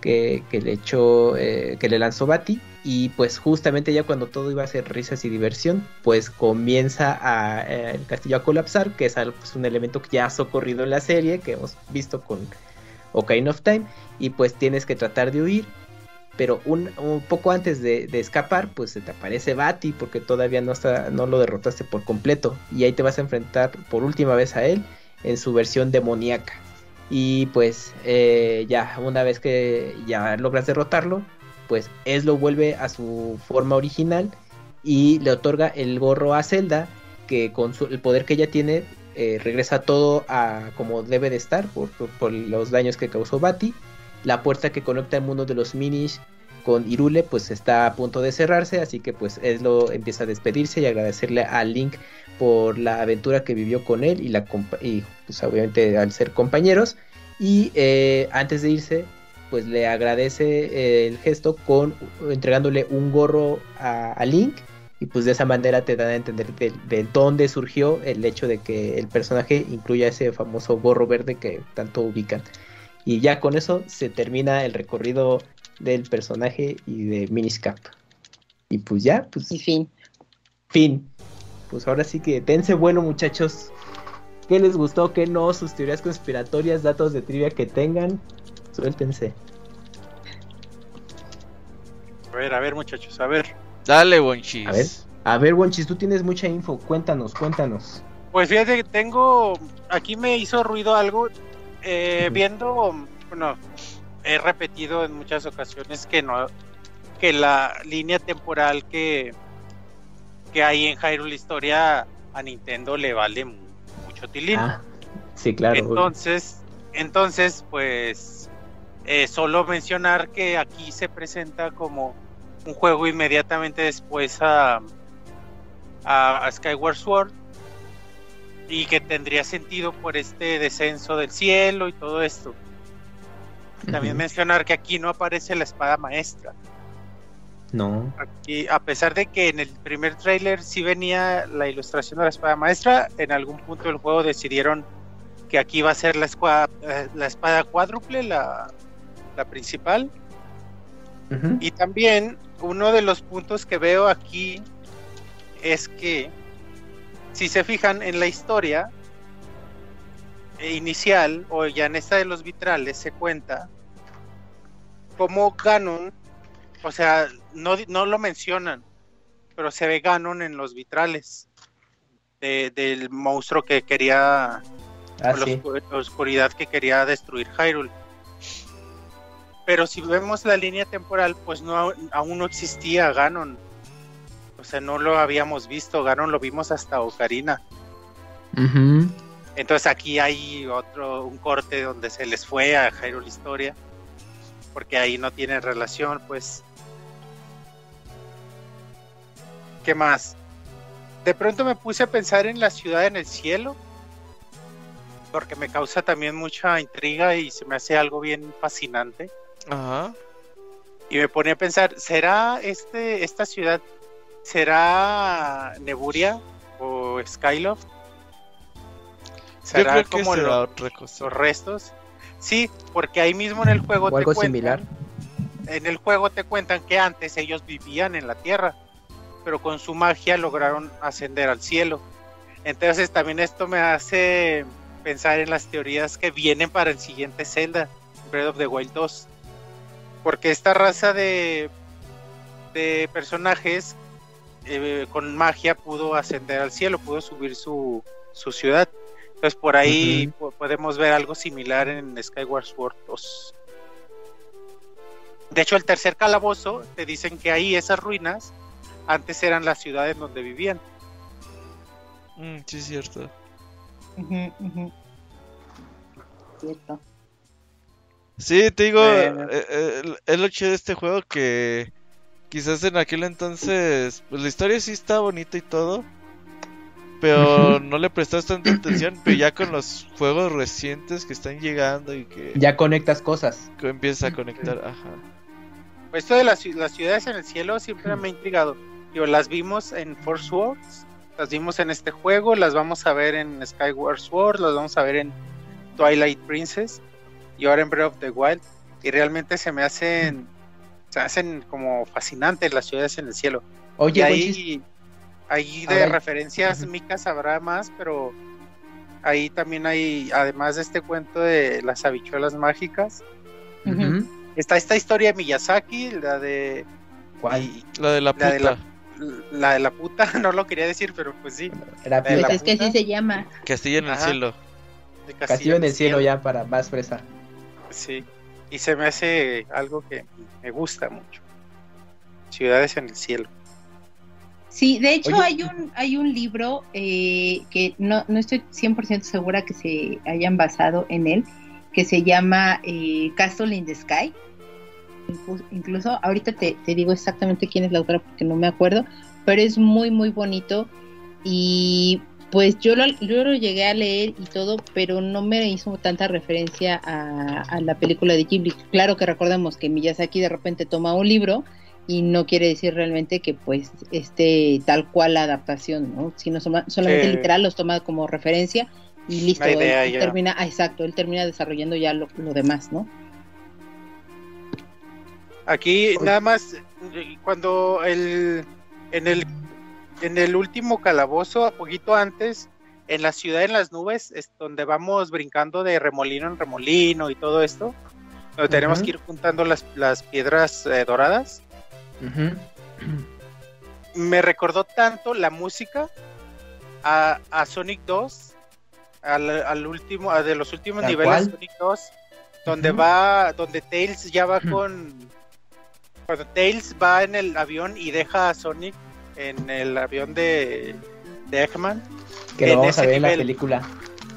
que, le echó, eh, que le lanzó Bati. Y pues justamente ya cuando todo iba a ser risas y diversión, pues comienza a, el castillo a colapsar, que es pues, un elemento que ya ha socorrido en la serie, que hemos visto con Ocarina of Time. Y pues tienes que tratar de huir. Pero un, poco antes de, escapar, pues se te aparece Bati porque todavía no, está, no lo derrotaste por completo. Y ahí te vas a enfrentar por última vez a él en su versión demoníaca. Y pues eh, ya una vez que ya logras derrotarlo, pues Eslo vuelve a su forma original y le otorga el gorro a Zelda, que con el poder que ella tiene eh, regresa todo a como debe de estar por los daños que causó Bati. La puerta que conecta el mundo de los Minish con Irule pues está a punto de cerrarse, así que pues Eslo empieza a despedirse y agradecerle a Link por la aventura que vivió con él y, la y pues obviamente al ser compañeros. Y eh, antes de irse, pues le agradece eh, el gesto con entregándole un gorro a, a Link. Y pues de esa manera te dan a entender de, de dónde surgió el hecho de que el personaje incluya ese famoso gorro verde que tanto ubican. Y ya con eso se termina el recorrido del personaje y de Minish Cap. Y pues ya, pues Y fin. fin. Pues ahora sí que dense bueno, muchachos. ¿Qué les gustó? ¿Qué no? Sus teorías conspiratorias, datos de trivia que tengan. Suéltense. A ver, a ver, muchachos, a ver. Dale, Wonchis. A ver. A ver, Wonchis, tú tienes mucha info. Cuéntanos, cuéntanos. Pues fíjate que tengo. Aquí me hizo ruido algo. Eh, Ujú. Viendo. Bueno, he repetido en muchas ocasiones que no. Que la línea temporal que. Que hay en Hyrule Historia a Nintendo le vale mu- mucho tilín. Ah, sí, claro. Entonces, entonces, pues, eh, solo mencionar que aquí se presenta como un juego inmediatamente después a, a, a Skyward Sword y que tendría sentido por este descenso del cielo y todo esto. También mencionar que aquí no aparece la espada maestra. No. Aquí, a pesar de que en el primer tráiler sí venía la ilustración de la espada maestra, en algún punto del juego decidieron que aquí va a ser la, escua- eh, la espada cuádruple, la, la principal. Y también uno de los puntos que veo aquí es que, si se fijan en la historia eh, inicial, o ya en esta de los vitrales, se cuenta cómo Ganon, o sea, no, no lo mencionan, pero se ve Ganon en los vitrales de- del monstruo que quería, Ah, o la oscu- oscuridad que quería destruir Hyrule. Pero si vemos la línea temporal, pues no aún no existía Ganon. O sea, no lo habíamos visto. Ganon lo vimos hasta Ocarina. Entonces aquí hay otro, un corte donde se les fue a Hyrule Historia. Porque ahí no tienen relación, pues. ¿Qué más? De pronto me puse a pensar en la ciudad en el cielo. porque me causa también mucha intriga y se me hace algo bien fascinante. Ajá. Y me pone a pensar, ¿será este esta ciudad será Neburia o Skyloft? Yo ¿Será que como será lo- otra cosa. los restos? Sí, porque ahí mismo en el juego O te algo cuentan- similar. en el juego te cuentan que antes ellos vivían en la tierra, pero con su magia lograron ascender al cielo. Entonces también esto me hace pensar en las teorías que vienen para el siguiente Zelda, Breath of the Wild 2. Porque esta raza de, de personajes eh, con magia pudo ascender al cielo, pudo subir su, su ciudad. Entonces por ahí po- podemos ver algo similar en Skyward Sword 2. De hecho, el tercer calabozo te dicen que ahí esas ruinas antes eran las ciudades donde vivían. Mm, sí, es cierto. Cierto. Sí, te digo, eh, eh, es lo chido de este juego que quizás en aquel entonces, pues la historia sí está bonita y todo, pero no le prestas tanta atención, pero ya con los juegos recientes que están llegando y que, Ya conectas cosas. que empiezas a conectar, ajá. Pues esto de las ciudades en el cielo siempre me ha intrigado. Digo, las vimos en Force Wars, las vimos en este juego, las vamos a ver en Skyward Sword, las vamos a ver en Twilight Princess y ahora en Breath of the Wild. Y realmente se me hacen, se hacen como fascinantes las ciudades en el cielo. Oye, y ahí, ahí de referencias. Mika sabrá más, pero ahí también hay, además de este cuento de las habichuelas mágicas, está esta historia de Miyazaki, la de ¿Cuál? y- La de la La de puta, la de la puta, no lo quería decir, pero pues sí, de Pues la es que así se llama. Castillo en el Ajá. cielo. de Castillo en el cielo ya para más fresa. Sí, y se me hace algo que me gusta mucho. Ciudades en el cielo. Sí, de hecho Oye. hay un hay un libro eh, que no, no estoy 100% segura que se hayan basado en él, que se llama eh, Castle in the Sky. Inclu- Incluso ahorita te, te digo exactamente quién es la autora porque no me acuerdo, pero es muy muy bonito y pues yo lo, yo lo llegué a leer y todo, pero no me hizo tanta referencia a, a la película de Ghibli. Claro que recordemos que Miyazaki de repente toma un libro y no quiere decir realmente que pues esté tal cual la adaptación, ¿no? Sino soma- solamente Sí. literal los toma como referencia y listo, La idea él ya. termina, ah, exacto, él termina desarrollando ya lo, lo demás, ¿no? Aquí nada más cuando el en el en el último calabozo, poquito antes, en la ciudad en las nubes, es donde vamos brincando de remolino en remolino y todo esto, donde tenemos que ir juntando las, las piedras eh, doradas. Me recordó tanto la música a, a Sonic 2, al, al último, a de los últimos ¿Tal niveles cual? de Sonic 2, donde va, donde Tails ya va con, cuando Tails va en el avión y deja a Sonic en el avión de, de Eggman, Que lo En vamos a ese ver en la nivel. película.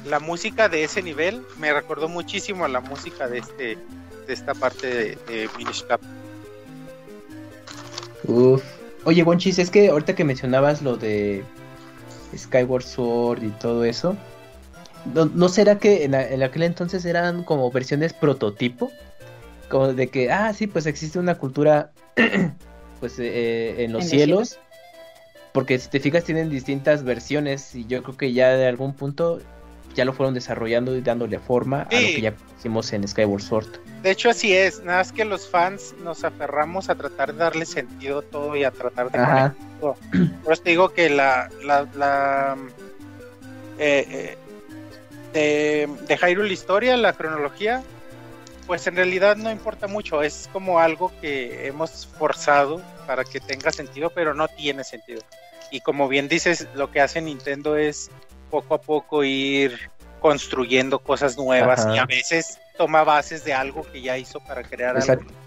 la música de ese nivel me recordó muchísimo a la música de este, de esta parte de, de Minish Cap. Uf. Oye, Bonchis, es que ahorita que mencionabas lo de Skyward Sword y todo eso, ¿no, no será que en, la- en aquel entonces eran como versiones prototipo? Como de que, ah, sí, pues existe una cultura pues eh, en los los cielos. Porque si te fijas tienen distintas versiones y yo creo que ya de algún punto ya lo fueron desarrollando y dándole forma a lo que ya hicimos en Skyward Sword. De hecho, así es. Nada más que los fans nos aferramos a tratar de darle sentido a todo y a tratar de Ajá. todo. Por eso te digo que la. la, la eh, eh, de, de Hyrule Historia, la cronología, pues en realidad no importa mucho. Es como algo que hemos forzado para que tenga sentido, pero no tiene sentido. Y como bien dices, lo que hace Nintendo es poco a poco ir construyendo cosas nuevas Ajá. y a veces toma bases de algo que ya hizo para crear Exacto. algo.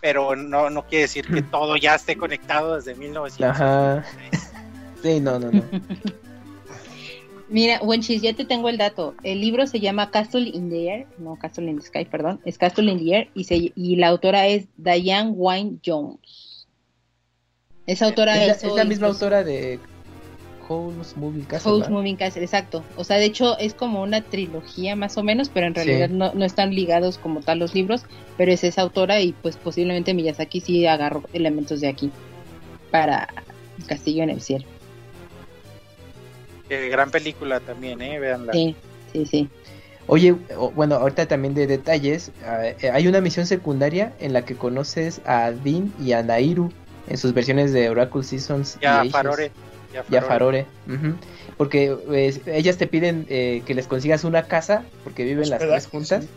Pero no, no quiere decir que todo ya esté conectado desde 1900. Ajá. Sí, no, no, no. Mira, Wenchis, ya te tengo el dato. El libro se llama Castle in the Air, no Castle in the Sky, perdón, es Castle in the Air y, se, y la autora es Diane Wynne Jones. Esa autora Es la, es misma incluso- autora de House Moving Castle. House ¿verdad? Moving Castle, exacto. O sea, de hecho es como una trilogía más o menos, pero en Sí. realidad no, no están ligados como tal los libros, pero es esa autora y pues posiblemente Miyazaki sí agarró elementos de aquí para Castillo en el Cielo. Eh, gran película también, ¿eh? Veanla. Sí, sí, sí. Oye, bueno, ahorita también de detalles, ah, eh, hay una misión secundaria en la que conoces a Dean y a Nairu en sus versiones de Oracle Seasons y Ya. Farore. Ya y a Farore. Porque pues, ellas te piden eh, que les consigas una casa porque viven las tres juntas. sí.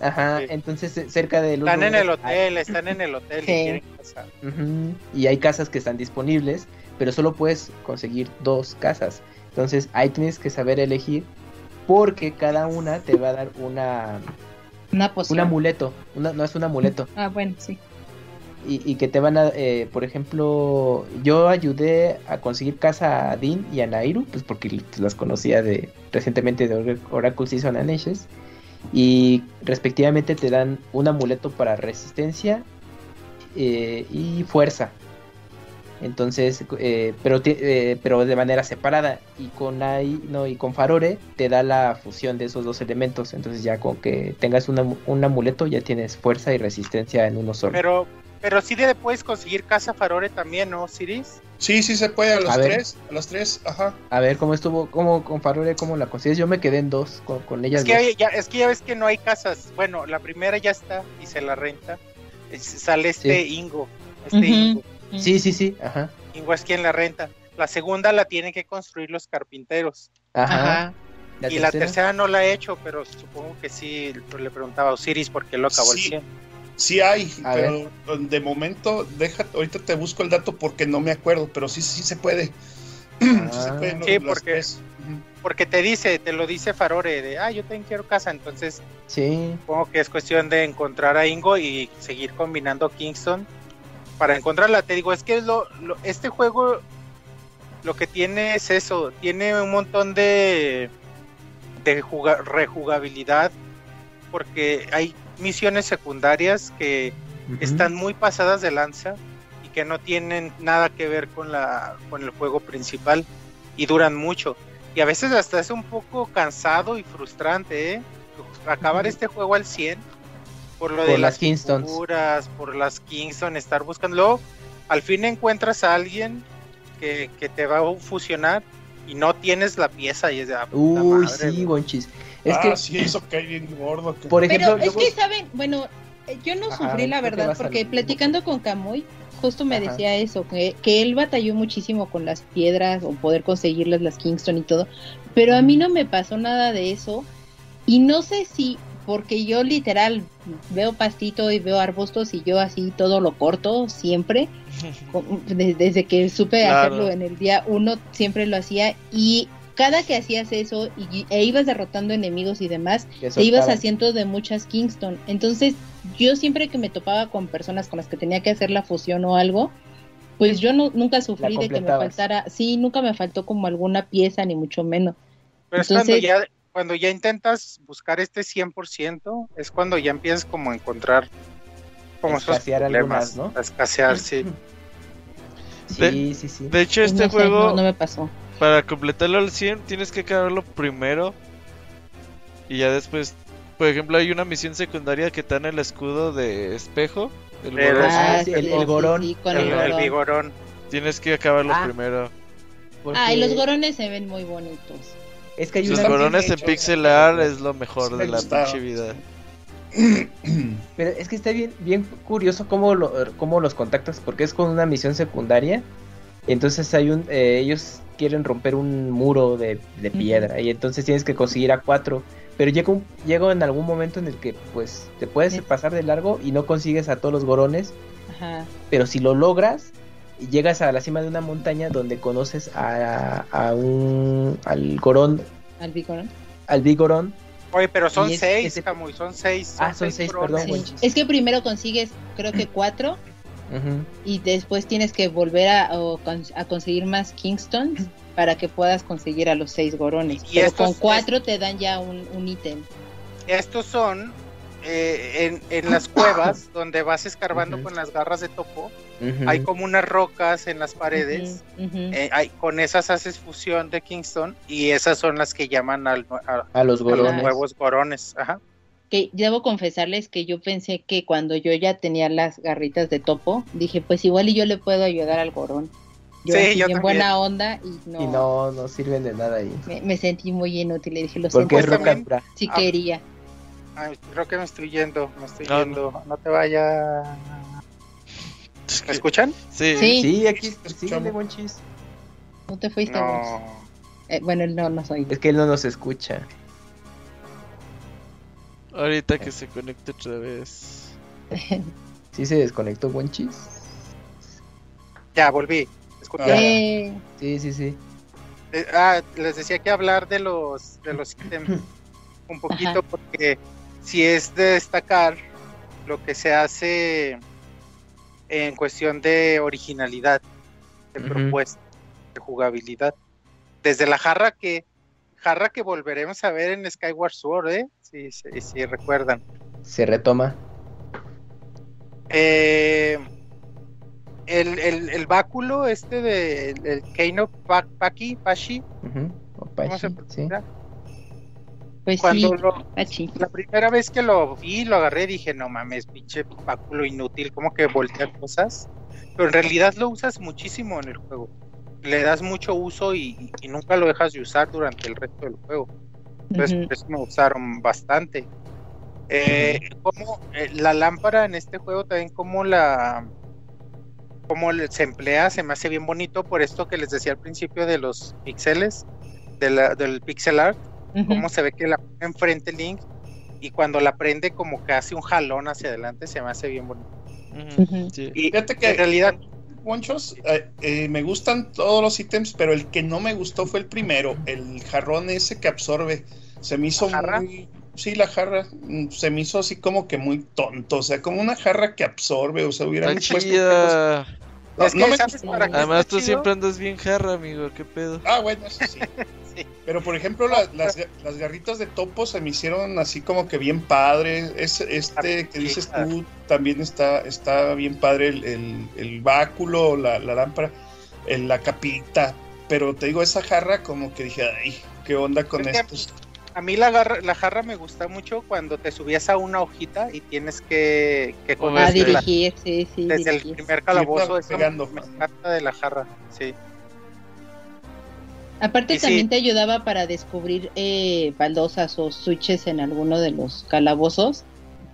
Ajá, Sí. entonces eh, cerca del Están en el hotel, están en el hotel Sí. y quieren Y hay casas que están disponibles, pero solo puedes conseguir dos casas. Entonces ahí tienes que saber elegir porque cada una te va a dar una Una un poción. amuleto, una- no es un amuleto. Ah, bueno, sí. Y, que te van a, eh, por ejemplo, yo ayudé a conseguir casa a Dean y a Nairu, pues porque las conocía de recientemente de Or- Oracle Season and Ashes. Y respectivamente te dan un amuleto para resistencia eh, y fuerza. Entonces, eh, pero, eh, pero de manera separada. Y con Ai, no, y con Farore te da la fusión de esos dos elementos. Entonces ya con que tengas un amu- un amuleto ya tienes fuerza y resistencia en uno solo. Pero, pero sí le puedes conseguir casa Farore también, ¿no, Siris? Sí, sí se puede a los A ver. tres, a los tres, ajá. A ver cómo estuvo, cómo con Farore, cómo la consigues. Yo me quedé en dos con, con ellas Es que, dos. ya, es que ya ves que no hay casas. Bueno, la primera ya está y se la renta. Es- sale este Ingo. Este. Ingo. Sí, sí, sí, ajá. Ingo es quien la renta. La segunda la tienen que construir los carpinteros. Ajá. y la tercera no la he hecho, pero supongo que sí. Le preguntaba a Osiris por qué lo acabó Sí. el 100. Sí hay, A pero de momento, deja, ahorita te busco el dato porque no me acuerdo, pero sí, sí se puede. sí se Ah. puede, ¿no? Sí, Las porque-. Porque te dice, te lo dice Farore, de, ah, yo también quiero casa. Entonces, Sí, supongo que es cuestión de encontrar a Ingo y seguir combinando Kingston para encontrarla. Te digo, es que lo, lo- este juego lo que tiene es eso, tiene un montón de, de juga- rejugabilidad porque hay misiones secundarias que están muy pasadas de lanza y que no tienen nada que ver con la con el juego principal y duran mucho y a veces hasta es un poco cansado y frustrante ¿eh? acabar este juego al 100 por lo Por de las figuras, por las Kingston estar buscando al fin encuentras a alguien que, que te va a fusionar y no tienes la pieza y es de ah, Uy, madre, sí, güey. bonchis. Es ah, que, sí, eso cae bien gordo. que- por ejemplo, Pero es yo- que, ¿saben? Bueno, yo no Ajá, sufrí la verdad, porque platicando con Camuy, justo me Ajá. decía eso, que, que él batalló muchísimo con las piedras o poder conseguirlas, las Kingston y todo, pero a mí no me pasó nada de eso, y no sé si, porque yo literal veo pastito y veo arbustos y yo así todo lo corto siempre, con- de- desde que supe Claro. hacerlo en el día uno, siempre lo hacía, y cada que hacías eso y, e ibas derrotando enemigos y demás, te ibas haciendo de muchas Kingston. Entonces, yo siempre que me topaba con personas con las que tenía que hacer la fusión o algo, pues yo no, nunca sufrí de que me faltara, sí, nunca me faltó como alguna pieza, ni mucho menos. Pero es cuando ya, cuando ya intentas buscar este 100%, es cuando ya empiezas como a encontrar como esos Escasear problemas, algunas, ¿no? a escasear, sí. Sí, sí, sí. De hecho, Pues este no sé, juego, no, no me pasó. Para completarlo al 100, tienes que acabarlo primero. Y ya después, por ejemplo, hay una misión secundaria que está en el escudo de espejo. El Pero- gorro. Ah, sí, el- el gorón. con El, el, el vigorón. Tienes que acabarlo Ah, primero. Porque Ah, y los gorones se ven muy bonitos. Es que hay Los una... gorones en hechos, pixel art es lo mejor Sí de la pinche vida. Pero es que está bien, bien curioso cómo, lo, cómo los contactas, porque es con una misión secundaria. Y entonces hay un, eh, ellos quieren romper un muro de, de piedra y entonces tienes que conseguir a cuatro. Pero llega, un, llega en algún momento en el que pues te puedes Sí. pasar de largo y no consigues a todos los gorones. Ajá. Pero si lo logras, llegas a la cima de una montaña donde conoces a, a un al gorón, Al vigorón. al vigorón. Oye, pero son es- seis, ese- Camuy, son seis. Ah, son seis, perdón, Sí. Es que primero consigues, creo que cuatro, Y después tienes que volver a, a conseguir más Kingstons para que puedas conseguir a los seis gorones. Y Pero estos- con cuatro te dan ya un un ítem. Estos son eh, en, en las cuevas donde vas escarbando con las garras de topo, hay como unas rocas en las paredes. Eh, hay- con esas haces fusión de Kingston y esas son las que llaman al, a, A los a los nuevos gorones. Ajá. Que debo confesarles que yo pensé que cuando yo ya tenía las garritas de topo, dije, pues igual y yo le puedo ayudar al gorón. Yo Sí, yo bien buena onda y no, Y no, no sirven de nada ahí. Me, me sentí muy inútil. Le dije, lo Porque es siento, Pues roca si Ah. quería. Ay, creo que me estoy yendo, me estoy No, yendo. No. te vaya. Es que- ¿Me escuchan? Sí. Sí. Sí, aquí buen chis. No te fuiste. No. Eh, bueno, no, no soy. Es que él no nos escucha. Ahorita que se conecte otra vez. ¿Sí se desconectó buen chis? Ya, volví. Ah. Eh, Sí, sí, sí. Eh, ah, les decía que hablar de los de los ítems un poquito Ajá. porque si es de destacar lo que se hace en cuestión de originalidad, de propuesta, de jugabilidad. Desde la jarra que jarra que volveremos a ver en Skyward Sword, ¿eh? Si, si, si recuerdan. Se retoma. Eh, el, el, el báculo este de el, el Keino Pa- Paki, Pashi. O ¿cómo se Pachi, sí. pues Cuando sí, lo, Pachi. La primera vez que lo vi, lo agarré, dije, no mames, pinche báculo inútil, como que voltea cosas. Pero en realidad lo usas muchísimo en el juego. Le das mucho uso y, y nunca lo dejas de usar durante el resto del juego. Entonces, por eso me usaron bastante. Eh, como eh, la lámpara en este juego también como la como se emplea se me hace bien bonito por esto que les decía al principio de los píxeles de del pixel art Ujú. cómo se ve que la pone enfrente Link y cuando la prende como que hace un jalón hacia adelante se me hace bien bonito. Sí. Y Fíjate que en realidad Monchos, eh, eh, me gustan todos los ítems, pero el que no me gustó fue el primero, el jarrón ese que absorbe. Se me hizo muy. Sí, la jarra. mm, Se me hizo así como que muy tonto. O sea, como una jarra que absorbe. O sea, hubieran Está puesto. chida. No, es que no me ¿sabes gustó. para qué Además, tú chido? siempre andas bien jarra, amigo. ¿Qué pedo? Ah, bueno, eso sí. Sí. Pero por ejemplo, la- las, las garritas de topo se me hicieron así como que bien padre. Es, este que dices tú también está, está bien padre el, el- el báculo, la, la lámpara, el- la capita. Pero te digo, esa jarra como que dije, ay, qué onda con Es estos. A mí la, garra- la jarra me gusta mucho cuando te subías a una hojita y tienes que, que A convertirla. dirigir, sí, sí. desde el primer calabozo. Eso pegando. me encanta de la jarra, sí. Aparte Y sí. también te ayudaba para descubrir eh, baldosas o switches en alguno de los calabozos,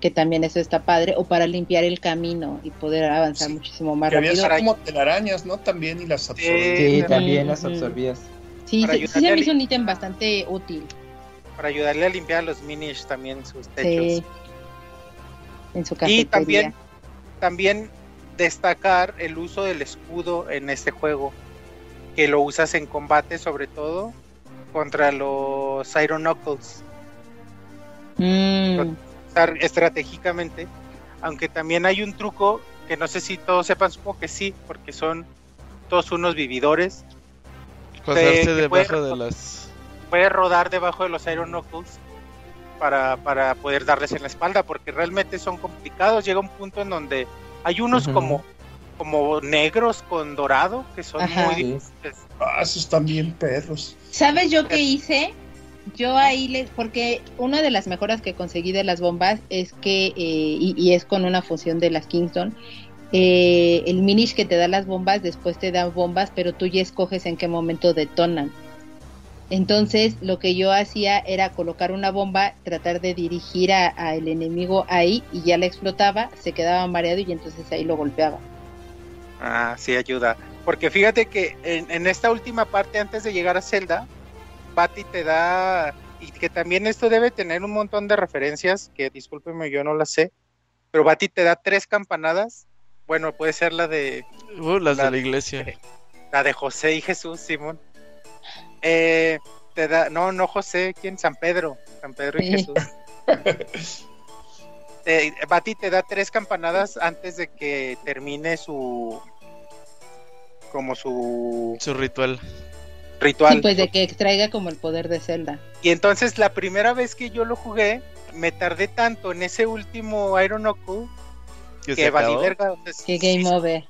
que también eso está padre, o para limpiar el camino y poder avanzar Sí. muchísimo más Que había rápido. así como telarañas, ¿no? También y las absorbía. Sí, Sí, también las absorbías. Sí, sí, sí se a me hizo un ítem bastante útil. Para ayudarle a limpiar a los minish también sus Sí. techos. En su cafetería. Y también, también destacar el uso del escudo en este juego, que lo usas en combate sobre todo contra los Iron Knuckles, Mm, estratégicamente, aunque también hay un truco que no sé si todos sepan, supongo que sí, porque son todos unos vividores, Pasarse que debajo puede- de las. rodar debajo de los Iron Knuckles para, para poder darles en la espalda, porque realmente son complicados. Llega un punto en donde hay unos como, como negros con dorado que son Ajá. muy. Ah, esos bien perros. ¿Sabes yo qué hice? Yo ahí les, porque una de las mejoras que conseguí de las bombas es que, eh, y, y es con una función de las Kingston, eh, el minish que te da las bombas, después te da bombas, pero tú ya escoges en qué momento detonan. Entonces, lo que yo hacía era colocar una bomba, tratar de dirigir a- al enemigo ahí y ya la explotaba, se quedaba mareado y entonces ahí lo golpeaba. Ah, sí, ayuda. Porque fíjate que en, en esta última parte, antes de llegar a Zelda, Patty te da, y que también esto debe tener un montón de referencias, que discúlpeme, yo no las sé, pero Patty te da tres campanadas. Bueno, puede ser la de Uh, las La- de la iglesia. la de José y Jesús, Simón. Eh, te da, no, no José, ¿quién? San Pedro, San Pedro y Sí. Jesús. Eh, Bati te da tres campanadas antes de que termine su como su Su ritual. ritual. Sí, pues de que extraiga como el poder de Zelda. Y entonces la primera vez que yo lo jugué, me tardé tanto en ese último Iron Oku Que que valí verga. o sea, Que game sí, over.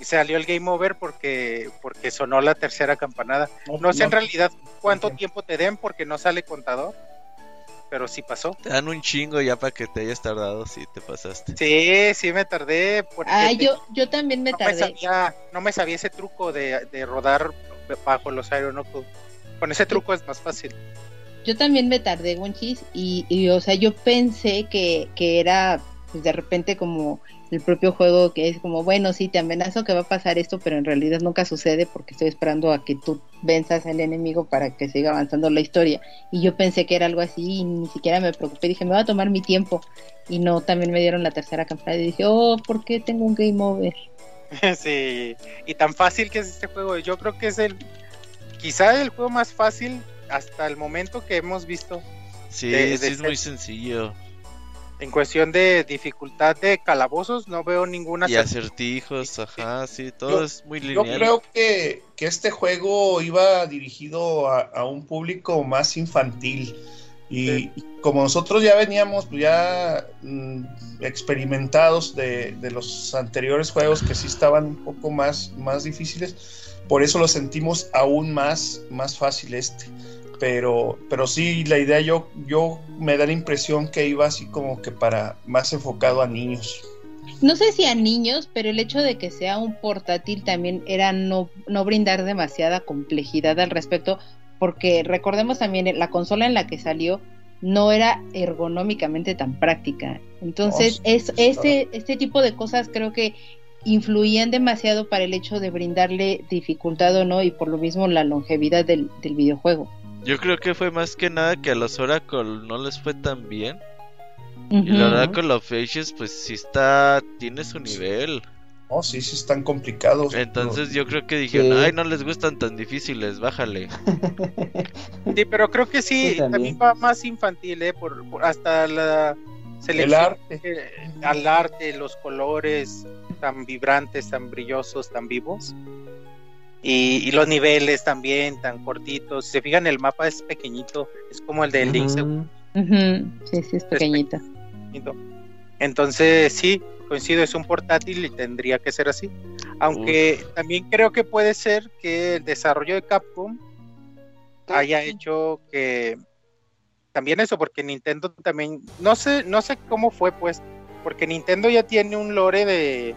Y salió el game over porque, porque sonó la tercera campanada. No sé en realidad cuánto tiempo te den porque no sale contador. Pero sí pasó. Te dan un chingo ya para que te hayas tardado si te pasaste. Sí, sí me tardé. Porque Ah, te- yo, yo también me no, me tardé. sabía, no me sabía ese truco de, de rodar bajo los Aeronoku. Con ese truco es más fácil. Yo también me tardé, Wonchis, y, y, o sea, yo pensé que, que era, pues de repente como el propio juego que es como, bueno, sí, te amenazo que va a pasar esto, pero en realidad nunca sucede porque estoy esperando a que tú venzas al enemigo para que siga avanzando la historia. Y yo pensé que era algo así y ni siquiera me preocupé, dije, me va a tomar mi tiempo. Y no, también me dieron la tercera campana y dije, oh, ¿por qué tengo un game over? sí. Y tan fácil que es este juego. Yo creo que es el, quizá el juego más fácil hasta el momento que hemos visto Sí, De- sí de es ser- muy sencillo. En cuestión de dificultad de calabozos. No veo ninguna. Y acertijos, ajá, sí, todo Yo- es muy Yo lineal. creo que, que este juego iba dirigido a, a un público más infantil. Y Sí. y como nosotros ya veníamos pues, ya mm, experimentados de, de los anteriores juegos que sí estaban un poco más, más difíciles, por eso lo sentimos aún más, más fácil este. Pero, pero sí, la idea yo, yo me da la impresión que iba así como que para más enfocado a niños. No sé si a niños, pero el hecho de que sea un portátil también era no, no brindar demasiada complejidad al respecto, porque recordemos también la consola en la que salió no era ergonómicamente tan práctica. Entonces, No, sí, es, este, este tipo de cosas creo que influían demasiado para el hecho de brindarle dificultad o no, y por lo mismo la longevidad del, del videojuego. Yo creo que fue más que nada que a los Oracle no les fue tan bien. Y Ujú. Oracle of Ages, pues sí está, tiene su nivel. Oh, sí, sí están complicados. Entonces yo creo que dijeron, Sí. ay, no les gustan tan difíciles, bájale. Sí, pero creo que sí, Sí, también. también. va más infantil, ¿eh? Por, por- hasta la selección. el arte. eh, al arte, los colores tan vibrantes, tan brillosos, tan vivos. Y, y los niveles también tan cortitos. Si se fijan, el mapa es pequeñito, es como el de Link's Ujú. Ujú. Sí, sí, es pequeñito. Entonces, sí, coincido, es un portátil y tendría que ser así. Aunque también creo que puede ser que el desarrollo de Capcom haya hecho que también eso, porque Nintendo también, no sé, no sé cómo fue pues, porque Nintendo ya tiene un lore de,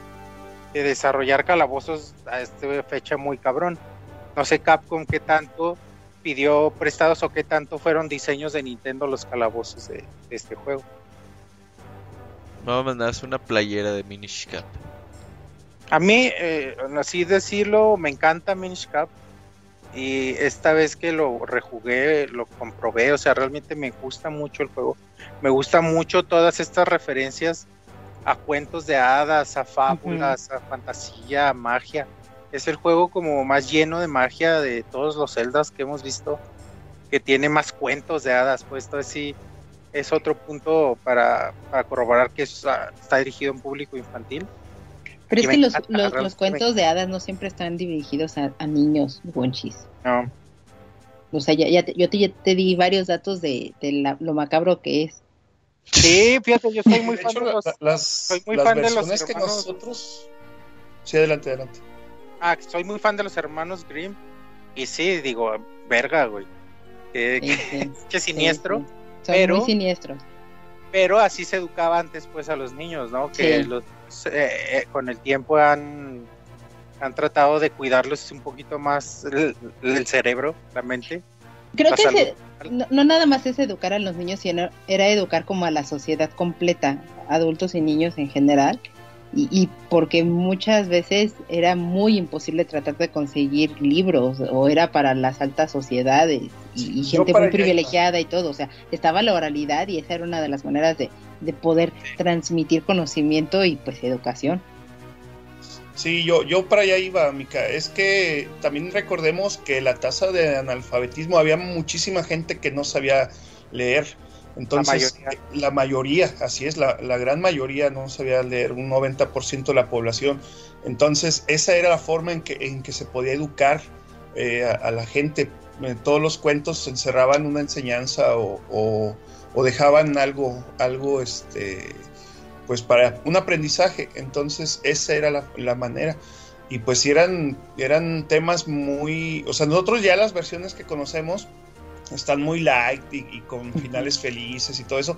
de desarrollar calabozos a esta fecha muy cabrón. No sé Capcom qué tanto pidió prestados o qué tanto fueron diseños de Nintendo los calabozos de, de este juego. Vamos a mandarse una playera de Minish Cap. A mí, eh, así decirlo, me encanta Minish Cap. Y esta vez que lo rejugué, lo comprobé. O sea, realmente me gusta mucho el juego. Me gusta mucho todas estas referencias a cuentos de hadas, a fábulas, a fantasía, a magia. Es el juego como más lleno de magia de todos los celdas que hemos visto. Que tiene más cuentos de hadas. Pues esto sí es otro punto para, para corroborar que es, ah, está dirigido a un público infantil. Pero Y es que los, los, los cuentos de hadas no siempre están dirigidos a, a niños, Wonchis. No. O sea, ya, ya te- yo te, ya te di varios datos de, de la- lo macabro que es. Sí, fíjate, yo soy muy de fan hecho, de los. la- las, soy muy las fan de los que nosotros. Sí, adelante, adelante. Ah, soy muy fan de los hermanos Grimm. Y sí, digo, verga, güey. Qué, Sí, sí, qué siniestro. sí, sí. Son pero- muy siniestros. Pero así se educaba antes, pues, a los niños, ¿no? Que Sí. los, eh, eh, con el tiempo han, han tratado de cuidarlos un poquito más el, el cerebro, la mente. Creo que no, no nada más es educar a los niños, sino era educar como a la sociedad completa, adultos y niños en general. Y, y porque muchas veces era muy imposible tratar de conseguir libros o era para las altas sociedades y, y gente muy privilegiada y todo. O sea, estaba la oralidad y esa era una de las maneras de, de poder transmitir conocimiento y pues educación. Sí, yo, yo para allá iba, Mica. Es que también recordemos que la tasa de analfabetismo había muchísima gente que no sabía leer. Entonces, mayoría. eh, la mayoría, así es, la, la gran mayoría no sabía leer, un 90% de la población. Entonces, esa era la forma en que, en que se podía educar eh, a, a la gente. Eh, todos los cuentos encerraban una enseñanza o, o- o dejaban algo, algo, este, pues para un aprendizaje. Entonces esa era la, la manera. Y pues eran, eran temas muy, o sea, nosotros ya las versiones que conocemos están muy light y, con finales felices y todo eso.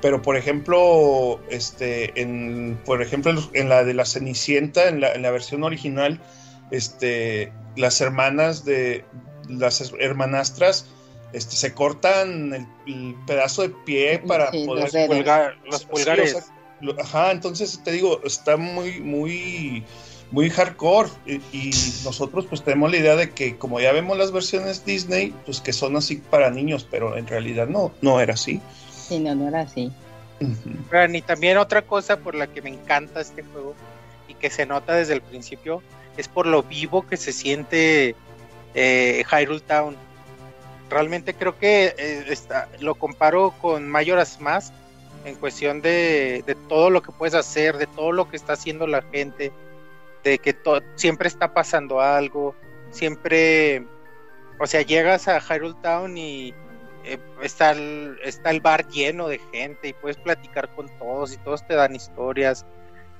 Pero por ejemplo, este, en, por ejemplo, en la de la Cenicienta, en la, en la versión original, este, las hermanas de las hermanastras este, se cortan el, pedazo de pie para poder los pulgares. Ajá, entonces te digo, está muy, muy, muy hardcore y, nosotros pues tenemos la idea de que como ya vemos las versiones Disney, pues que son así para niños, pero en realidad no, no era así. Sí, no, no era así. y también otra cosa por la que me encanta este juego y que se nota desde el principio es por lo vivo que se siente eh, Hyrule Town. Realmente creo que eh, está, lo comparo con Majora's Mask en cuestión de, de, todo lo que puedes hacer, de todo lo que está haciendo la gente, de que siempre está pasando algo, siempre, o sea, llegas a Hyrule Town y eh, está, el, está el bar lleno de gente y puedes platicar con todos y todos te dan historias.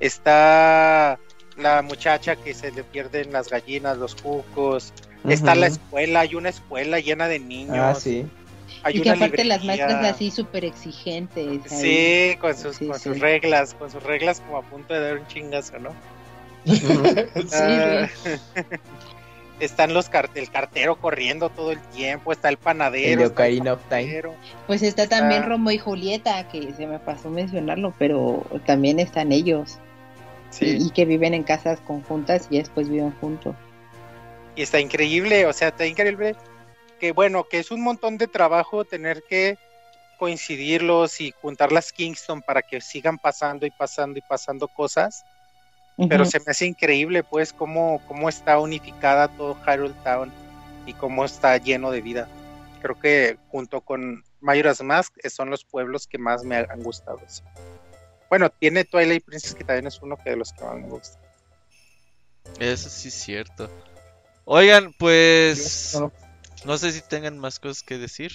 Está la muchacha que se le pierden las gallinas, los cucos. Está la escuela, hay una escuela llena de niños. Ah, sí. Hay y que aparte las maestras así súper exigentes. Sí, con sus, con sus reglas, con sus reglas como a punto de dar un chingazo, ¿no? Ah, están los el cartero corriendo todo el tiempo, está el panadero. El of Time. Pues está también Romo y Julieta, que se me pasó mencionarlo, pero también están ellos. Y, que viven en casas conjuntas y después viven juntos. Y está increíble, o sea, está increíble que bueno, que es un montón de trabajo tener que coincidirlos y juntar las Kingston para que sigan pasando y pasando y pasando cosas. Pero se me hace increíble pues cómo, cómo está unificada todo Hyrule Town y cómo está lleno de vida. Creo que junto con Majora's Mask son los pueblos que más me han gustado. Bueno, tiene Twilight Princess que también es uno que de los que más me gusta. Eso sí es cierto. Oigan, pues no sé si tengan más cosas que decir.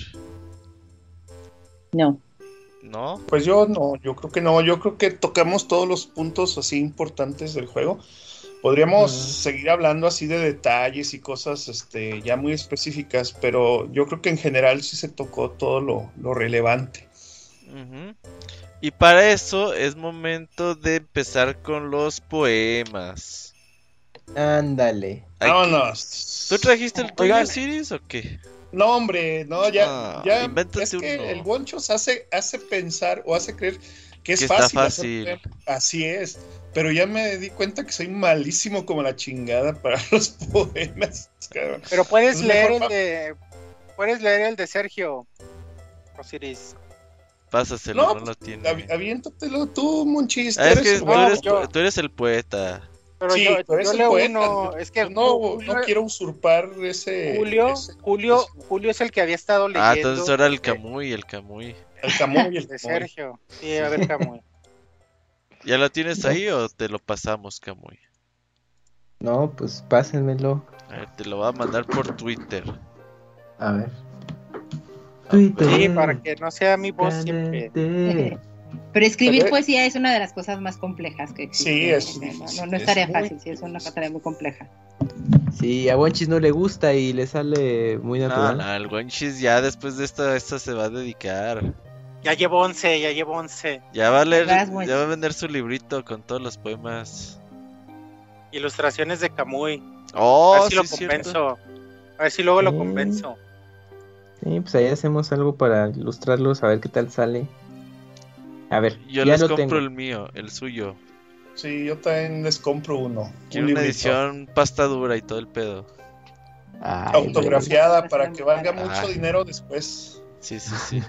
No. ¿No? Pues yo no, yo creo que no, yo creo que tocamos todos los puntos así importantes del juego. Podríamos seguir hablando así de detalles y cosas este, ya muy específicas, pero yo creo que en general sí se tocó todo lo, relevante. Y para eso es momento de empezar con los poemas. Ándale. Vámonos. ¿Tú trajiste el tuyo, Siris, o qué? No, hombre, no, ya, ah, ya es que el Wonchos hace, hace pensar o hace creer que es fácil. Así es, pero ya me di cuenta que soy malísimo como la chingada para los poemas. Pero puedes leer el de, puedes leer el de Sergio Osiris. Pásaselo, no, no lo tiene. Aviéntatelo tú, Monchis. Ah, es que tú, eres, tú eres el poeta. Pero sí, yo, yo leo uno, es que no, no quiero usurpar ese Julio, Julio, Julio es el que había estado leyendo. Ah, entonces era el Camuy, el Camuy. El Camuy, el de Sergio. Sí, a ver, Camuy. ¿Ya lo tienes ahí o te lo pasamos, Camuy? No, pues pásenmelo. A ver, te lo voy a mandar por Twitter. A ver. Sí, para que no sea mi voz siempre. Pero escribir poesía es una de las cosas más complejas que existe. Sí, es, no, no, es tarea fácil, sí, es una tarea muy compleja. Sí, a Wanchis no le gusta y le sale muy natural. No, no, el ya después de esto, esto se va a dedicar. Ya llevo 11, ya llevo 11. Ya va a leer, ya va a vender su librito con todos los poemas. Ilustraciones de Camuy. Oh, a ver si sí, lo convenzo. A ver si luego lo convenzo. Sí, pues ahí hacemos algo para ilustrarlos, a ver qué tal sale. A ver, yo les compro el mío, el suyo. Sí, yo también les compro uno. Quiero una edición pasta dura y todo el pedo. Autografiada para que valga mucho ah. dinero después. Sí, sí, sí.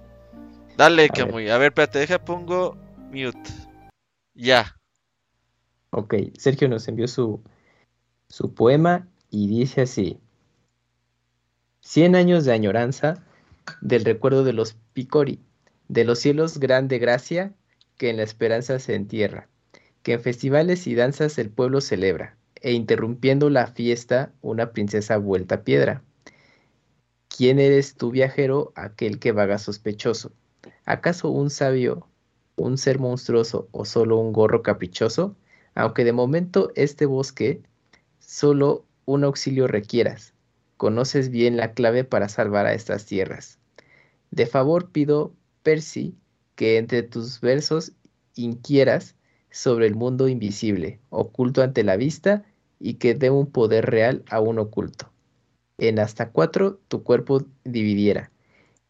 Dale, Camuy. A ver, espérate, deja, pongo mute. Ya. Ok, Sergio nos envió su, su poema y dice así. Cien años de añoranza del recuerdo de los Picori, de los cielos grande gracia que en la esperanza se entierra, que en festivales y danzas el pueblo celebra, e interrumpiendo la fiesta una princesa vuelta piedra. ¿Quién eres tú viajero, aquel que vaga sospechoso? ¿Acaso un sabio, un ser monstruoso o solo un gorro caprichoso? Aunque de momento este bosque solo un auxilio requieras, conoces bien la clave para salvar a estas tierras. De favor pido, Percy, que entre tus versos inquieras sobre el mundo invisible, oculto ante la vista, y que dé un poder real a un oculto. En hasta cuatro tu cuerpo dividiera,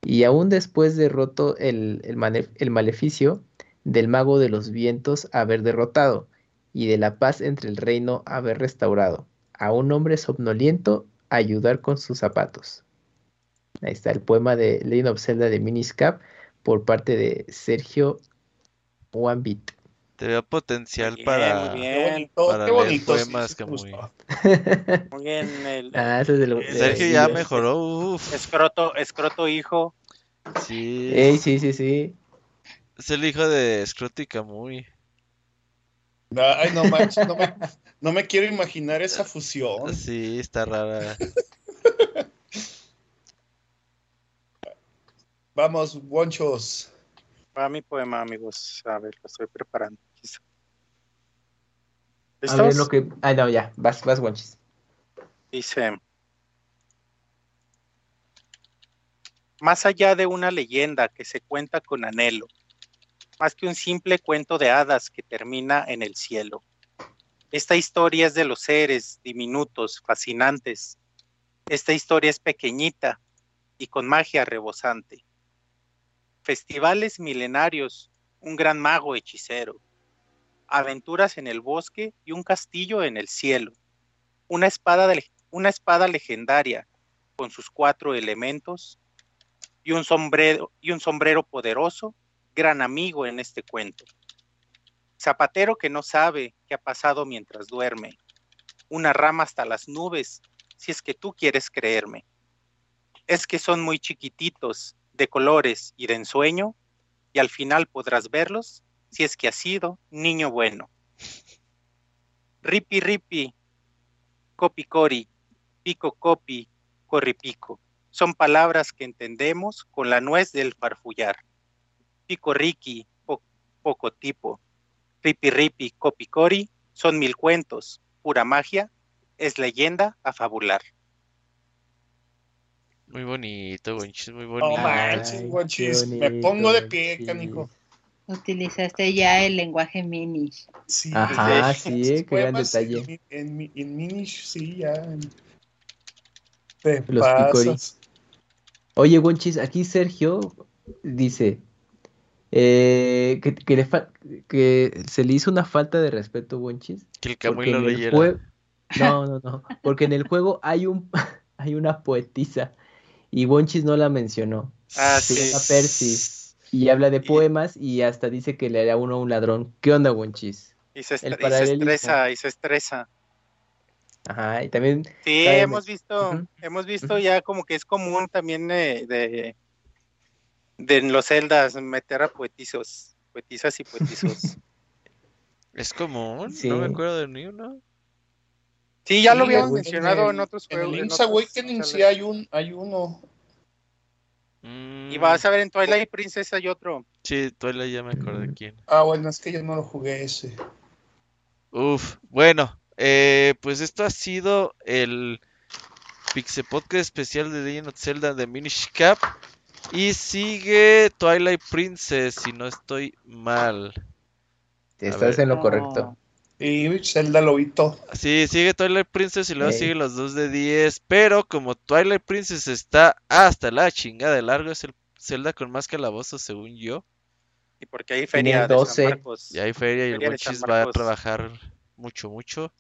y aún después derroto el, el maleficio del mago de los vientos haber derrotado, y de la paz entre el reino haber restaurado, a un hombre somnoliento ayudar con sus zapatos. Ahí está el poema de Legend of Zelda de Miniscap por parte de Sergio Wambit. Te veo potencial para, muy bien. para Qué leer bonito. poemas sí, que muy... gustó. Muy bien. El, Ah, ese es Eh, Sergio ya mejoró, escroto, escroto hijo. Sí, Ey, sí, sí, sí. es el hijo de Scrooge y Camuy. Ay, no manches, no me, no me quiero imaginar esa fusión. Sí, está rara. Vamos, guanchos. Va mi poema, amigos. A ver, lo estoy preparando. A ¿Listos? ver lo que. Ah, no, ya. Vas, vas, guanchis. Dice, más allá de una leyenda que se cuenta con anhelo, más que un simple cuento de hadas que termina en el cielo. Esta historia es de los seres diminutos, fascinantes. Esta historia es pequeñita y con magia rebosante. Festivales milenarios, un gran mago hechicero. Aventuras en el bosque y un castillo en el cielo. Una espada, una espada legendaria con sus cuatro elementos y un sombrero, y un sombrero poderoso, gran amigo en este cuento. Zapatero que no sabe qué ha pasado mientras duerme. Una rama hasta las nubes, si es que tú quieres creerme. Es que son muy chiquititos, de colores y de ensueño, y al final podrás verlos si es que has sido niño bueno. Ripi ripi, copi cori, pico copi, corripico. Son palabras que entendemos con la nuez del farfullar. Pico riqui, po- poco tipo. Ripi ripi, copi cori, son mil cuentos, pura magia, es leyenda a fabular. Muy bonito, Gonchis, muy No bonito. manches, Ay, guanchis. qué Me pongo de pie, canijo. Utilizaste ya el lenguaje minish. Sí, Ajá, sí, qué gran detalle. En, en, mi- en Minish, sí, ya. Te Los pasas. Oye, Wonchis, aquí Sergio dice eh, que, que, le fa- que se le hizo una falta de respeto, Wonchis. Que el Camuy porque lo leyera. No, no, no. Porque en el juego hay un hay una poetisa y Wonchis no la mencionó. Ah, Se sí. llama Percy y habla de poemas y hasta dice que le hará uno a un ladrón. ¿Qué onda, Wonchis? Y se, estre- y se estresa, y se estresa. Ajá, y también Sí, hemos visto, hemos visto ya como que es común también de, de, de en los celdas meter a poetizos, poetizas y poetizos. ¿Es común? Sí. No me acuerdo de ni uno. Sí, ya lo habíamos en- mencionado en en otros juegos. en Link's Awakening sí hay, un, hay uno. Mm, Y vas a ver en Twilight Princess hay otro. Sí, Twilight ya me acordé quién. Ah, bueno, es que yo no lo jugué ese. Uf, bueno, eh, pues esto ha sido el Pixel Podcast especial de Legend of Zelda de Minish Cap. Y sigue Twilight Princess, si no estoy mal. estás ver. en lo correcto. Y Zelda Lobito. Sí, sigue Twilight Princess y luego Ey. sigue los dos de 10. Pero como Twilight Princess está hasta la chingada de largo, es el Zelda con más calabozos, según yo. Y porque hay feria de 12. San Marcos. Y hay feria y el Feria Monchis va a trabajar mucho, mucho.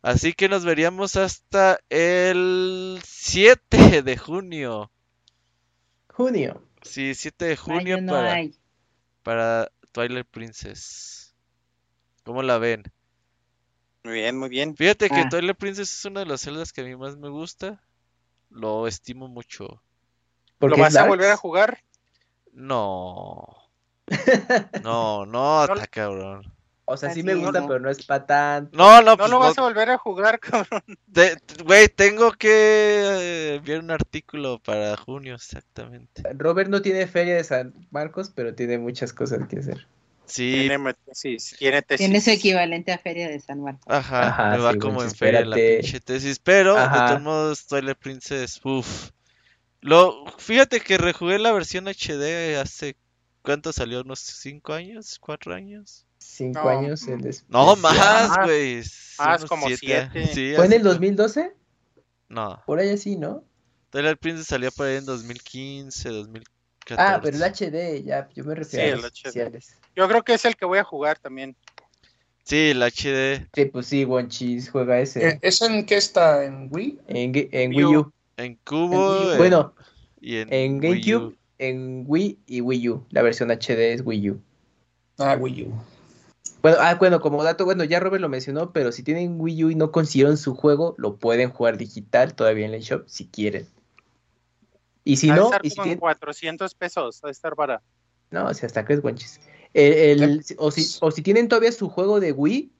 Así que nos veríamos hasta el 7 de junio. Junio. Sí, 7 de junio no para, hay. para Twilight Princess. ¿Cómo la ven? Muy bien, muy bien. Fíjate que Ah. Twilight Princess es una de las celdas que a mí más me gusta. Lo estimo mucho. ¿Lo vas a volver a jugar? No. No, no, No- está cabrón. O sea, sí me gusta, no. pero no es para tanto. No, no, No pues lo vas no, a volver a jugar, cabrón. Güey, tengo que eh, enviar un artículo para junio, exactamente. Robert no tiene feria de San Marcos, pero tiene muchas cosas que hacer. Sí, Tiene tesis, tiene tesis. Tiene su equivalente a Feria de San Marcos. ajá, Ajá, me va sí, como en feria la pinche tesis, pero de Ajá. todos modos, Twilight Princess, uff. Lo, fíjate que rejugué la versión HD hace, ¿cuánto salió? ¿Unos 5 años? ¿4 años? Cinco No, años el mm. des- No, especial. más, Más, güey. más, unos como siete. Sí, ¿Fue en el como- 2012? No, Por ahí así, ¿no? Twilight Princess salió por ahí en 2015, 2014. Ah, pero el HD, ya, yo me refiero Sí, a el los HD. especiales. Yo creo que es el que voy a jugar también. Sí, el HD Sí, pues sí, Wonchis juega ese. Eh, ¿Es en qué está? ¿En Wii? En, Wii Wii U. U. en cubo En- eh, bueno, y en, Wii GameCube, en Wii y Wii U. La versión HD es Wii U. Ah, Wii U. Bueno, ah, bueno, como dato, bueno, ya Robert lo mencionó, pero si tienen Wii U y no consiguieron su juego, lo pueden jugar digital todavía en la eShop si quieren. Y si no, estar y si como en tienen, 400 pesos, de estar para. no, si hasta crees guanchis. El- el- o, si, o si tienen todavía su juego de Wii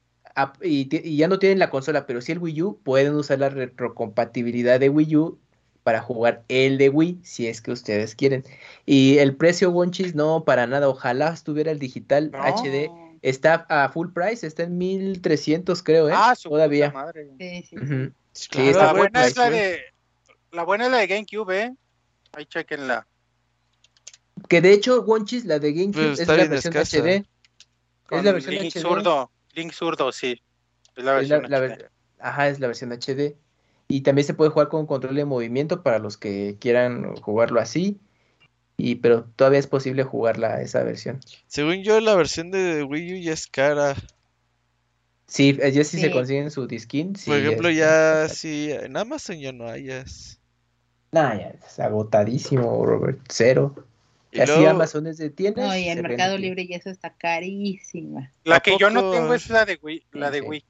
y, ya no tienen la consola, pero sí el Wii U, pueden usar la retrocompatibilidad de Wii U para jugar el de Wii, si es que ustedes quieren. Y el precio, Wonchis, no, para nada. Ojalá estuviera el digital No. HD. Está a full price, está en 1300, creo, ¿eh? Ah, su Todavía. puta madre. Sí, sí. Ujú. Sí, Sí, está La buena es la pues, de. La buena es la de GameCube, ¿eh? Ahí chequenla. Que de hecho, Wonchis, la de GameCube, Pero es la versión escasa. HD. Con Es la versión Link HD. zurdo. Link zurdo, sí. Es la Es la- versión la HD. ver- Ajá, es la versión HD. Y también se puede jugar con control de movimiento para los que quieran jugarlo así. Y pero todavía es posible jugarla esa versión. Según yo, la versión de Wii U ya es cara. Sí, eh, ya si se Sí. consiguen su disquín. sí, Por ejemplo, es- ya sí, en Amazon ya no hay. ya es- Nah, ya es agotadísimo, Robert. Cero. Y Casi luego- Amazon es de tiendas. No, y se Mercado. Libre y eso está carísima. La ¿A que yo no tengo es la de Wii. La de. Wii.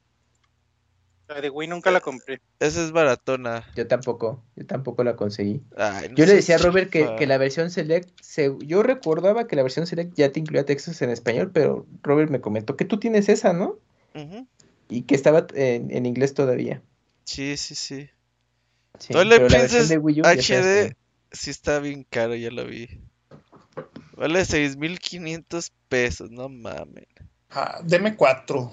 La de Wii nunca la compré. Esa es baratona. Yo tampoco, yo tampoco la conseguí. Ay, no Yo le decía a Robert que, que la versión Select, se- yo recordaba que la versión Select ya te incluía textos en español, pero Robert me comentó que tú tienes esa, ¿no? Ujú. Y que estaba en, en inglés todavía. Sí, sí, sí. Sí, Twilight pero la versión Princess de Wii U ya está HD sí está bien caro, ya lo vi. Vale 6.500 pesos, no mames. Ah, deme cuatro.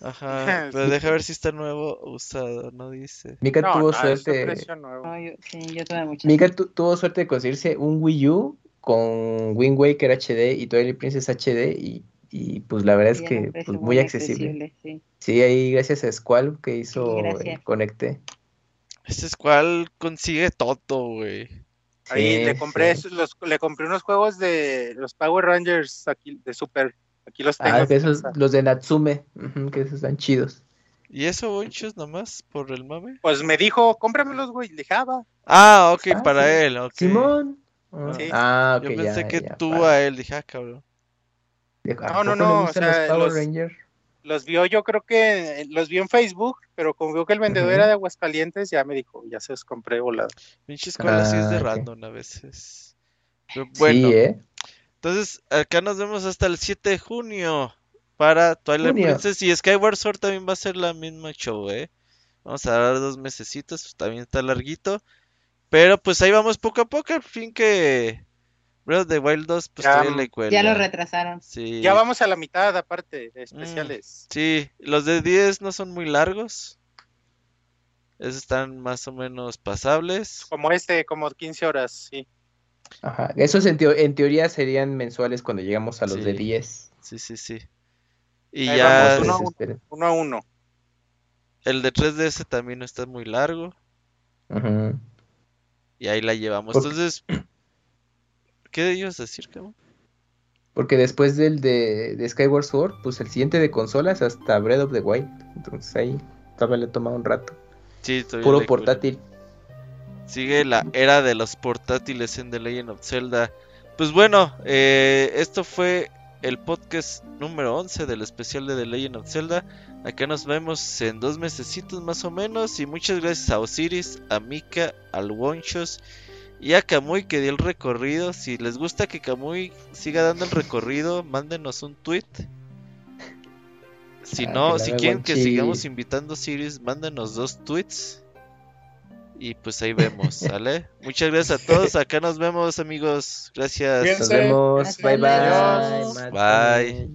Ajá, pero deja ver si está nuevo o usado, no dice. Mika No, tuvo no, suerte. No, yo, sí, yo tuve muchas. Mika tu- tuvo suerte de conseguirse un Wii U con Wind Waker HD y Twilight Princess HD y, y, pues la verdad es Sí, que pues, muy accesible. sí. Sí, ahí gracias a Squall que hizo el conecte. Este es cual consigue todo, güey. Ahí Sí, le compré sí. esos- los, le compré unos juegos de los Power Rangers aquí de Super. Aquí los tengo. Ah, que esos, los de Natsume, que esos están chidos. ¿Y eso, bonchos, nomás por el mame? Pues me dijo, cómpramelos, güey. Le dije, ah, va. Ah, ok, Ah, para sí. él, ok. Simón. Ah, Sí. Ah, ok, Yo ya, pensé que ya, tú para- a él, dije, ah, cabrón. Dijo, ¿a No, no, no, o gustan sea, los Power los- Rangers? Los vio, yo creo que los vio en Facebook, pero como vio que el vendedor era de Aguascalientes, ya me dijo, ya se los compré volado. Pinches colas sí es de Ah, ok. random a veces. Pero bueno, Sí, ¿eh? entonces acá nos vemos hasta el 7 de junio para Twilight Junio. Princess y Skyward Sword también va a ser la misma show, ¿eh? Vamos a dar dos mesecitos, pues, también está larguito. Pero pues ahí vamos poco a poco, al fin que Breath of the Wild 2 pues Ya, todavía le cuelga. Ya lo retrasaron. Sí. Ya vamos a la mitad, aparte, de especiales. Sí, los de 10 no son muy largos. Esos están más o menos pasables. Como este, como 15 horas, sí. Ajá. Esos en, teo- en teoría serían mensuales cuando llegamos a los Sí. de 10. Sí, sí, sí. Y Ahí ya vamos, uno a uno. Uno a uno. el de 3DS también no está muy largo. Ujú. Y ahí la llevamos. Entonces, ¿qué ibas decir, cabrón? Porque después del de, de Skyward Sword, pues el siguiente de consolas hasta Breath of the Wild. Entonces ahí todavía le toma un rato. Sí, todavía Puro portátil. Sigue la era de los portátiles en The Legend of Zelda. Pues bueno, eh, esto fue el podcast número 11 del especial de The Legend of Zelda. Acá nos vemos en dos mesecitos más o menos. Y muchas gracias a Osiris, a Mika, al Wonchos y a Kamui que dio el recorrido. Si les gusta que Kamui siga dando el recorrido, mándenos un tweet. Si Ah, no, si quieren que sigamos invitando series, mándenos dos tweets. Y pues ahí vemos, ¿sale? Muchas gracias a todos. Acá nos vemos, amigos. Gracias. Bien. Nos vemos. Bye bye. Bye.